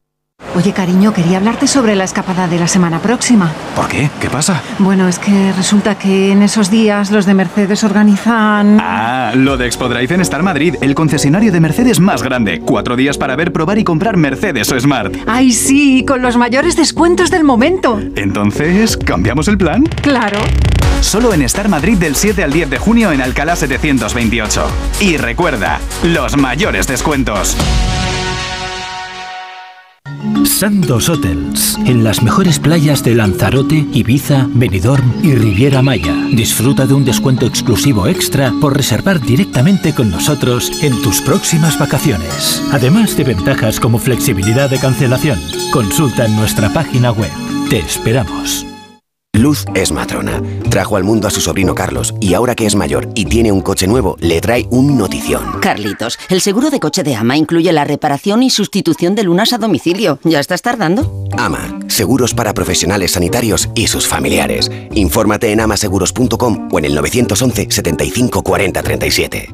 Oye, cariño, quería hablarte sobre la escapada de la semana próxima. ¿Por qué? ¿Qué pasa? Bueno, es que resulta que en esos días los de Mercedes organizan... Ah, lo de Expo Drive en Star Madrid, el concesionario de Mercedes más grande. Cuatro días para ver, probar y comprar Mercedes o Smart. ¡Ay, sí! Con los mayores descuentos del momento. Entonces, ¿cambiamos el plan? Claro. Solo en Star Madrid del 7 al 10 de junio en Alcalá 728. Y recuerda, los mayores descuentos. Sandos Hotels, en las mejores playas de Lanzarote, Ibiza, Benidorm y Riviera Maya. Disfruta de un descuento exclusivo extra por reservar directamente con nosotros en tus próximas vacaciones. Además de ventajas como flexibilidad de cancelación. Consulta en nuestra página web. Te esperamos. Luz es matrona. Trajo al mundo a su sobrino Carlos y ahora que es mayor y tiene un coche nuevo, le trae un notición. Carlitos, el seguro de coche de Ama incluye la reparación y sustitución de lunas a domicilio. ¿Ya estás tardando? Ama, seguros para profesionales sanitarios y sus familiares. Infórmate en amaseguros.com o en el 911 75 40 37.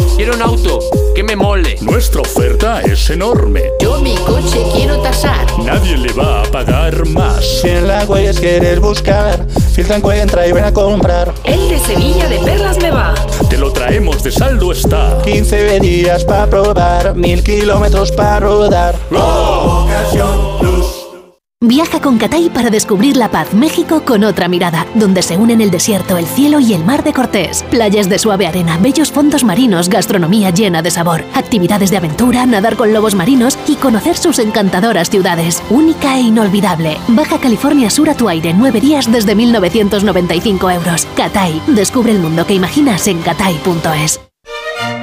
Quiero un auto que me mole. Nuestra oferta es enorme. Yo mi coche quiero tasar. Nadie le va a pagar más. Si en la huellas quieres buscar, filtra, encuentra y ven a comprar. El de Sevilla de Perlas me va. Te lo traemos de saldo está. 15 días para probar, mil kilómetros para rodar. Ocasión Plus. Viaja con Catay para descubrir La Paz, México con otra mirada, donde se unen el desierto, el cielo y el mar de Cortés. Playas de suave arena, bellos fondos marinos, gastronomía llena de sabor, actividades de aventura, nadar con lobos marinos y conocer sus encantadoras ciudades. Única e inolvidable. Baja California Sur a tu aire, nueve días desde 1995 euros. Catay. Descubre el mundo que imaginas en catay.es.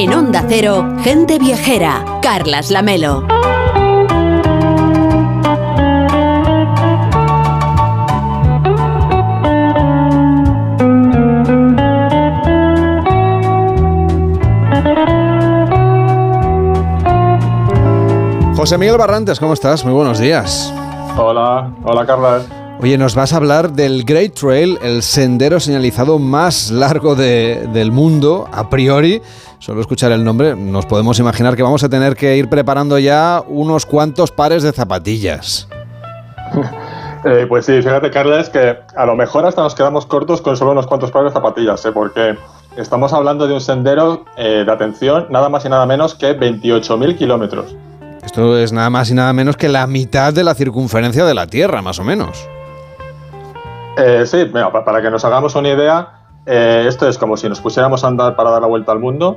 En Onda Cero, gente viajera, Carlas Lamelo. José Miguel Barrantes, ¿cómo estás? Muy buenos días. Hola, hola Carla. Oye, nos vas a hablar del Great Trail, el sendero señalizado más largo de- del mundo, a priori. Solo escuchar el nombre, nos podemos imaginar que vamos a tener que ir preparando ya unos cuantos pares de zapatillas. *laughs* Eh, pues sí, fíjate Carla, es que a lo mejor hasta nos quedamos cortos con solo unos cuantos pares de zapatillas, ¿eh? porque estamos hablando de un sendero eh, de atención nada más y nada menos que 28.000 kilómetros. Esto es nada más y nada menos que la mitad de la circunferencia de la Tierra, más o menos. Eh, sí, mira, para que nos hagamos una idea, eh, esto es como si nos pusiéramos a andar para dar la vuelta al mundo,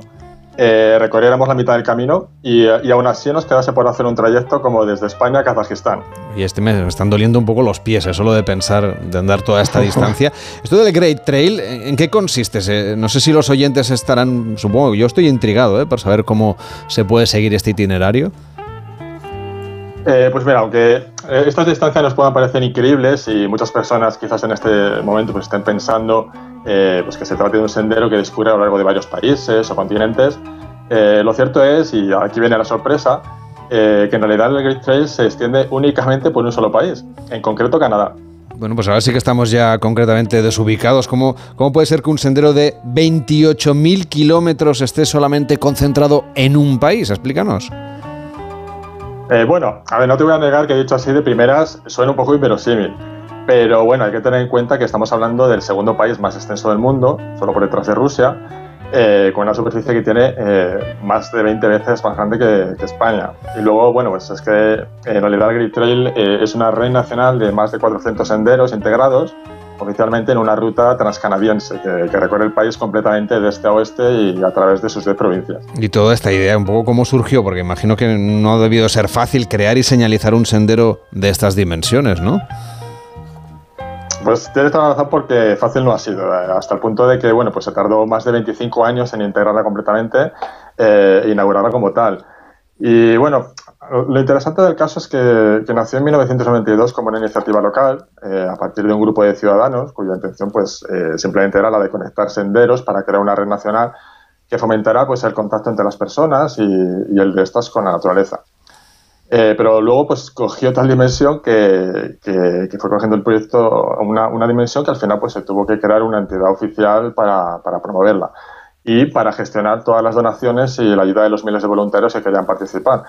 eh, recorriéramos la mitad del camino y, y aún así nos quedase por hacer un trayecto como desde España a Kazajistán. Y este me están doliendo un poco los pies, eh, solo de pensar, de andar toda esta *laughs* distancia. Esto del Great Trail, ¿en qué consiste? No sé si los oyentes estarán, supongo, yo estoy intrigado eh, por saber cómo se puede seguir este itinerario. Eh, pues mira, aunque eh, estas distancias nos puedan parecer increíbles y muchas personas quizás en este momento pues, estén pensando eh, pues que se trata de un sendero que discurre a lo largo de varios países o continentes, lo cierto es, y aquí viene la sorpresa, que en realidad el Great Trail se extiende únicamente por un solo país, en concreto Canadá. Bueno, pues ahora sí que estamos ya concretamente desubicados. ¿Cómo, cómo puede ser que un sendero de 28.000 kilómetros esté solamente concentrado en un país? Explícanos. Eh, bueno, a ver, no te voy a negar que dicho así de primeras suena un poco inverosímil. Pero bueno, hay que tener en cuenta que estamos hablando del segundo país más extenso del mundo, solo por detrás de Rusia, eh, con una superficie que tiene eh, más de 20 veces más grande que, España. Y luego, bueno, pues es que eh, en realidad el Great Trail eh, es una red nacional de más de 400 senderos integrados, oficialmente en una ruta transcanadiense que, que recorre el país completamente de este a oeste y a través de sus 10 provincias. Y toda esta idea, un poco cómo surgió, porque imagino que no ha debido ser fácil crear y señalizar un sendero de estas dimensiones, ¿no? Pues tienes toda la razón porque fácil no ha sido, eh, hasta el punto de que bueno, pues se tardó más de 25 años en integrarla completamente eh, e inaugurarla como tal. Y bueno, lo interesante del caso es que, nació en 1992 como una iniciativa local, eh, a partir de un grupo de ciudadanos cuya intención pues eh, simplemente era la de conectar senderos para crear una red nacional que fomentara pues el contacto entre las personas y el de estas con la naturaleza. Eh, pero luego pues cogió tal dimensión que, que- fue cogiendo el proyecto una, una dimensión que al final pues se tuvo que crear una entidad oficial para, para promoverla y para gestionar todas las donaciones y la ayuda de los miles de voluntarios que querían participar.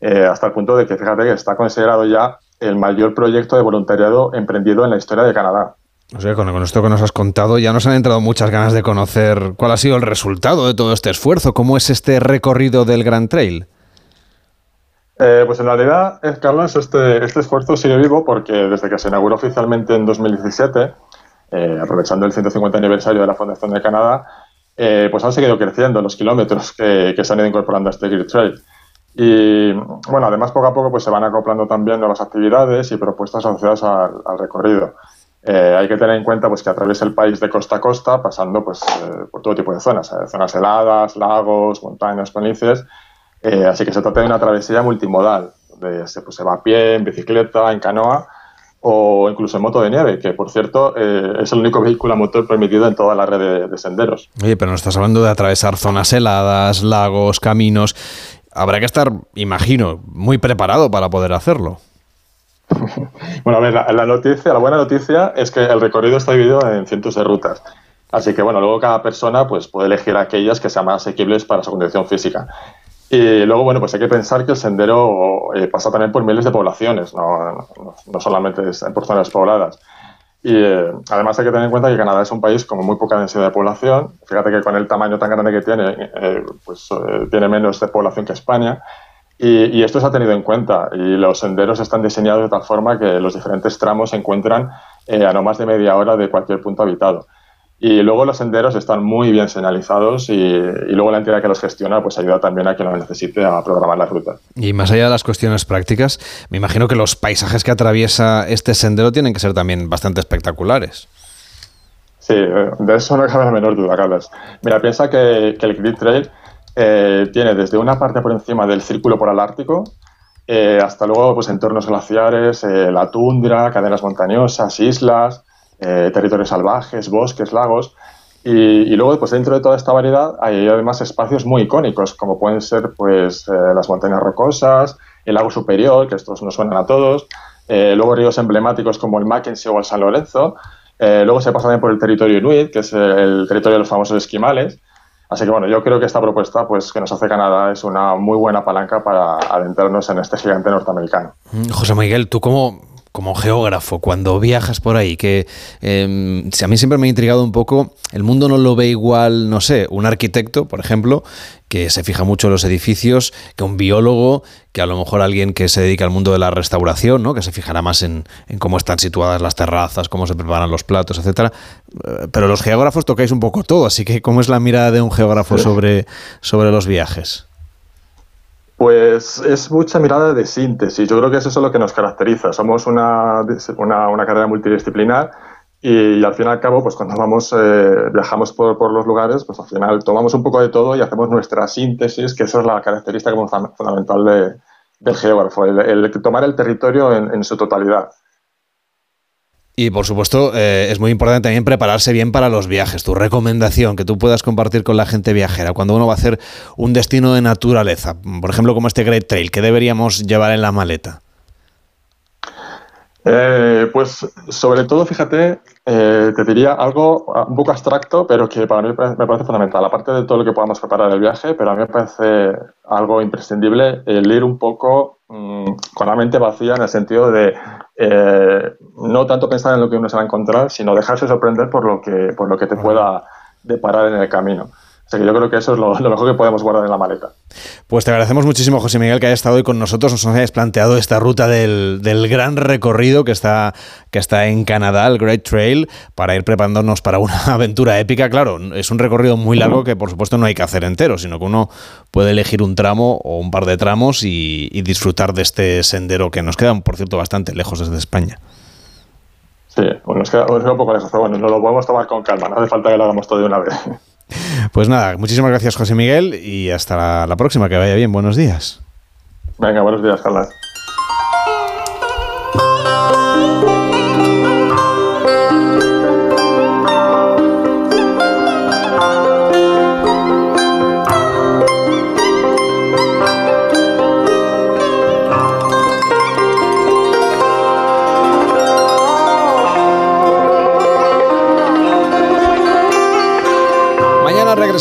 Eh, hasta el punto de que fíjate que está considerado ya el mayor proyecto de voluntariado emprendido en la historia de Canadá. O sea, con, con esto que nos has contado ya nos han entrado muchas ganas de conocer cuál ha sido el resultado de todo este esfuerzo, cómo es este recorrido del Grand Trail. Eh, pues en realidad, eh, Carlos, este, este esfuerzo sigue vivo porque desde que se inauguró oficialmente en 2017, eh, aprovechando el 150 aniversario de la Fundación de Canadá, pues han seguido creciendo los kilómetros que, se han ido incorporando a este Great Trail. Y bueno, además poco a poco pues se van acoplando también nuevas actividades y propuestas asociadas al, recorrido. Hay que tener en cuenta pues, que atraviesa el país de costa a costa, pasando pues, eh, por todo tipo de zonas, zonas heladas, lagos, montañas, planicies. Así que se trata de una travesía multimodal, donde se, pues, se va a pie, en bicicleta, en canoa o incluso en moto de nieve, que por cierto es el único vehículo a motor permitido en toda la red de, de senderos. Oye, pero no estás hablando de atravesar zonas heladas, lagos, caminos. Habrá que estar, imagino, muy preparado para poder hacerlo. *laughs* bueno, a ver, la, noticia, la buena noticia es que el recorrido está dividido en cientos de rutas. Así que, bueno, luego cada persona pues, puede elegir aquellas que sean más asequibles para su condición física. Y luego, bueno, pues hay que pensar que el sendero eh, pasa también por miles de poblaciones, no, no, solamente por zonas pobladas. Y eh, además hay que tener en cuenta que Canadá es un país con muy poca densidad de población. Fíjate que con el tamaño tan grande que tiene, eh, pues tiene menos de población que España. Y, esto se ha tenido en cuenta y los senderos están diseñados de tal forma que los diferentes tramos se encuentran eh, a no más de media hora de cualquier punto habitado. Y luego los senderos están muy bien señalizados y, luego la entidad que los gestiona pues ayuda también a quien lo necesite a programar la ruta. Y más allá de las cuestiones prácticas, me imagino que los paisajes que atraviesa este sendero tienen que ser también bastante espectaculares. Sí, de eso no cabe la menor duda, Carlos. Mira, piensa que, que el Grid Trail eh, tiene desde una parte por encima del círculo polar ártico eh, hasta luego pues, entornos glaciares, eh, la tundra, cadenas montañosas, islas, territorios salvajes, bosques, lagos. Y, luego, pues dentro de toda esta variedad hay además espacios muy icónicos, como pueden ser pues, las montañas rocosas, el lago superior, que estos nos suenan a todos, luego ríos emblemáticos como el Mackenzie o el San Lorenzo, luego se pasa también por el territorio Inuit, que es el territorio de los famosos esquimales, Así que bueno, yo creo que esta propuesta pues, que nos hace Canadá es una muy buena palanca para adentrarnos en este gigante norteamericano. Mm, José Miguel, tú como, como geógrafo, cuando viajas por ahí, que eh, a mí siempre me ha intrigado un poco, el mundo no lo ve igual, no sé, un arquitecto, por ejemplo, que se fija mucho en los edificios, que un biólogo, que a lo mejor alguien que se dedica al mundo de la restauración, ¿no? que se fijará más en, cómo están situadas las terrazas, cómo se preparan los platos, etcétera. Eh, pero los geógrafos tocáis un poco todo, así que ¿cómo es la mirada de un geógrafo sobre, sobre los viajes? Pues es mucha mirada de síntesis. Yo creo que eso es lo que nos caracteriza. Somos una, una, carrera multidisciplinar y, al fin y al cabo, pues cuando vamos, eh, viajamos por, por, los lugares, pues al final tomamos un poco de todo y hacemos nuestra síntesis, que esa es la característica fundamental de, del geógrafo, el, tomar el territorio en su totalidad. Y por supuesto, eh, es muy importante también prepararse bien para los viajes. Tu recomendación que tú puedas compartir con la gente viajera cuando uno va a hacer un destino de naturaleza, por ejemplo, como este Great Trail, ¿qué deberíamos llevar en la maleta? Eh, pues sobre todo, fíjate, eh, te diría algo un poco abstracto, pero que para mí me parece fundamental. Aparte de todo lo que podamos preparar el viaje, pero a mí me parece algo imprescindible el ir un poco mm, con la mente vacía en el sentido de eh, no tanto pensar en lo que uno se va a encontrar, sino dejarse sorprender por lo que, por lo que te pueda deparar en el camino. Así que yo creo que eso es lo, mejor que podemos guardar en la maleta. Pues te agradecemos muchísimo, José Miguel, que hayas estado hoy con nosotros. Nos hayas planteado esta ruta del, gran recorrido que está, que está en Canadá, el Great Trail, para ir preparándonos para una *laughs* aventura épica. Claro, es un recorrido muy largo que por supuesto no hay que hacer entero, sino que uno puede elegir un tramo o un par de tramos y, disfrutar de este sendero que nos queda, por cierto, bastante lejos desde España. Sí, bueno, nos queda, un poco lejos, pero bueno, nos lo podemos tomar con calma, no hace falta que lo hagamos todo de una vez. *laughs* Pues nada, muchísimas gracias José Miguel y hasta la, próxima, que vaya bien, buenos días. Venga, buenos días, Carlos.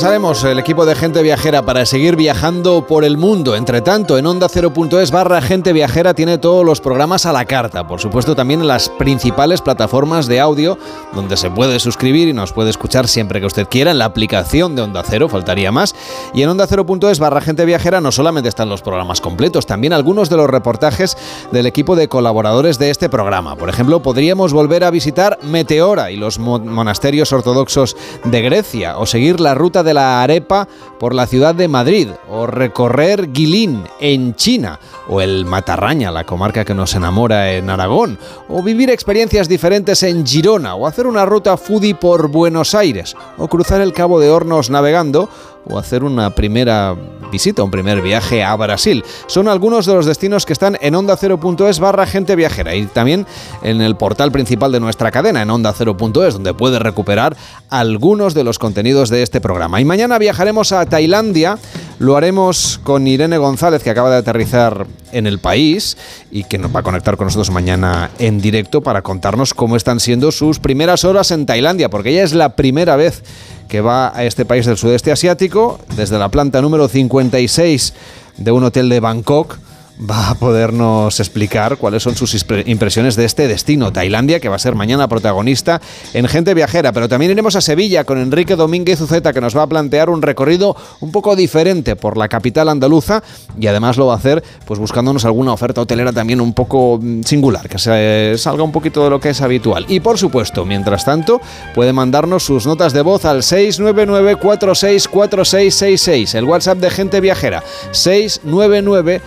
Regresaremos el equipo de gente viajera para seguir viajando por el mundo. Entre tanto, en onda 0.es barra gente viajera tiene todos los programas a la carta. Por supuesto, también en las principales plataformas de audio donde se puede suscribir y nos puede escuchar siempre que usted quiera. En la aplicación de Onda Cero, faltaría más. Y en onda 0.es barra gente viajera no solamente están los programas completos, también algunos de los reportajes del equipo de colaboradores de este programa. Por ejemplo, podríamos volver a visitar Meteora y los monasterios ortodoxos de Grecia o seguir la ruta de la arepa por la ciudad de Madrid o recorrer Guilín en China o el Matarraña, la comarca que nos enamora en Aragón, o vivir experiencias diferentes en Girona, o hacer una ruta foodie por Buenos Aires, o cruzar el Cabo de Hornos navegando, o hacer una primera visita, un primer viaje a Brasil. Son algunos de los destinos que están en onda 0.es barra gente viajera y también en el portal principal de nuestra cadena, en onda 0.es, donde puedes recuperar algunos de los contenidos de este programa. Y mañana viajaremos a Tailandia, lo haremos con Irene González, que acaba de aterrizar en el país y que nos va a conectar con nosotros mañana en directo para contarnos cómo están siendo sus primeras horas en Tailandia, porque ella es la primera vez que va a este país del sudeste asiático, desde la planta número 56 de un hotel de Bangkok va a podernos explicar cuáles son sus impresiones de este destino, Tailandia, que va a ser mañana protagonista en Gente Viajera. Pero también iremos a Sevilla con Enrique Domínguez Uceta, que nos va a plantear un recorrido un poco diferente por la capital andaluza y además lo va a hacer pues buscándonos alguna oferta hotelera también un poco mm, singular, que se salga un poquito de lo que es habitual. Y por supuesto, mientras tanto, puede mandarnos sus notas de voz al 699 464666, el WhatsApp de Gente Viajera, 699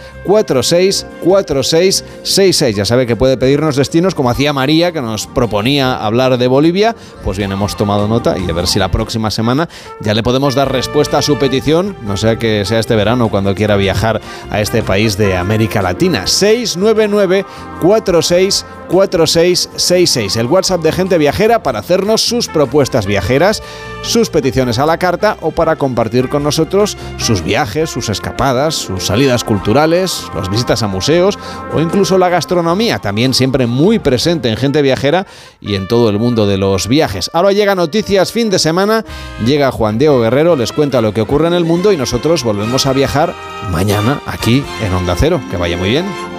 464666. Ya sabe que puede pedirnos destinos como hacía María, que nos proponía hablar de Bolivia. Pues bien, hemos tomado nota y a ver si la próxima semana ya le podemos dar respuesta a su petición, no sea que sea este verano cuando quiera viajar a este país de América Latina. 699 464666, el WhatsApp de gente viajera para hacernos sus propuestas viajeras, sus peticiones a la carta o para compartir con nosotros sus viajes, sus escapadas, sus salidas culturales, visitas a museos o incluso la gastronomía, también siempre muy presente en gente viajera y en todo el mundo de los viajes. Ahora llega Noticias fin de semana, llega Juan Diego Guerrero, les cuenta lo que ocurre en el mundo y nosotros volvemos a viajar mañana aquí en Onda Cero. Que vaya muy bien.